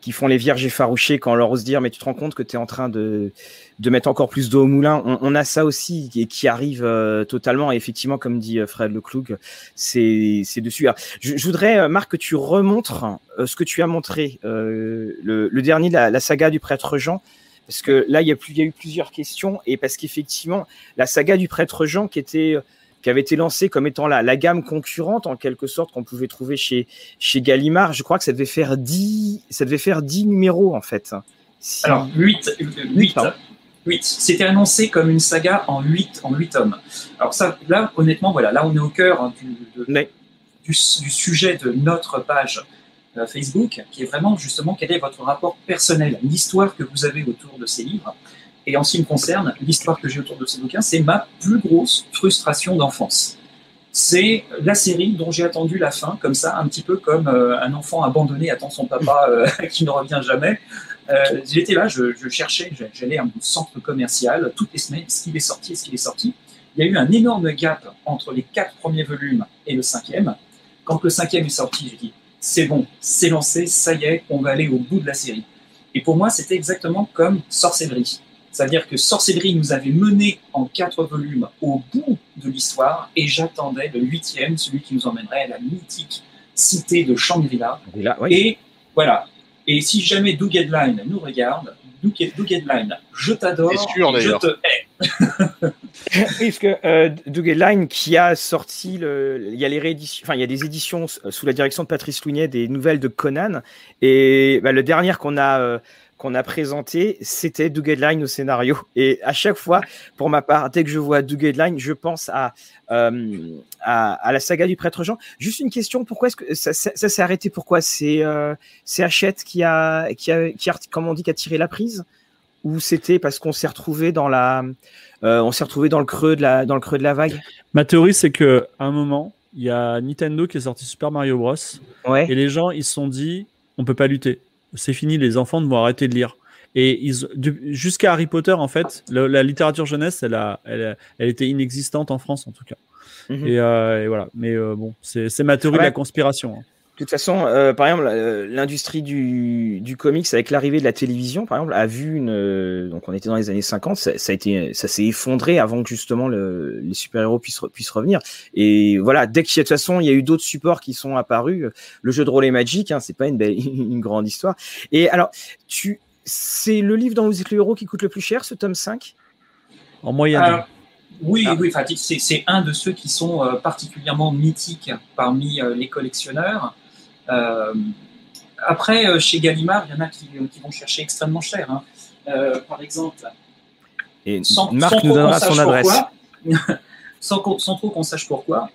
qui font les vierges effarouchées quand on leur ose dire mais tu te rends compte que tu es en train de, de mettre encore plus d'eau au moulin. On, on, a ça aussi et qui arrive euh, totalement. Et effectivement comme dit euh, Fred Lecloug c'est dessus. Je, je, voudrais euh, Marc que tu remontres euh, ce que tu as montré le, le, dernier la, la, saga du prêtre Jean. Parce que là il y a plus il y a eu plusieurs questions. Et parce qu'effectivement la saga du prêtre Jean qui était qui avait été lancé comme étant la, la gamme concurrente en quelque sorte qu'on pouvait trouver chez, chez Gallimard. Je crois que ça devait faire 10, ça devait faire 10 numéros en fait. Si... Alors 8, 8, 8. C'était annoncé comme une saga en 8, en 8 tomes. Alors ça, là, honnêtement, voilà, là on est au cœur hein, du, de, Mais... du, du, sujet de notre page euh, Facebook, qui est vraiment justement quel est votre rapport personnel, l'histoire que vous avez autour de ces livres. Et en ce qui me concerne, l'histoire que j'ai autour de ces bouquins, c'est ma plus grosse frustration d'enfance. C'est la série dont j'ai attendu la fin, comme ça, un petit peu comme euh, un enfant abandonné attend son papa euh, qui ne revient jamais. Euh, J'étais là, je, cherchais, j'allais à mon centre commercial toutes les semaines, ce qu'il est sorti, ce qu'il est sorti. Il y a eu un énorme gap entre les quatre premiers volumes et le cinquième. Quand le cinquième est sorti, j'ai dit c'est bon, c'est lancé, ça y est, on va aller au bout de la série. Et pour moi, c'était exactement comme Sorcellerie. C'est-à-dire que Sorcellerie nous avait mené en quatre volumes au bout de l'histoire et j'attendais le huitième, celui qui nous emmènerait à la mythique cité de Shangri-La. Oui. Et voilà. Et si jamais Doug Headline nous regarde, Doug, Doug Headline, je t'adore, je te hais. parce que euh, Doug Headline qui a sorti, le, il y a les rééditions, enfin il y a des éditions sous la direction de Patrice Louinet des nouvelles de Conan et bah, le dernier qu'on a euh, qu'on a présenté, c'était Doug Headline au scénario. Et à chaque fois, pour ma part, dès que je vois Doug Headline, je pense à, euh, à, la saga du prêtre Jean. Juste une question, pourquoi est-ce que ça, s'est arrêté? Pourquoi C'est euh, Hachette qui a, qui a, qui a, comme on dit, qui a tiré la prise? Ou c'était parce qu'on s'est retrouvé dans la, euh, on s'est retrouvé dans le creux de la, dans le creux de la vague? Ma théorie, c'est que à un moment, il y a Nintendo qui est sorti Super Mario Bros. Ouais. Et les gens, ils se sont dit, on peut pas lutter c'est fini, les enfants vont arrêter de lire. Et jusqu'à Harry Potter, en fait, la littérature jeunesse, elle, a, elle, elle, était inexistante en France, en tout cas. Mhm. Euh, et, voilà. Mais euh, bon, c'est ma théorie de la conspiration. Hein. De toute façon, euh, par exemple, l'industrie du, du, comics, avec l'arrivée de la télévision, par exemple, a vu une. donc, on était dans les années 50, ça, a été, ça s'est effondré avant que justement le, les super-héros puissent, puissent revenir. Et voilà, dès qu'il y a de toute façon, il y a eu d'autres supports qui sont apparus. Le jeu de rôle est magique, hein, c'est pas une, belle, une grande histoire. Et alors, tu, c'est le livre dont vous êtes le héros qui coûte le plus cher, ce tome 5 En moyenne. Oui, ah. oui, c'est un de ceux qui sont particulièrement mythiques parmi les collectionneurs. Euh, après, euh, chez Gallimard, il y en a qui, vont chercher extrêmement cher. Hein. Euh, par exemple, et sans, Marc nous donnera son adresse. sans, sans, trop qu'on sache pourquoi,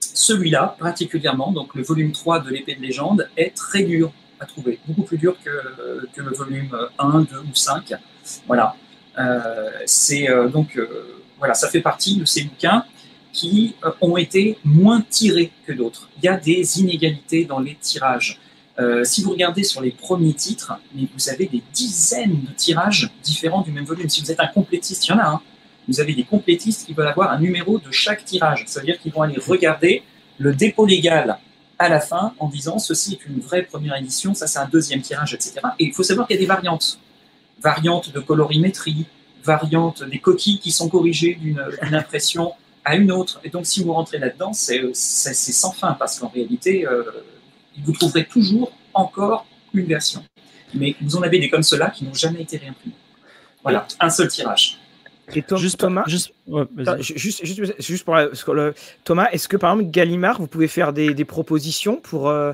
celui-là, particulièrement, donc le volume 3 de l'épée de légende, est très dur à trouver, beaucoup plus dur que, que le volume 1, 2 ou 5. Voilà. c'est donc voilà, ça fait partie de ces bouquins qui euh, ont été moins tirés que d'autres. Il y a des inégalités dans les tirages. Euh, si vous regardez sur les premiers titres, mais vous avez des dizaines de tirages différents du même volume. Si vous êtes un complétiste, il y en a un. Vous avez des complétistes qui veulent avoir un numéro de chaque tirage. Ça veut dire qu'ils vont aller regarder le dépôt légal à la fin en disant ceci est une vraie première édition, ça c'est un deuxième tirage, etc. Et il faut savoir qu'il y a des variantes. Variantes de colorimétrie, variantes des coquilles qui sont corrigées d'une impression à une autre. Et donc, si vous rentrez là-dedans, c'est sans fin, parce qu'en réalité, euh, vous trouverez toujours encore une version. Mais vous en avez des comme cela qui n'ont jamais été réimprimés. Voilà, un seul tirage. Et juste, Thomas, juste, juste, juste, pour le, Thomas, est-ce que par exemple Gallimard, vous pouvez faire des, des propositions pour euh,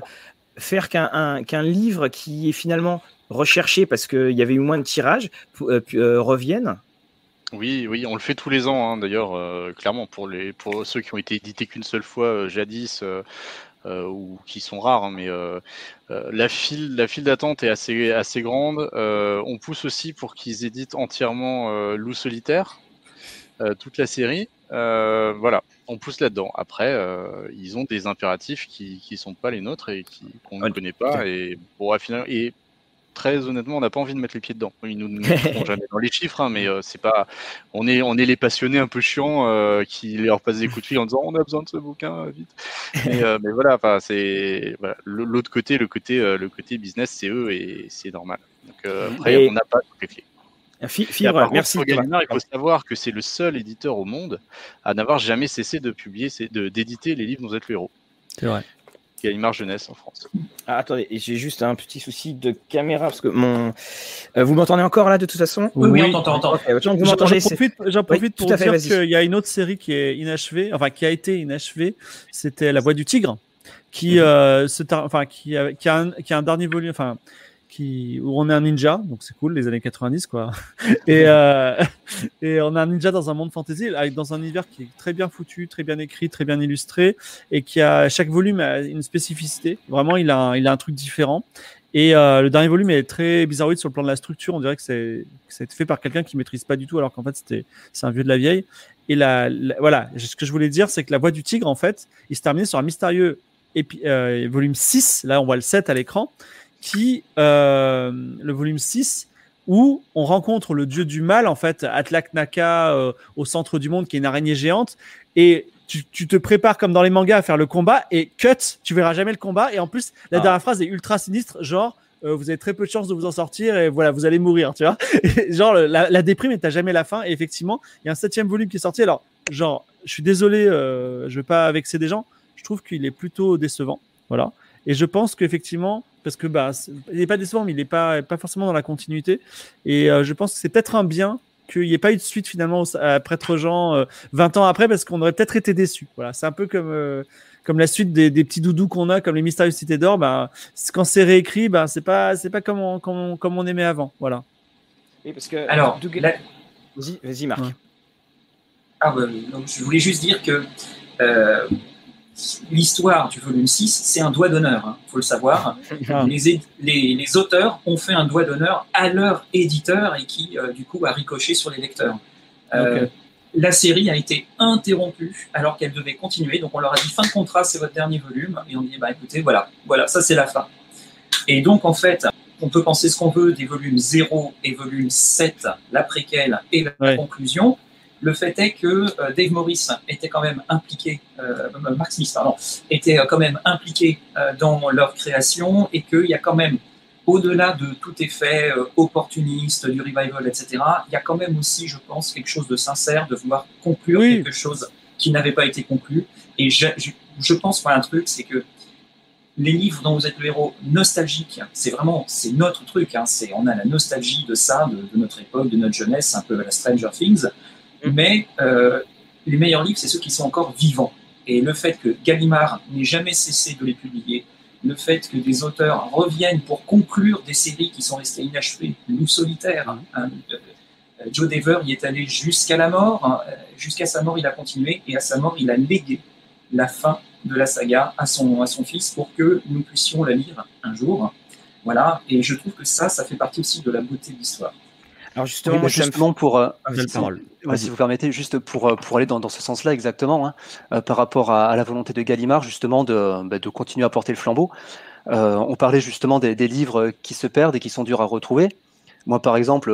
faire qu'un qu'un livre qui est finalement recherché parce qu'il y avait eu moins de tirages euh, revienne? Oui, oui, on le fait tous les ans, hein, d'ailleurs, euh, clairement, pour, les, pour ceux qui ont été édités qu'une seule fois euh, jadis, euh, ou qui sont rares, hein, mais la file, la file d'attente est assez, assez grande. on pousse aussi pour qu'ils éditent entièrement Loup solitaire, toute la série. voilà, on pousse là-dedans. Après, ils ont des impératifs qui ne sont pas les nôtres et qu'on ne connaît pas. Et, bon, et très honnêtement, on n'a pas envie de mettre les pieds dedans. Ils nous, nous jamais dans les chiffres, hein, mais euh, c'est pas. On est, on est les passionnés un peu chiants euh, qui leur passent des coups de fil en disant on a besoin de ce bouquin vite. Mais, euh, voilà, c'est l'autre côté, le côté, le côté business, c'est eux et c'est normal. Donc après, on n'a pas tout les clés. Fibre, merci. il faut savoir que c'est le seul éditeur au monde à n'avoir jamais cessé de publier, d'éditer les livres dont vous êtes le héros. C'est vrai qui a une marge jeunesse en France. Ah, attendez, j'ai juste un petit souci de caméra parce que mon. Euh, vous m'entendez encore là de toute façon? Oui, oui, on t'entend. J'en profite, pour dire qu'il y a une autre série qui est inachevée, enfin qui a été inachevée. C'était La Voix du Tigre, qui, euh, enfin, qui, a, qui, a un, qui a un dernier volume, enfin qui, où on est un ninja, donc c'est cool, les années 90, quoi. et, euh, et on a un ninja dans un monde fantasy, dans un univers qui est très bien foutu, très bien écrit, très bien illustré, et qui a, chaque volume a une spécificité. Vraiment, il a, un, il a un truc différent. Et euh, le dernier volume est très bizarroïde sur le plan de la structure. On dirait que c'est fait par quelqu'un qui maîtrise pas du tout, alors qu'en fait c'était c'est un vieux de la vieille. Et la, voilà, ce que je voulais dire, c'est que la voix du tigre, en fait, il se termine sur un mystérieux euh, volume 6. Là, on voit le 7 à l'écran qui, euh, le volume 6, où on rencontre le dieu du mal, en fait, Atlak Naka, euh, au centre du monde, qui est une araignée géante. Et tu, te prépares comme dans les mangas à faire le combat, et cut, tu verras jamais le combat. Et en plus, la ah. dernière phrase est ultra sinistre, genre. Euh, vous avez très peu de chances de vous en sortir et voilà, vous allez mourir, tu vois. genre, la, la déprime et t'as jamais la fin. Et effectivement, il y a un septième volume qui est sorti. Alors, genre, je suis désolé, je veux pas vexer des gens. Je trouve qu'il est plutôt décevant. Voilà. Et je pense qu'effectivement, parce que bah, il n'est pas décevant, mais il n'est pas, pas forcément dans la continuité. Et euh, je pense que c'est peut-être un bien qu'il n'y ait pas eu de suite finalement à Prêtre Jean 20 euh, ans après, parce qu'on aurait peut-être été déçus. Voilà, c'est un peu comme, euh, comme la suite des, des petits doudous qu'on a, comme les Mystérieuses Cités d'Or, bah, quand c'est réécrit, bah, c'est pas, c'est pas comme on, comme, on, comme on aimait avant. Voilà. Oui, parce que. Alors, Doug- la- Vas-y, vas-y, Marc. Ouais. Ah, bah, donc, je voulais juste dire que euh, l'histoire du volume 6, c'est un doigt d'honneur, il faut le savoir. Ah. Les, é- les- les auteurs ont fait un doigt d'honneur à leur éditeur et qui, euh, du coup, a ricoché sur les lecteurs. Euh. La série a été interrompue alors qu'elle devait continuer. Donc, on leur a dit fin de contrat, c'est votre dernier volume. Et on dit, bah, écoutez, voilà, voilà, ça c'est la fin. Et donc, en fait, on peut penser ce qu'on veut des volumes 0 et volume 7, la préquelle et la Ouais. conclusion. Le fait est que euh, Dave Morris était quand même impliqué, euh, Mark Smith, pardon, était euh, quand même impliqué euh, dans leur création et qu'il y a quand même, au-delà de tout effet euh, opportuniste, du revival, etc., il y a quand même aussi, je pense, quelque chose de sincère de vouloir conclure Oui. quelque chose qui n'avait pas été conclu. Et je, je, je pense qu'un truc, c'est que les livres dont vous êtes le héros nostalgique, c'est vraiment, c'est notre truc. Hein, c'est, on a la nostalgie de ça, de, de notre époque, de notre jeunesse, un peu à la Stranger Things. Mm. Mais euh, les meilleurs livres, c'est ceux qui sont encore vivants. Et le fait que Gallimard n'ait jamais cessé de les publier, le fait que des auteurs reviennent pour conclure des séries qui sont restées inachevées, Loup solitaire, hein, euh, euh, Joe Dever y est allé jusqu'à la mort, hein, jusqu'à sa mort il a continué, et à sa mort il a légué la fin de la saga à son, à son fils pour que nous puissions la lire un jour. Voilà, et je trouve que ça, ça fait partie aussi de la beauté de l'histoire. Alors justement, Oui, pour, euh, Ah, si. Ouais, vous permettez, juste pour, euh, pour aller dans, dans ce sens-là exactement, hein, euh, par rapport à, à la volonté de Gallimard, justement, de, bah, de continuer à porter le flambeau. Euh, on parlait justement des, des livres qui se perdent et qui sont durs à retrouver. Moi, par exemple,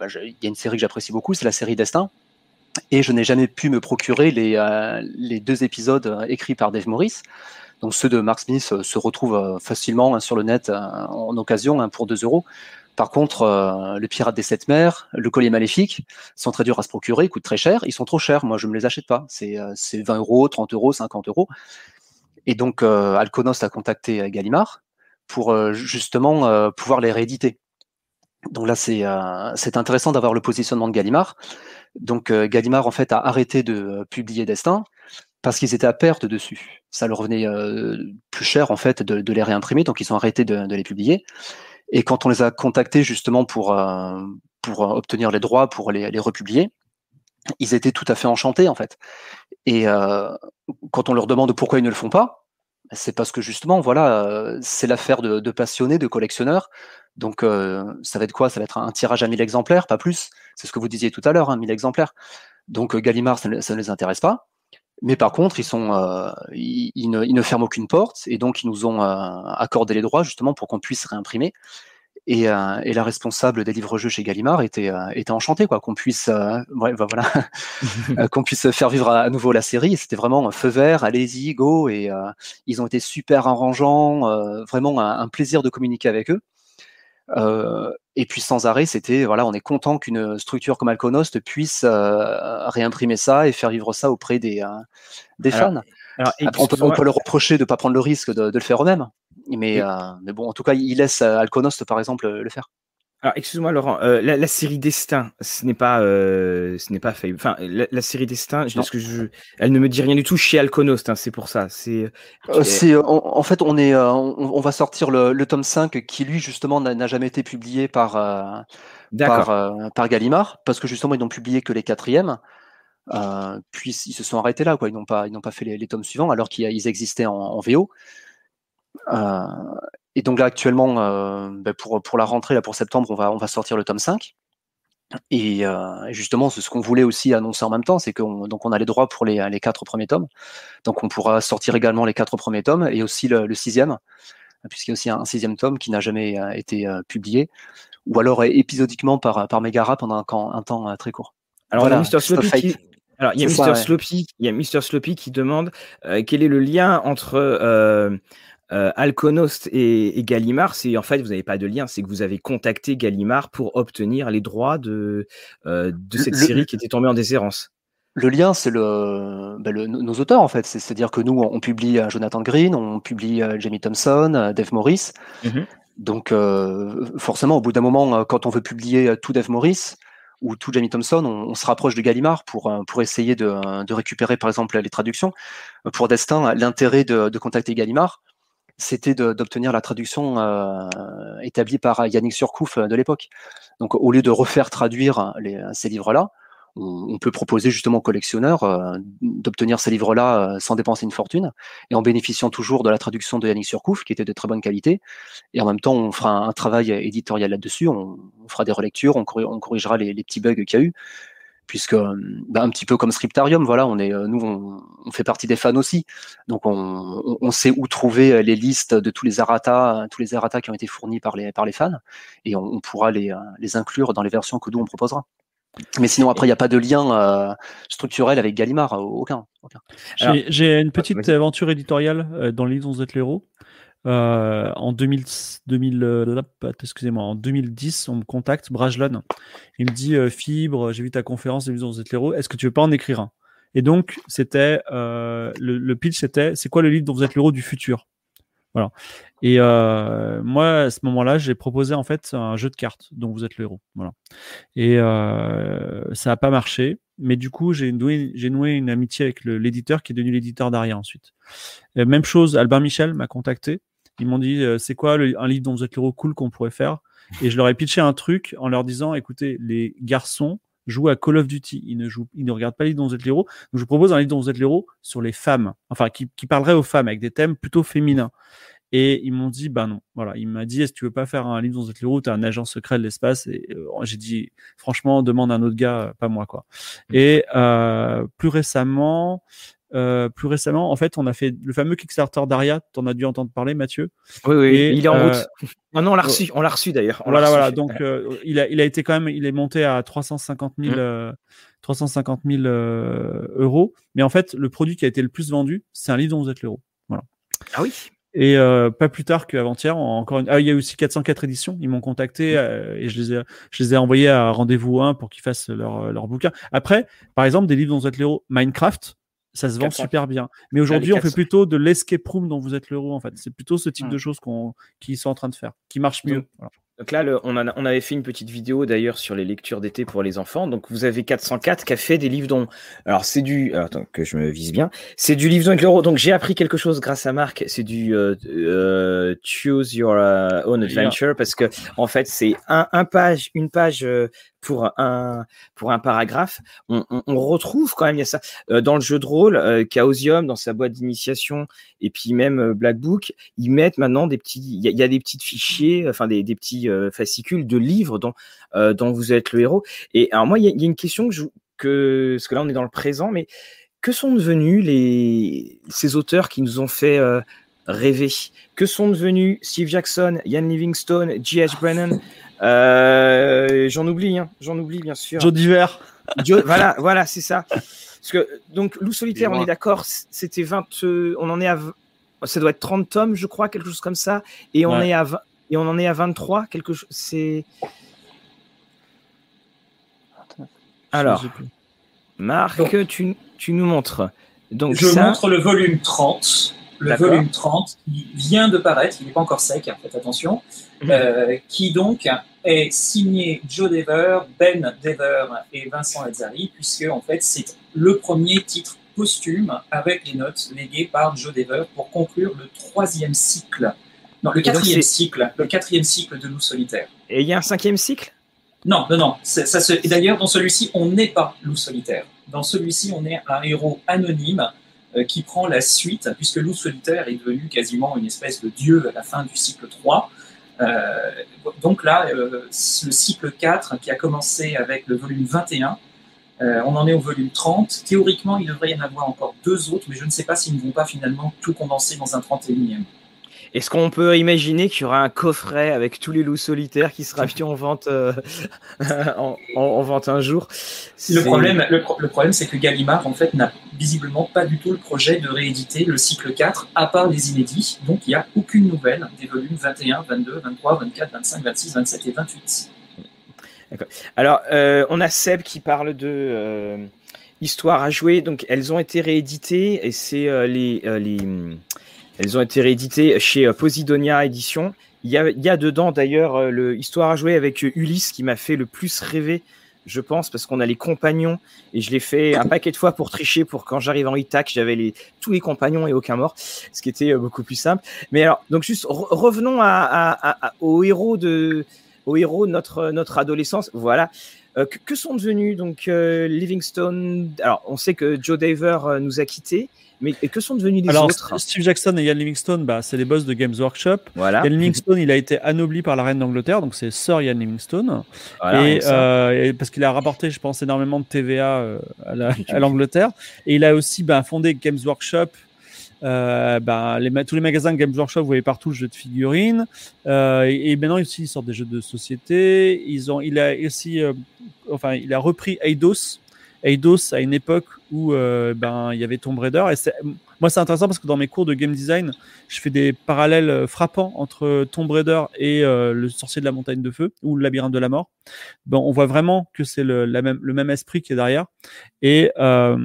bah, il y a une série que j'apprécie beaucoup, c'est la série Destin. Et je n'ai jamais pu me procurer les, les deux épisodes écrits par Dave Morris. Donc ceux de Mark Smith se retrouvent facilement hein, sur le net en occasion hein, pour 2 euros. Par contre, euh, le Pirate des Sept Mers, le Collier Maléfique, sont très durs à se procurer, ils coûtent très cher, ils sont trop chers, moi je ne les achète pas, c'est euh, c'est 20 euros, 30 euros, 50 euros. Et donc euh, Alconos a contacté euh, Gallimard pour euh, justement euh, pouvoir les rééditer. Donc là c'est euh, intéressant d'avoir le positionnement de Gallimard. Donc euh, Gallimard en fait a arrêté de euh, publier Destin parce qu'ils étaient à perte dessus. Ça leur revenait euh, plus cher en fait de, les réimprimer, donc ils ont arrêté de les publier. Et quand on les a contactés justement pour, euh, pour euh, obtenir les droits pour les, les republier, ils étaient tout à fait enchantés en fait. Et euh, quand on leur demande pourquoi ils ne le font pas, c'est parce que justement, voilà, euh, c'est l'affaire de, de passionnés, de collectionneurs. Donc, euh, ça va être quoi? Ça va être un tirage à 1000 exemplaires, pas plus? C'est ce que vous disiez tout à l'heure, hein, 1000 exemplaires. Donc, Gallimard, ça ne les intéresse pas. Mais par contre, ils, sont, euh, ils, ils ne, ils ne ferment aucune porte et donc ils nous ont euh, accordé les droits justement pour qu'on puisse réimprimer. Et, euh, et la responsable des livres-jeux chez Gallimard était, euh, était enchantée quoi qu'on puisse, euh, ouais, bah, voilà, qu'on puisse faire vivre à, à nouveau la série. C'était vraiment un feu vert, allez-y, go. Et euh, ils ont été super arrangeants, euh, vraiment un, un plaisir de communiquer avec eux. Euh, et puis sans arrêt, c'était voilà, on est content qu'une structure comme Alconost puisse euh, réimprimer ça et faire vivre ça auprès des, euh, des Alors, fans. Alors, Après, on, peut, on peut leur reprocher de ne pas prendre le risque de, de le faire eux-mêmes, mais, Oui. mais bon, en tout cas, ils laissent Alconost par exemple le faire. Alors, excuse-moi, Laurent, euh, la, la série Destin, ce n'est pas, euh, ce n'est pas fait. Enfin, la, la série Destin, je, que je, elle ne me dit rien du tout chez Alconost, hein, c'est pour ça. C'est, Euh, c'est, en, en fait, on, est, on, on va sortir le, le tome 5 qui, lui, justement, n'a n'a jamais été publié par, par, par Gallimard, parce que justement, ils n'ont publié que les quatrièmes. Puis ils se sont arrêtés là, quoi. Ils n'ont pas, ils n'ont pas fait les, les tomes suivants, alors qu'ils ils existaient en, en VO. Euh, et donc là, actuellement, euh, ben, pour, pour la rentrée, là, pour septembre, on va, on va sortir le tome 5. Et euh, justement, c'est ce qu'on voulait aussi annoncer en même temps, c'est qu'on donc on a les droits pour les, les quatre premiers tomes. Donc on pourra sortir également les quatre premiers tomes et aussi le, le sixième, puisqu'il y a aussi un, un sixième tome qui n'a jamais euh, été euh, publié, ou alors épisodiquement par, par Megara pendant un, un temps très court. Alors, Voilà, il y a Mr. Stuff Sloppy alors, il y a C'est Mr. ça, ouais. Sloppy, il y a. Sloppy qui demande euh, quel est le lien entre euh, euh, Alconost et, et Gallimard. C'est en fait, vous n'avez pas de lien, c'est que vous avez contacté Gallimard pour obtenir les droits de, euh, de cette Le- série qui était tombée en déshérence. Le lien, c'est le, ben, le- nos auteurs en fait. C'est- C'est-à-dire que nous, on publie euh, Jonathan Green, on publie Jamie Thompson, Dave Morris. Mhm. Donc euh, forcément, au bout d'un moment, quand on veut publier tout Dave Morris, où tout Jamie Thompson, on, se rapproche de Gallimard pour, pour essayer de, de, récupérer par exemple les traductions. Pour Destin, l'intérêt de, de, contacter Gallimard, c'était d'obtenir la traduction euh, établie par Yannick Surcouf de l'époque. Donc au lieu de refaire traduire les, ces livres-là, on, peut proposer justement aux collectionneurs euh, d'obtenir ces livres-là euh, sans dépenser une fortune et en bénéficiant toujours de la traduction de Yannick Surcouf, qui était de très bonne qualité. Et en même temps, on fera un, travail éditorial là-dessus, on, fera des relectures, on, corrigera les, petits bugs qu'il y a eu puisque euh, bah, un petit peu comme Scriptarium, voilà, on est, nous, on, fait partie des fans aussi, donc on, sait où trouver les listes de tous les errata, tous les errata qui ont été fournis par les, par les fans, et on, pourra les, les inclure dans les versions que nous on proposera. Mais sinon, après, il n'y a pas de lien euh, structurel avec Gallimard, euh, aucun. J'ai une petite aventure éditoriale euh, dans les 11 l'héros. En 2000, 2000 excusez-moi, en 2010, on me contacte, Brajlon. Il me dit Fibre, j'ai vu ta conférence des 11 l'héros, est-ce que tu veux pas en écrire un? Et donc, c'était le, pitch, c'était c'est quoi le livre dont vous êtes l'héros du futur? Voilà. Et euh, moi, à ce moment-là, j'ai proposé en fait un jeu de cartes dont vous êtes le héros. Voilà. Et euh, ça n'a pas marché. Mais du coup, j'ai noué une amitié avec l'éditeur qui est devenu l'éditeur d'Aria ensuite. même chose, Albin Michel m'a contacté. Ils m'ont dit c'est quoi un livre dont vous êtes le héros cool qu'on pourrait faire? Et je leur ai pitché un truc en leur disant écoutez, les garçons jouent à Call of Duty. Ils ne, jouent, ils ne regardent pas les livre dont vous êtes l'héros. Donc je vous propose un livre dont vous êtes l'héros sur les femmes. Enfin, qui, qui parlerait aux femmes avec des thèmes plutôt féminins. Et ils m'ont dit, bah non. Voilà, il m'a dit, est-ce que tu veux pas faire un livre dans cette route, tu un agent secret de l'espace Et euh, j'ai dit, franchement, demande un autre gars, euh, pas moi, quoi. Mmh. Et euh, plus récemment, euh, plus récemment, en fait, on a fait le fameux Kickstarter d'Aria. en as dû entendre parler, Mathieu. Oui, oui. il est en route. Ah non, on l'a reçu. On l'a reçu d'ailleurs. Voilà, voilà. Donc, il a, il a été quand même, il est monté à 350 000, 350 000 euros. Mais en fait, le produit qui a été le plus vendu, c'est un livre dont vous êtes l'euro. Voilà. Ah oui. Et euh, pas plus tard qu'avant-hier, encore une... ah, il y a aussi 404 éditions. Ils m'ont contacté euh, et je les ai, je les ai envoyés à rendez-vous 1 pour qu'ils fassent leur, euh, leur bouquin. Après, par exemple, des livres dont vous êtes l'héros, Minecraft, ça se vend super bien. Mais aujourd'hui, on fait plutôt de l'escape room dont vous êtes l'héros, en fait. C'est plutôt ce type de choses qu'on, qu'ils sont en train de faire, qui marche mieux. Voilà. Donc là, on, on, avait fait une petite vidéo d'ailleurs sur les lectures d'été pour les enfants. Donc vous avez 404 qui a fait des livres dont. Alors c'est du. attends, que je me vise bien. C'est du livre avec l'euro. Donc j'ai appris quelque chose grâce à Marc. C'est du euh, euh, Choose Your euh, Own Adventure parce que en fait c'est un, un, page, une page pour un, pour un paragraphe, on, retrouve quand même, il y a ça, euh, dans le jeu de rôle, euh, Chaosium, dans sa boîte d'initiation, et puis même euh, Black Book, ils mettent maintenant des petits, il y, a des petits fichiers, enfin des, petits fascicules de livres dont, dont vous êtes le héros. Et alors moi, il y, a une question que, je, que, parce que là on est dans le présent, mais que sont devenus les, ces auteurs qui nous ont fait rêver Que sont devenus Steve Jackson, Ian Livingstone, G.H. Brennan euh, j'en oublie, hein, j'en oublie bien sûr. Joe Diver. voilà, voilà, c'est ça. Parce que donc Loup solitaire, on est d'accord, c'était 20, on en est à, ça doit être 30 tomes, je crois, quelque chose comme ça, et on est à et on en est à 23, quelque chose, c'est. Alors, Marc, tu, tu, nous montres. Donc je montre le volume 30 le volume 30, qui vient de paraître, il n'est pas encore sec, hein, faites attention, mhm. euh, qui donc est signé Joe Dever, Ben Dever et Vincent Lazzari, puisque en fait c'est le premier titre posthume avec les notes léguées par Joe Dever pour conclure le troisième cycle, non le quatrième cycle, le quatrième cycle de Loup solitaire. Et il y a un cinquième cycle? Non, non, non. Ça se... Et d'ailleurs dans celui-ci on n'est pas Loup solitaire. Dans celui-ci on est un héros anonyme qui prend la suite, puisque Loup solitaire est devenu quasiment une espèce de dieu à la fin du cycle 3. Euh, donc là, euh, le cycle 4 qui a commencé avec le volume 21, on en est au volume 30. Théoriquement, il devrait y en avoir encore deux autres, mais je ne sais pas s'ils ne vont pas finalement tout condenser dans un 31e. Est-ce qu'on peut imaginer qu'il y aura un coffret avec tous les loups solitaires qui sera mis en vente, euh, en, vente un jour? Le problème, le, problème c'est que Gallimard, en fait, n'a visiblement pas du tout le projet de rééditer le cycle 4, à part les inédits. Donc, il n'y a aucune nouvelle des volumes 21, 22, 23, 24, 25, 26, 27 et 28. Alors, euh, on a Seb qui parle de... Euh, histoire à jouer, donc elles ont été rééditées et c'est les, les elles ont été rééditées chez euh, Posidonia Édition. Il y a, il y a dedans d'ailleurs euh, le Histoire à jouer avec euh, Ulysse qui m'a fait le plus rêver je pense, parce qu'on a les compagnons et je l'ai fait un paquet de fois pour tricher pour quand j'arrive en ITAC, j'avais les, tous les compagnons et aucun mort, ce qui était beaucoup plus simple. Mais alors, donc juste revenons à, à, aux héros de, aux héros de notre, notre adolescence. Voilà. que, que, sont devenus donc Livingstone? Alors, on sait que Joe Daver nous a quittés. Mais que sont devenus les Alors, autres Steve Jackson et Ian Livingstone, bah, c'est les boss de Games Workshop. Voilà. Ian Livingstone, il a été anobli par la reine d'Angleterre, donc c'est Sir Ian Livingstone. Voilà, et, euh, et, parce qu'il a rapporté, je pense, énormément de TVA euh, à l'Angleterre. Et il a aussi bah, fondé Games Workshop. Euh, bah, les, tous les magasins de Games Workshop, vous voyez partout le jeu de figurines. Euh, et, et, maintenant, aussi, ils sortent des jeux de société. Ils ont, il a aussi, enfin, il a repris Eidos. Eidos à une époque où euh, ben il y avait Tomb Raider. Et moi c'est intéressant parce que dans mes cours de game design je fais des parallèles frappants entre Tomb Raider et euh, le sorcier de la montagne de feu ou le labyrinthe de la mort. Bon on voit vraiment que c'est le, même, le même esprit qui est derrière. Et euh,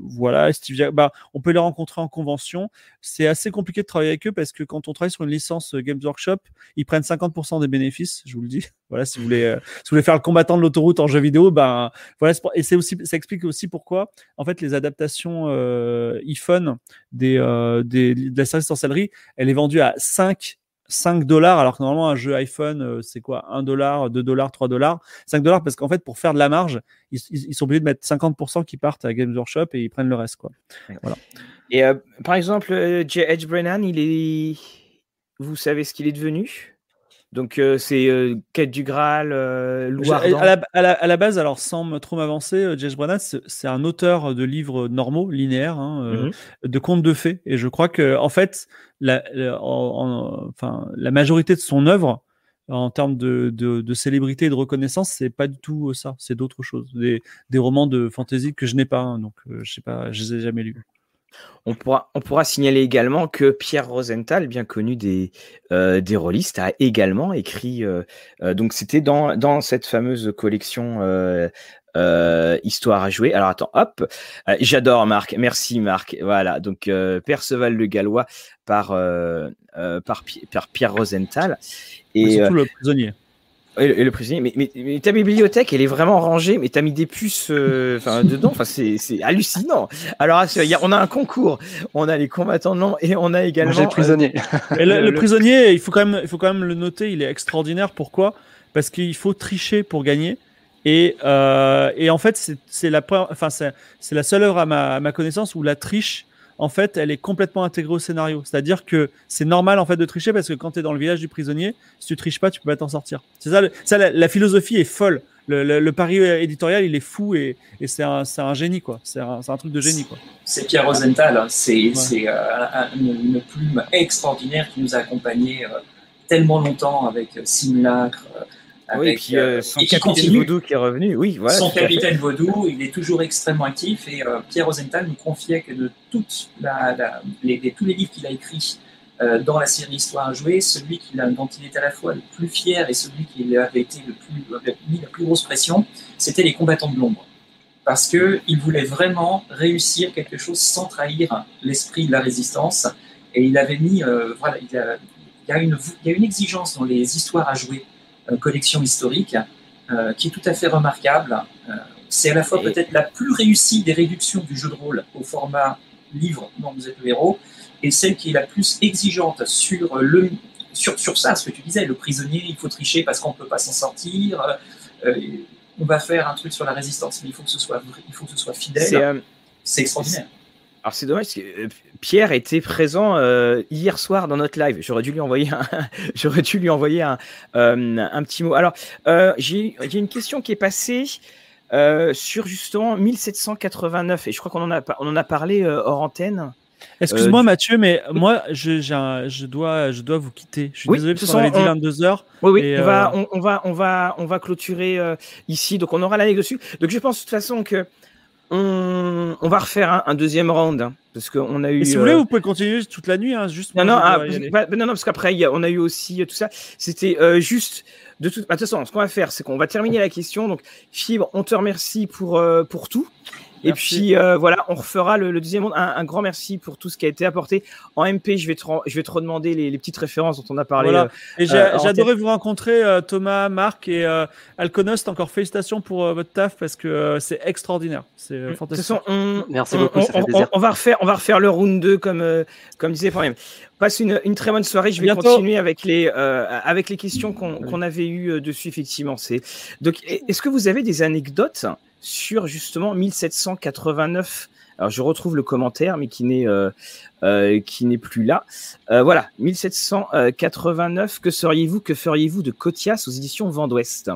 voilà Steve bah, on peut les rencontrer en convention. C'est assez compliqué de travailler avec eux parce que quand on travaille sur une licence Games Workshop ils prennent 50% des bénéfices je vous le dis. Voilà si vous voulez si vous voulez faire le combattant de l'autoroute en jeu vidéo ben voilà et c'est aussi ça explique aussi pourquoi, en fait, les adaptations euh, iPhone des, euh, des, de la série sorcellerie, elle est vendue à 5 5 dollars, alors que normalement un jeu iPhone, euh, c'est quoi 1 dollar, 2 dollars, 3 dollars? 5 dollars, parce qu'en fait, pour faire de la marge, ils, ils, sont obligés de mettre 50% qui partent à Games Workshop et ils prennent le reste. Quoi. Voilà. Et euh, par exemple, J. Edge Brennan, il est... vous savez ce qu'il est devenu? Donc euh, c'est euh, Quête du Graal, euh, Loup à la, à, la, à la, base, alors sans trop m'avancer, Jess Branagh, c'est un auteur de livres normaux, linéaires, hein, mm -hmm. de contes de fées. Et je crois que en fait, la, la, en, enfin, la majorité de son œuvre, en termes de, de, de, célébrité et de reconnaissance, c'est pas du tout ça, c'est d'autres choses, des, des, romans de fantasy que je n'ai pas, hein, donc je sais pas, je les ai jamais lus. On pourra, on pourra, signaler également que Pierre Rosenthal, bien connu des, euh, des rôlistes, a également écrit. Euh, euh, donc, c'était dans, dans cette fameuse collection Histoire à jouer. Alors, attends, hop. J'adore Marc. Merci Marc. Voilà. Donc, Perceval le Gallois par, par, par, Pierre Rosenthal. Et, surtout le prisonnier. Et le, et le, prisonnier, mais, mais, mais, ta bibliothèque, elle est vraiment rangée, mais t'as mis des puces euh, dedans, enfin c'est hallucinant. Alors y a, on a un concours, on a les combattants de l'ombre et on a également le prisonnier. Euh, et le, le, prisonnier, il faut quand même, il faut quand même le noter, il est extraordinaire. Pourquoi? Parce qu'il faut tricher pour gagner. Et, euh, et en fait, c'est la, enfin c'est la seule œuvre à ma, à ma connaissance où la triche en fait, elle est complètement intégrée au scénario. C'est-à-dire que c'est normal en fait de tricher parce que quand tu es dans le village du prisonnier, si tu triches pas, tu peux pas t'en sortir. C'est ça, ça la, la, philosophie est folle. Le, le, le, pari éditorial, il est fou et, et c'est un, un, génie quoi. C'est un, un, truc de génie quoi. C'est Pierre Rosenthal, hein. c'est ouais. euh, une, plume extraordinaire qui nous a accompagnés euh, tellement longtemps avec Simulacre. Euh, oui, et puis euh, son et capitaine Vaudou qui est revenu, oui, voilà. Son capitaine Vaudou, il est toujours extrêmement actif et euh, Pierre Rosenthal nous confiait que de toute la, la, les, les, tous les livres qu'il a écrits euh, dans la série Histoire à jouer, celui dont il était à la fois le plus fier et celui qui avait été le plus, avait mis la plus grosse pression, c'était les combattants de l'ombre. Parce qu'il voulait vraiment réussir quelque chose sans trahir l'esprit de la résistance. Et il avait mis, euh, voilà, il, a, il, y a une, il y a une exigence dans les histoires à jouer collection historique euh, qui est tout à fait remarquable. Euh, c'est à la fois peut-être la plus réussie des réductions du jeu de rôle au format livre dont vous êtes le héros et celle qui est la plus exigeante sur, le, sur, sur ça, ce que tu disais, le prisonnier, il faut tricher parce qu'on ne peut pas s'en sortir. Euh, on va faire un truc sur la résistance, mais il faut que ce soit, il faut que ce soit fidèle. C'est extraordinaire. Alors c'est dommage parce que Pierre était présent euh, hier soir dans notre live. J'aurais dû lui envoyer un, j'aurais dû lui envoyer un, euh, un petit mot. Alors euh, j'ai une question qui est passée sur justement 1789 et je crois qu'on en a on en a parlé hors antenne. Excuse-moi Mathieu, mais moi je, un, je dois je dois vous quitter. Je suis oui, désolé parce qu'on avait dit 22 heures. Oui oui, et, on, va, on, on, va on va on va clôturer ici donc on aura l'année dessus. Donc je pense de toute façon que on, on, va refaire un, un deuxième round parce qu'on a eu. Et si vous voulez, euh... vous pouvez continuer toute la nuit, hein, juste. Non non, ah, bah, non, non, parce qu'après on a eu aussi euh, tout ça. C'était euh, juste de toute... Bah, de toute façon, ce qu'on va faire, c'est qu'on va terminer la question. Donc, Fibre, on te remercie pour euh, pour tout. Et puis euh, voilà, on refera le, deuxième monde. Un, grand merci pour tout ce qui a été apporté. En MP, je vais te, je vais te redemander les, petites références dont on a parlé. Voilà. et j'ai adoré vous rencontrer, Thomas, Marc et Alconost. Encore félicitations pour votre taf parce que c'est extraordinaire. C'est fantastique. on, merci beaucoup. On, va refaire, on va refaire le round 2 comme, comme disait Florian. Passe une, une, très bonne soirée. Je vais continuer avec les, avec les questions qu'on avait eues dessus, effectivement. Donc, est-ce que vous avez des anecdotes sur justement 1789 alors je retrouve le commentaire, mais qui n'est euh, euh, qui n'est plus là. Euh, voilà, 1789. Que seriez-vous, que feriez-vous de Cotias aux éditions Vent d'Ouest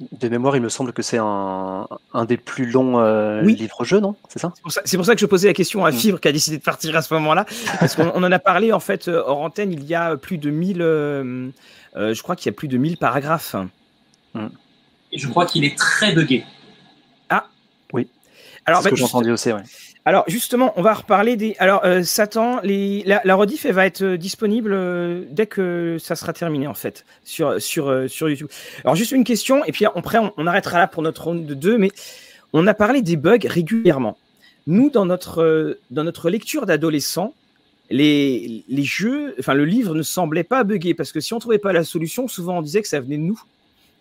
De mémoire, il me semble que c'est un, un, des plus longs livres-jeux, non? C'est ça? C'est pour, ça que je posais la question à mm. Fibre qui a décidé de partir à ce moment-là, parce qu'on en a parlé en fait hors antenne. Il y a plus de 1000, je crois qu'il y a plus de 1000 paragraphes. Mm. Et je crois qu'il est très buggé. Alors, ce que j'ai entendu aussi, Alors justement, on va reparler des. Alors euh, Satan, les... la, la, rediff, elle va être euh, disponible euh, dès que ça sera terminé en fait sur sur sur YouTube. Alors juste une question et puis après on, on arrêtera là pour notre round de deux. Mais on a parlé des bugs régulièrement. Nous dans notre dans notre lecture d'adolescent, les, les jeux, enfin le livre ne semblait pas bugger parce que si on trouvait pas la solution, souvent on disait que ça venait de nous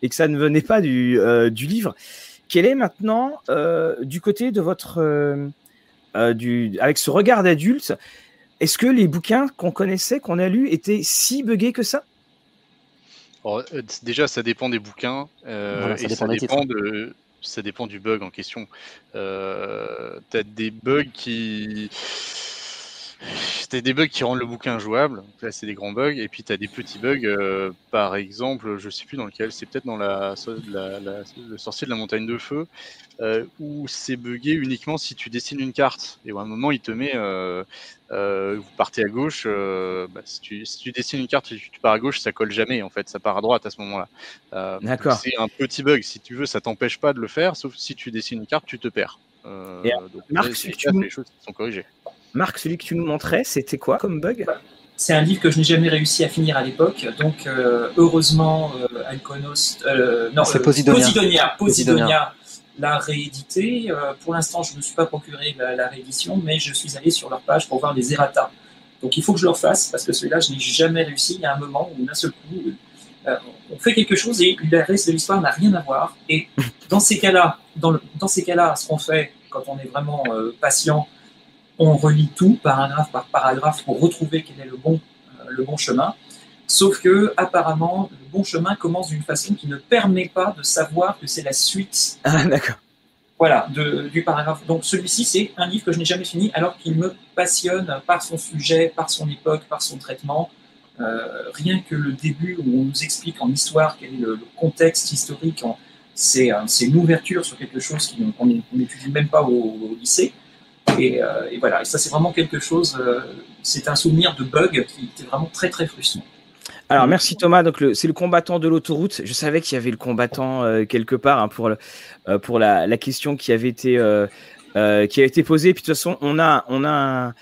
et que ça ne venait pas du du livre. Quel est maintenant euh, du côté de votre euh, euh, du avec ce regard d'adulte Est-ce que les bouquins qu'on connaissait, qu'on a lus, étaient si buggés que ça? Déjà, ça dépend des bouquins ça et ça dépend de ça dépend du bug en question. Euh, tu as des bugs qui T'as des bugs qui rendent le bouquin jouable, là c'est des grands bugs, et puis tu as des petits bugs, euh, par exemple, je sais plus dans lequel, c'est peut-être dans la, le sorcier de la montagne de feu, euh, où c'est buggé uniquement si tu dessines une carte, et à un moment il te met, euh, vous partez à gauche, bah, si, tu, si, tu, dessines une carte et tu pars à gauche, ça colle jamais en fait, ça part à droite à ce moment-là. D'accord. C'est un petit bug, si tu veux, ça t'empêche pas de le faire, sauf si tu dessines une carte, tu te perds. et donc, Marc, c'est les choses sont corrigées. Marc, celui que tu nous montrais, c'était quoi comme bug? C'est un livre que je n'ai jamais réussi à finir à l'époque. Donc, euh, heureusement, euh, Alconos, euh, non, c'est Posidonia. Posidonia, Posidonia l'a réédité. pour l'instant, je ne me suis pas procuré la, réédition, mais je suis allé sur leur page pour voir les errata. Donc, il faut que je le refasse parce que celui-là, je n'ai jamais réussi. Il y a un moment où, d'un seul coup, on fait quelque chose et le reste de l'histoire n'a rien à voir. Et dans ces cas-là, dans, dans, ces cas-là, ce qu'on fait quand on est vraiment patient, on relit tout paragraphe par paragraphe pour retrouver quel est le bon, euh, le bon chemin. Sauf que apparemment, le bon chemin commence d'une façon qui ne permet pas de savoir que c'est la suite. Ah, d'accord. Voilà, du paragraphe. Donc celui-ci, c'est un livre que je n'ai jamais fini, alors qu'il me passionne par son sujet, par son époque, par son traitement. Euh, rien que le début où on nous explique en histoire quel est le, contexte historique, c'est une ouverture sur quelque chose qu'on n'étudie même pas au lycée. Euh, et, voilà, ça c'est vraiment quelque chose, euh, c'est un souvenir de bug qui était vraiment très très frustrant. Alors merci Thomas, donc c'est le combattant de l'autoroute. Je savais qu'il y avait le combattant euh, quelque part hein, pour, pour la, question qui avait été, qui a été posée. Puis de toute façon, on a, on a, un,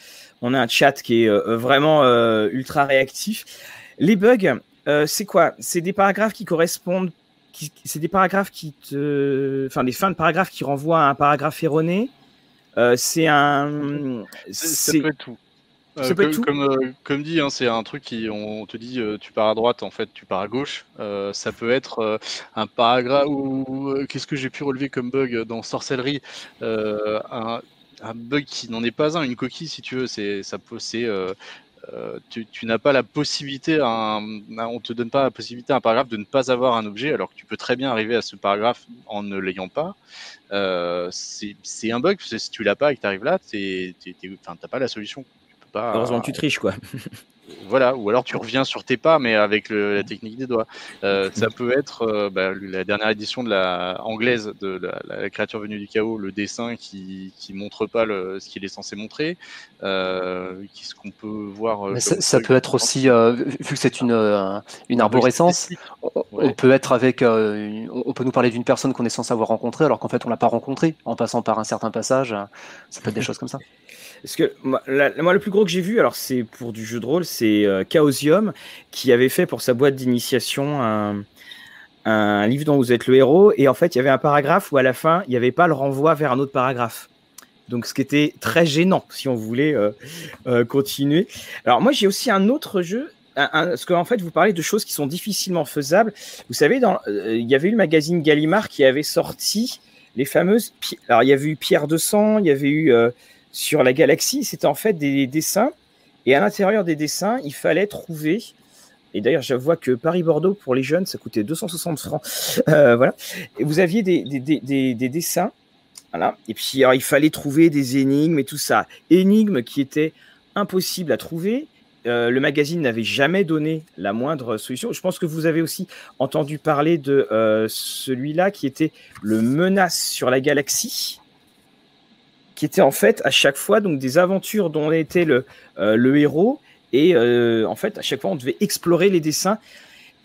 on a un chat qui est vraiment ultra réactif. Les bugs, c'est quoi? C'est des paragraphes qui correspondent, c'est des paragraphes qui te, enfin des fins de paragraphes qui renvoient à un paragraphe erroné? Euh, c'est un. Ça peut être tout. Euh, comme, euh, comme, dit, hein, c'est un truc qui, on te dit, tu pars à droite, en fait, tu pars à gauche. ça peut être un paragraphe ou qu'est-ce que j'ai pu relever comme bug dans sorcellerie, un, bug qui n'en est pas un, une coquille, si tu veux. C'est ça peut, c'est tu, tu n'as pas la possibilité, un, on te donne pas la possibilité à un paragraphe de ne pas avoir un objet, alors que tu peux très bien arriver à ce paragraphe en ne l'ayant pas. Euh, c'est un bug, parce que si tu l'as pas et que tu arrives là, tu n'as pas la solution. Tu peux pas, Heureusement tu triches, quoi. Voilà, ou alors tu reviens sur tes pas, mais avec la technique des doigts. Euh, ça peut être euh, bah, la dernière édition de la anglaise de la, créature venue du chaos, le dessin qui qui montre pas le, ce qu'il est censé montrer. Euh, ce qu'on peut voir. ça, peut être aussi, vu que c'est une une arborescence, on, peut être avec, on peut nous parler d'une personne qu'on est censé avoir rencontrée alors qu'en fait on l'a pas rencontrée en passant par un certain passage. Ça peut être des choses comme ça. Parce que moi, le plus gros que j'ai vu, alors c'est pour du jeu de rôle, c'est euh, Chaosium qui avait fait pour sa boîte d'initiation un, livre dont vous êtes le héros, et en fait, il y avait un paragraphe où à la fin, il n'y avait pas le renvoi vers un autre paragraphe. Donc, ce qui était très gênant si on voulait euh, euh, continuer. Alors, moi, j'ai aussi un autre jeu. Parce qu'en fait, vous parlez de choses qui sont difficilement faisables. Vous savez, il y avait eu le magazine Gallimard qui avait sorti les fameuses. Alors, il y avait eu Pierre de Sang, il y avait eu sur la galaxie. C'était en fait des, des dessins. Et à l'intérieur des dessins, il fallait trouver et d'ailleurs, je vois que Paris-Bordeaux, pour les jeunes, ça coûtait 260 francs. Euh, voilà. Et vous aviez des, dessins. Voilà. Et puis, alors, il fallait trouver des énigmes et tout ça. Énigmes qui étaient impossibles à trouver. Euh, le magazine n'avait jamais donné la moindre solution. Je pense que vous avez aussi entendu parler de euh, celui-là qui était le menace sur la galaxie, qui était en fait à chaque fois donc des aventures dont on était le, euh, le héros et euh, en fait, à chaque fois, on devait explorer les dessins.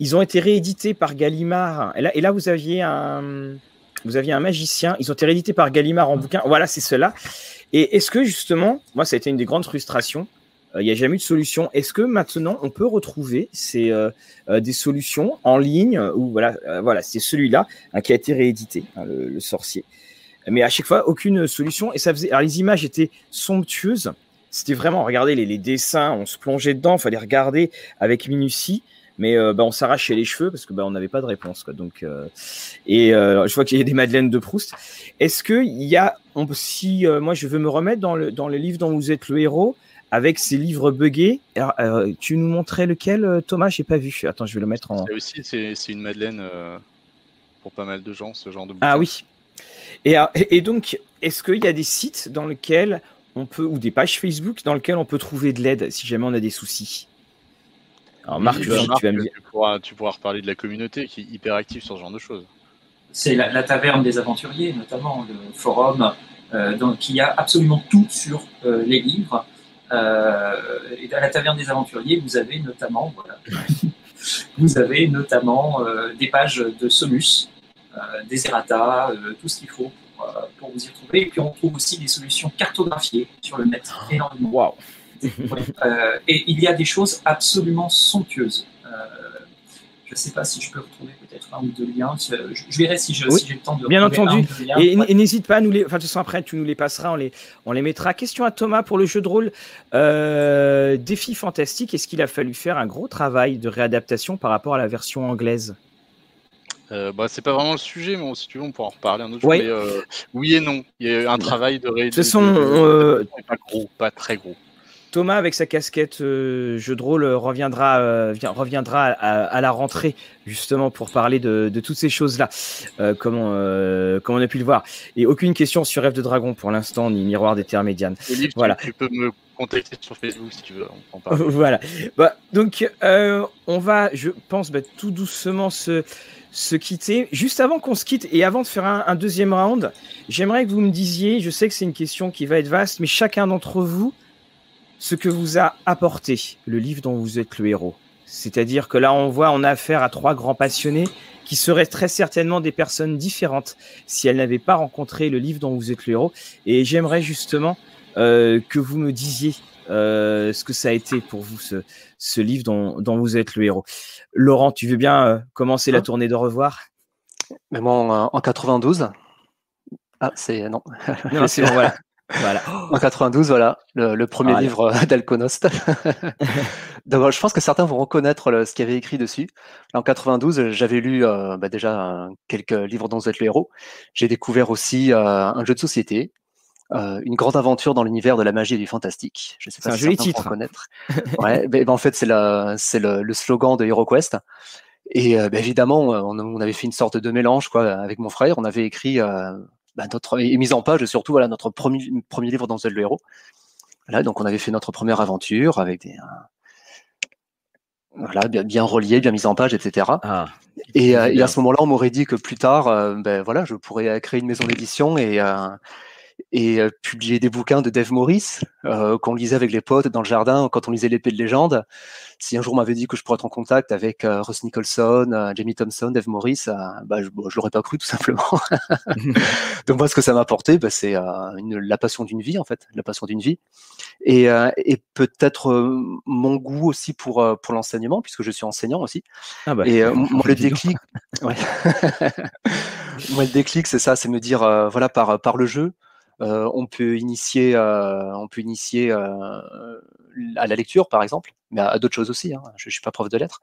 Ils ont été réédités par Gallimard. Et là, vous, aviez un, vous aviez un magicien. Ils ont été réédités par Gallimard en bouquin. Voilà, c'est cela. Et est-ce que justement, moi, ça a été une des grandes frustrations. Il euh, n'y a jamais eu de solution. Est-ce que maintenant, on peut retrouver ces, des solutions en ligne ou voilà, voilà, c'est celui-là hein, qui a été réédité, hein, le, sorcier. Mais à chaque fois, aucune solution. Et ça faisait. Alors, les images étaient somptueuses c'était vraiment, regardez les, les, dessins, on se plongeait dedans, il fallait regarder avec minutie, mais euh, bah, on s'arrachait les cheveux parce que bah, on n'avait pas de réponse. Quoi. Donc, euh, et euh, je vois qu'il y a des Madeleines de Proust. Est-ce qu'il y a, on, si moi je veux me remettre dans le, dans le livre dont vous êtes le héros, avec ces livres buggés, alors, tu nous montrais lequel, Thomas? J'ai pas vu. Attends, je vais le mettre en. aussi, c'est une Madeleine pour pas mal de gens, ce genre de. Bouquin. Ah oui. Et, et donc, est-ce qu'il y a des sites dans lesquels on peut, ou des pages Facebook dans lesquelles on peut trouver de l'aide si jamais on a des soucis? Alors Marc, oui, tu, Marc, tu, vas me dire. Tu pourras, tu pourras reparler de la communauté qui est hyper active sur ce genre de choses. C'est la, la, taverne des aventuriers, notamment le forum, euh, donc, qui a absolument tout sur euh, les livres. Euh, et à la taverne des aventuriers, vous avez notamment, voilà, vous avez notamment euh, des pages de Somus, euh, des errata, tout ce qu'il faut pour vous y retrouver. Et puis on trouve aussi des solutions cartographiées sur le net, énormément. Wow. euh, et il y a des choses absolument somptueuses. Euh, je ne sais pas si je peux retrouver peut-être un ou deux liens. Je, je verrai si j'ai oui, si le temps de Bien entendu. et, ouais. et n'hésite pas à nous les. Enfin, de toute façon, après, tu nous les passeras, on les, on les mettra. Question à Thomas pour le jeu de rôle. Euh, défi fantastique. Est-ce qu'il a fallu faire un gros travail de réadaptation par rapport à la version anglaise? Euh, bah, c'est pas vraiment le sujet, mais si tu veux, on pourra en reparler un autre jour. Ouais. Mais, euh, oui et non. Il y a eu un travail de réédition. Ce sont pas gros, pas très gros. Thomas, avec sa casquette euh, jeu de rôle, reviendra, euh, reviendra à, à, la rentrée, justement, pour parler de, de toutes ces choses-là, euh, comme, on, comme on a pu le voir. Et aucune question sur Rêve de Dragon pour l'instant, ni Miroir des Terres Médianes. Voilà. Tu, tu, peux me contacter sur Facebook si tu veux. voilà. Bah, donc, on va, je pense, bah, tout doucement se se quitter. Juste avant qu'on se quitte et avant de faire un, deuxième round, j'aimerais que vous me disiez, je sais que c'est une question qui va être vaste, mais chacun d'entre vous, ce que vous a apporté le livre dont vous êtes le héros. C'est-à-dire que là, on voit, on a affaire à trois grands passionnés qui seraient très certainement des personnes différentes si elles n'avaient pas rencontré le livre dont vous êtes le héros. Et j'aimerais justement euh, que vous me disiez euh, ce que ça a été pour vous, ce, ce livre dont, dont, vous êtes le héros. Laurent, tu veux bien euh, commencer hein la tournée de revoir? Mais moi, en, en 92. Ah, c'est non. non c'est bon, voilà. Voilà. En 92, voilà, le, le premier livre d'Alconost. Donc, je pense que certains vont reconnaître le, ce qu'il y avait écrit dessus. En 92, j'avais lu euh, bah, déjà quelques livres dont vous êtes le héros. J'ai découvert aussi euh, un jeu de société, euh, une grande aventure dans l'univers de la magie et du fantastique. Je sais pas un si joli titre. vont reconnaître. ouais, ben, ben, en fait, c'est le, le, slogan de HeroQuest. Et ben, évidemment, on, on, avait fait une sorte de mélange quoi, avec mon frère. On avait écrit bah, notre et mise en page surtout voilà notre premier premier livre dans le héros. Là donc on avait fait notre première aventure avec des euh, voilà bien, bien relié, bien mise en page, etc. Ah, et, euh, et, à ce moment-là on m'aurait dit que plus tard euh, ben voilà je pourrais créer une maison d'édition et et euh, publier des bouquins de Dave Morris euh, qu'on lisait avec les potes dans le jardin quand on lisait l'épée de légende. Si un jour on m'avait dit que je pourrais être en contact avec euh, Russ Nicholson, Jamie Thompson, Dave Morris, bah, je, ne l'aurais pas cru tout simplement. Donc moi, ce que ça m'a apporté, bah, c'est la passion d'une vie en fait, la passion d'une vie, et, et peut-être mon goût aussi pour pour l'enseignement puisque je suis enseignant aussi. Ah bah, et moi le déclic, moi le déclic, c'est ça, c'est me dire voilà par par le jeu. Euh, on peut initier, euh, on peut initier euh, à la lecture, par exemple, mais à, d'autres choses aussi. Hein. Je ne suis pas prof de lettres.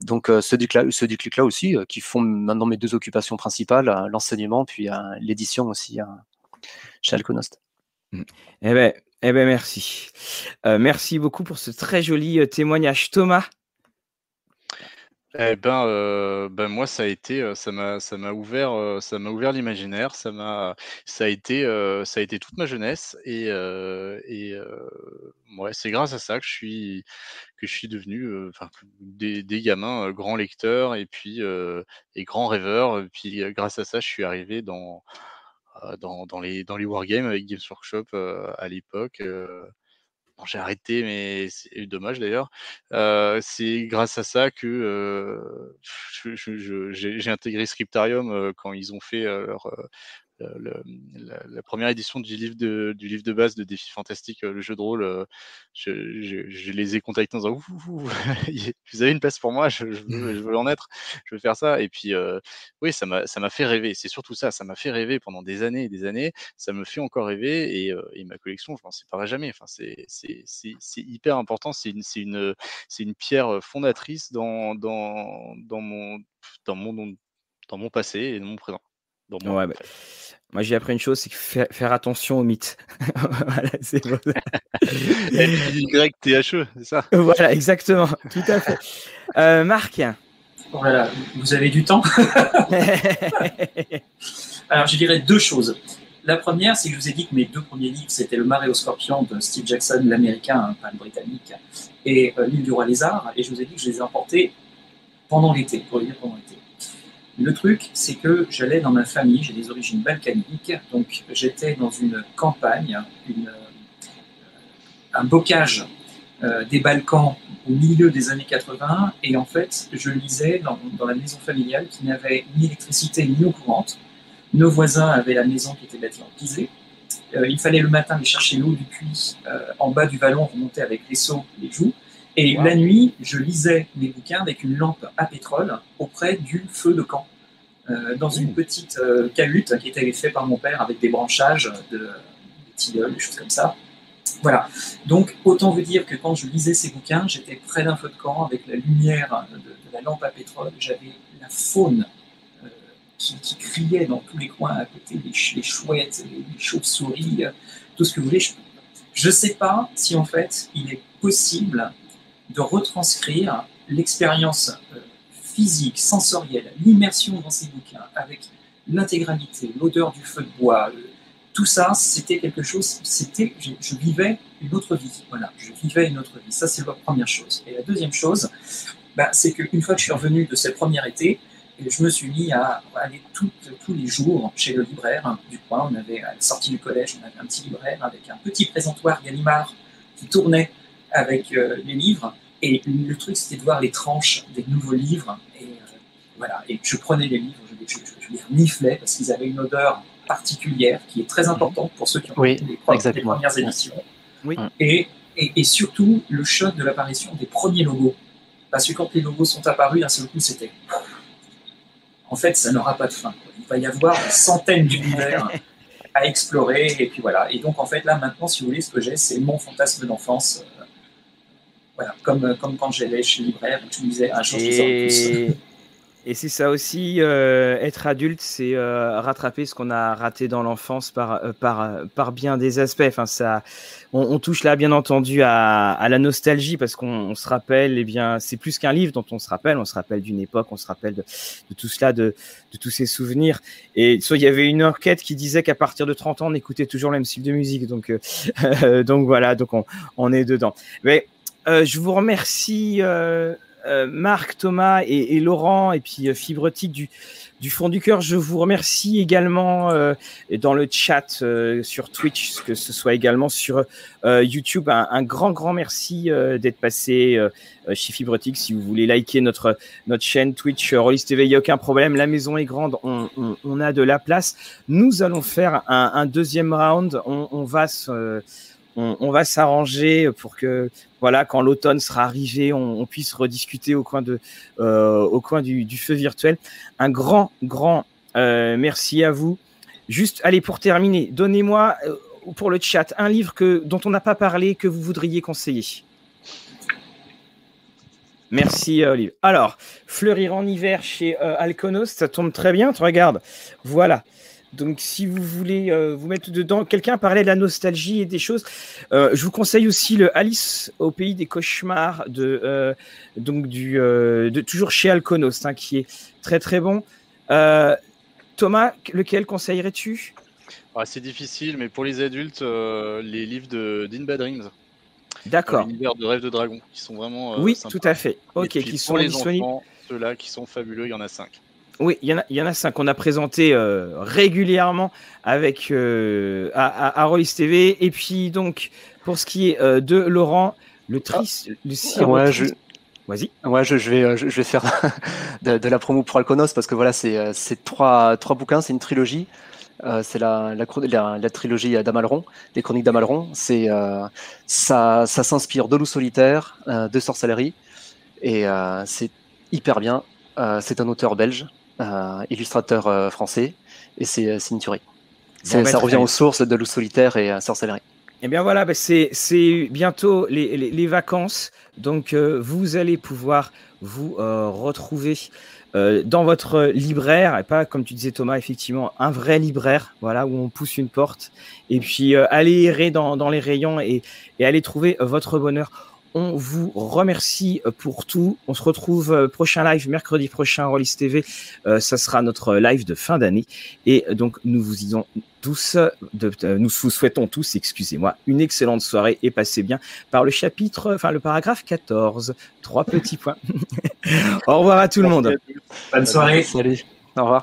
Donc, ce déclic-là aussi, qui font maintenant mes deux occupations principales, l'enseignement, puis l'édition aussi chez Alconost. Mmh. Eh bien, eh ben merci. merci beaucoup pour ce très joli témoignage. Thomas eh ben, euh, ben moi ça a été, euh, ça m'a ça m'a ouvert, euh, ça m'a ouvert l'imaginaire, ça m'a ça a été, ça a été toute ma jeunesse et ouais, c'est grâce à ça que je suis que je suis devenu, des gamins, grands lecteurs et puis, et grands rêveurs, puis, grâce à ça, je suis arrivé dans, dans dans les dans les wargames avec Games Workshop, à l'époque, j'ai arrêté, mais c'est dommage d'ailleurs. c'est grâce à ça que j'ai intégré Scriptarium quand ils ont fait leur, la, première édition du livre de, base de Défi Fantastique, euh, le jeu de rôle, euh, je, les ai contactés en disant Vous avez une place pour moi, je, veux, en être, je veux faire ça. Et puis, euh, oui, ça m'a fait rêver. C'est surtout ça, ça m'a fait rêver pendant des années et des années. Ça me fait encore rêver et, ma collection, je m'en séparerai jamais. Enfin, c'est hyper important. C'est une, pierre fondatrice dans mon passé et dans mon présent. Ouais, bah, moi, j'ai appris une chose, c'est faire, faire attention aux mythes. voilà, c'est bon. Y-T-H-E, c'est ça? Voilà, exactement, tout à fait. Euh, Marc Voilà, vous avez du temps Alors, je dirais deux choses. La première, c'est que je vous ai dit que mes deux premiers livres, c'était Le Marais au Scorpion de Steve Jackson, l'américain, hein, pas le britannique, et euh, L'île du roi lézard. Et je vous ai dit que je les ai emportés pendant l'été, pour les lire pendant l'été. Le truc, c'est que j'allais dans ma famille, j'ai des origines balkaniques, donc j'étais dans une campagne, euh, un bocage euh, des Balkans au milieu des années 80, et en fait, je lisais dans, la maison familiale qui n'avait ni électricité ni eau courante. Nos voisins avaient la maison qui était bâtie en pisé. Euh, il fallait le matin aller chercher l'eau du puits en bas du vallon, remonter avec les seaux, les joues. Et la nuit, je lisais mes bouquins avec une lampe à pétrole auprès du feu de camp, euh, dans une petite euh, cahute qui était faite par mon père avec des branchages, de, des tilleuls, des choses comme ça. Voilà. Donc, autant vous dire que quand je lisais ces bouquins, j'étais près d'un feu de camp avec la lumière de, la lampe à pétrole. J'avais la faune euh, qui, criait dans tous les coins à côté, les, chouettes, les, chauves-souris, tout ce que vous voulez. Je ne sais pas si en fait il est possible de retranscrire l'expérience euh, physique, sensorielle, l'immersion dans ces bouquins, avec l'intégralité, l'odeur du feu de bois, euh, tout ça, c'était quelque chose, c'était, je, vivais une autre vie. Voilà, je vivais une autre vie. Ça, c'est la première chose. Et la deuxième chose, bah, c'est qu'une fois que je suis revenu de ce premier été, je me suis mis à aller tous les jours chez le libraire du coin. On avait, à la sortie du collège, on avait un petit libraire avec un petit présentoir Gallimard qui tournait avec euh, les livres. Et le truc, c'était de voir les tranches des nouveaux livres. Et euh, voilà. Et je prenais les livres, je, les reniflais parce qu'ils avaient une odeur particulière qui est très importante pour ceux qui ont oui, les, premières éditions. Oui. Et, et, surtout, le choc de l'apparition des premiers logos. Parce que quand les logos sont apparus, d'un seul coup, c'était. En fait, ça n'aura pas de fin. Il va y avoir des centaines d'univers à explorer. Et puis voilà. Et donc, en fait, là, maintenant, si vous voulez, ce que j'ai, c'est mon fantasme d'enfance. Euh, comme, quand j'allais chez libraire et je me disais jour je Et c'est ça aussi, euh, être adulte, c'est euh, rattraper ce qu'on a raté dans l'enfance par, bien des aspects. Enfin, ça, on, touche là, bien entendu, à, la nostalgie parce qu'on se rappelle, eh bien, c'est plus qu'un livre dont on se rappelle. On se rappelle d'une époque, on se rappelle de, tout cela, de, tous ces souvenirs. Et soit il y avait une enquête qui disait qu'à partir de 30 ans, on écoutait toujours le même style de musique. Donc, voilà, donc on, on est dedans. Mais je vous remercie, euh, euh, Marc, Thomas et, Laurent, et puis Fibretique du, du fond du cœur. Je vous remercie également euh, dans le chat euh, sur Twitch, que ce soit également sur euh, YouTube. Un, grand, grand merci d'être passé chez Fibrotique. Si vous voulez liker notre, notre chaîne Twitch Rollis TV, il n'y a aucun problème. La maison est grande, on, a de la place. Nous allons faire un, deuxième round. On, va se on, va s'arranger pour que, voilà, quand l'automne sera arrivé, on, puisse rediscuter au coin, de, euh, au coin du, feu virtuel. Un grand, grand euh, merci à vous. Juste, allez, pour terminer, donnez-moi euh, pour le chat un livre que, dont on n'a pas parlé que vous voudriez conseiller. Merci Olive. Alors, Fleurir en hiver chez Alconos, ça tombe très bien, tu regardes. Voilà. Donc, si vous voulez euh, vous mettre dedans, quelqu'un parlait de la nostalgie et des choses. Euh, je vous conseille aussi le Alice au pays des cauchemars de euh, donc du de toujours chez Alconos, hein, qui est très très bon. Thomas, lequel conseillerais-tu? Ah, C'est difficile, mais pour les adultes, les livres de Dean Bad Dreams. D'accord. L'univers de Rêve de Dragon, qui sont vraiment. oui, tout à fait. Ok, qui sont les disponibles. Ceux-là qui sont fabuleux, il y en a cinq. Oui, il y en a, il y en a cinq qu'on a présenté euh, régulièrement avec euh, à, à, TV. Et puis donc pour ce qui est euh, de Laurent, le triste, le sirop. Ouais, je... Vas-y. Ouais, je, je, vais, je, vais faire de, la promo pour Alconos parce que voilà, c'est trois, trois bouquins, c'est une trilogie. c'est la, la, la, trilogie d'Amalron, les chroniques d'Amalron. C'est ça, ça s'inspire de loup solitaire, de sorcellerie, et c'est hyper bien. c'est un auteur belge euh, illustrateur euh, français, et c'est euh, une tuerie. ça ben, revient aux sources de loup solitaire et sorcellerie. Eh bien voilà, ben, c'est bientôt les, les, vacances, donc vous allez pouvoir vous retrouver dans votre libraire, et pas comme tu disais Thomas, effectivement, un vrai libraire, voilà, où on pousse une porte, et puis aller errer dans, dans les rayons et, et aller trouver votre bonheur. On vous remercie euh, pour tout. On se retrouve euh, prochain live mercredi prochain, Rollis TV. Euh, ça sera notre live de fin d'année. Et donc, nous vous disons tous, nous vous souhaitons tous, excusez-moi, une excellente soirée et passez bien par le chapitre, enfin le paragraphe 14. Trois petits points. Au revoir à tout le monde. Bonne soirée. Salut. Au revoir.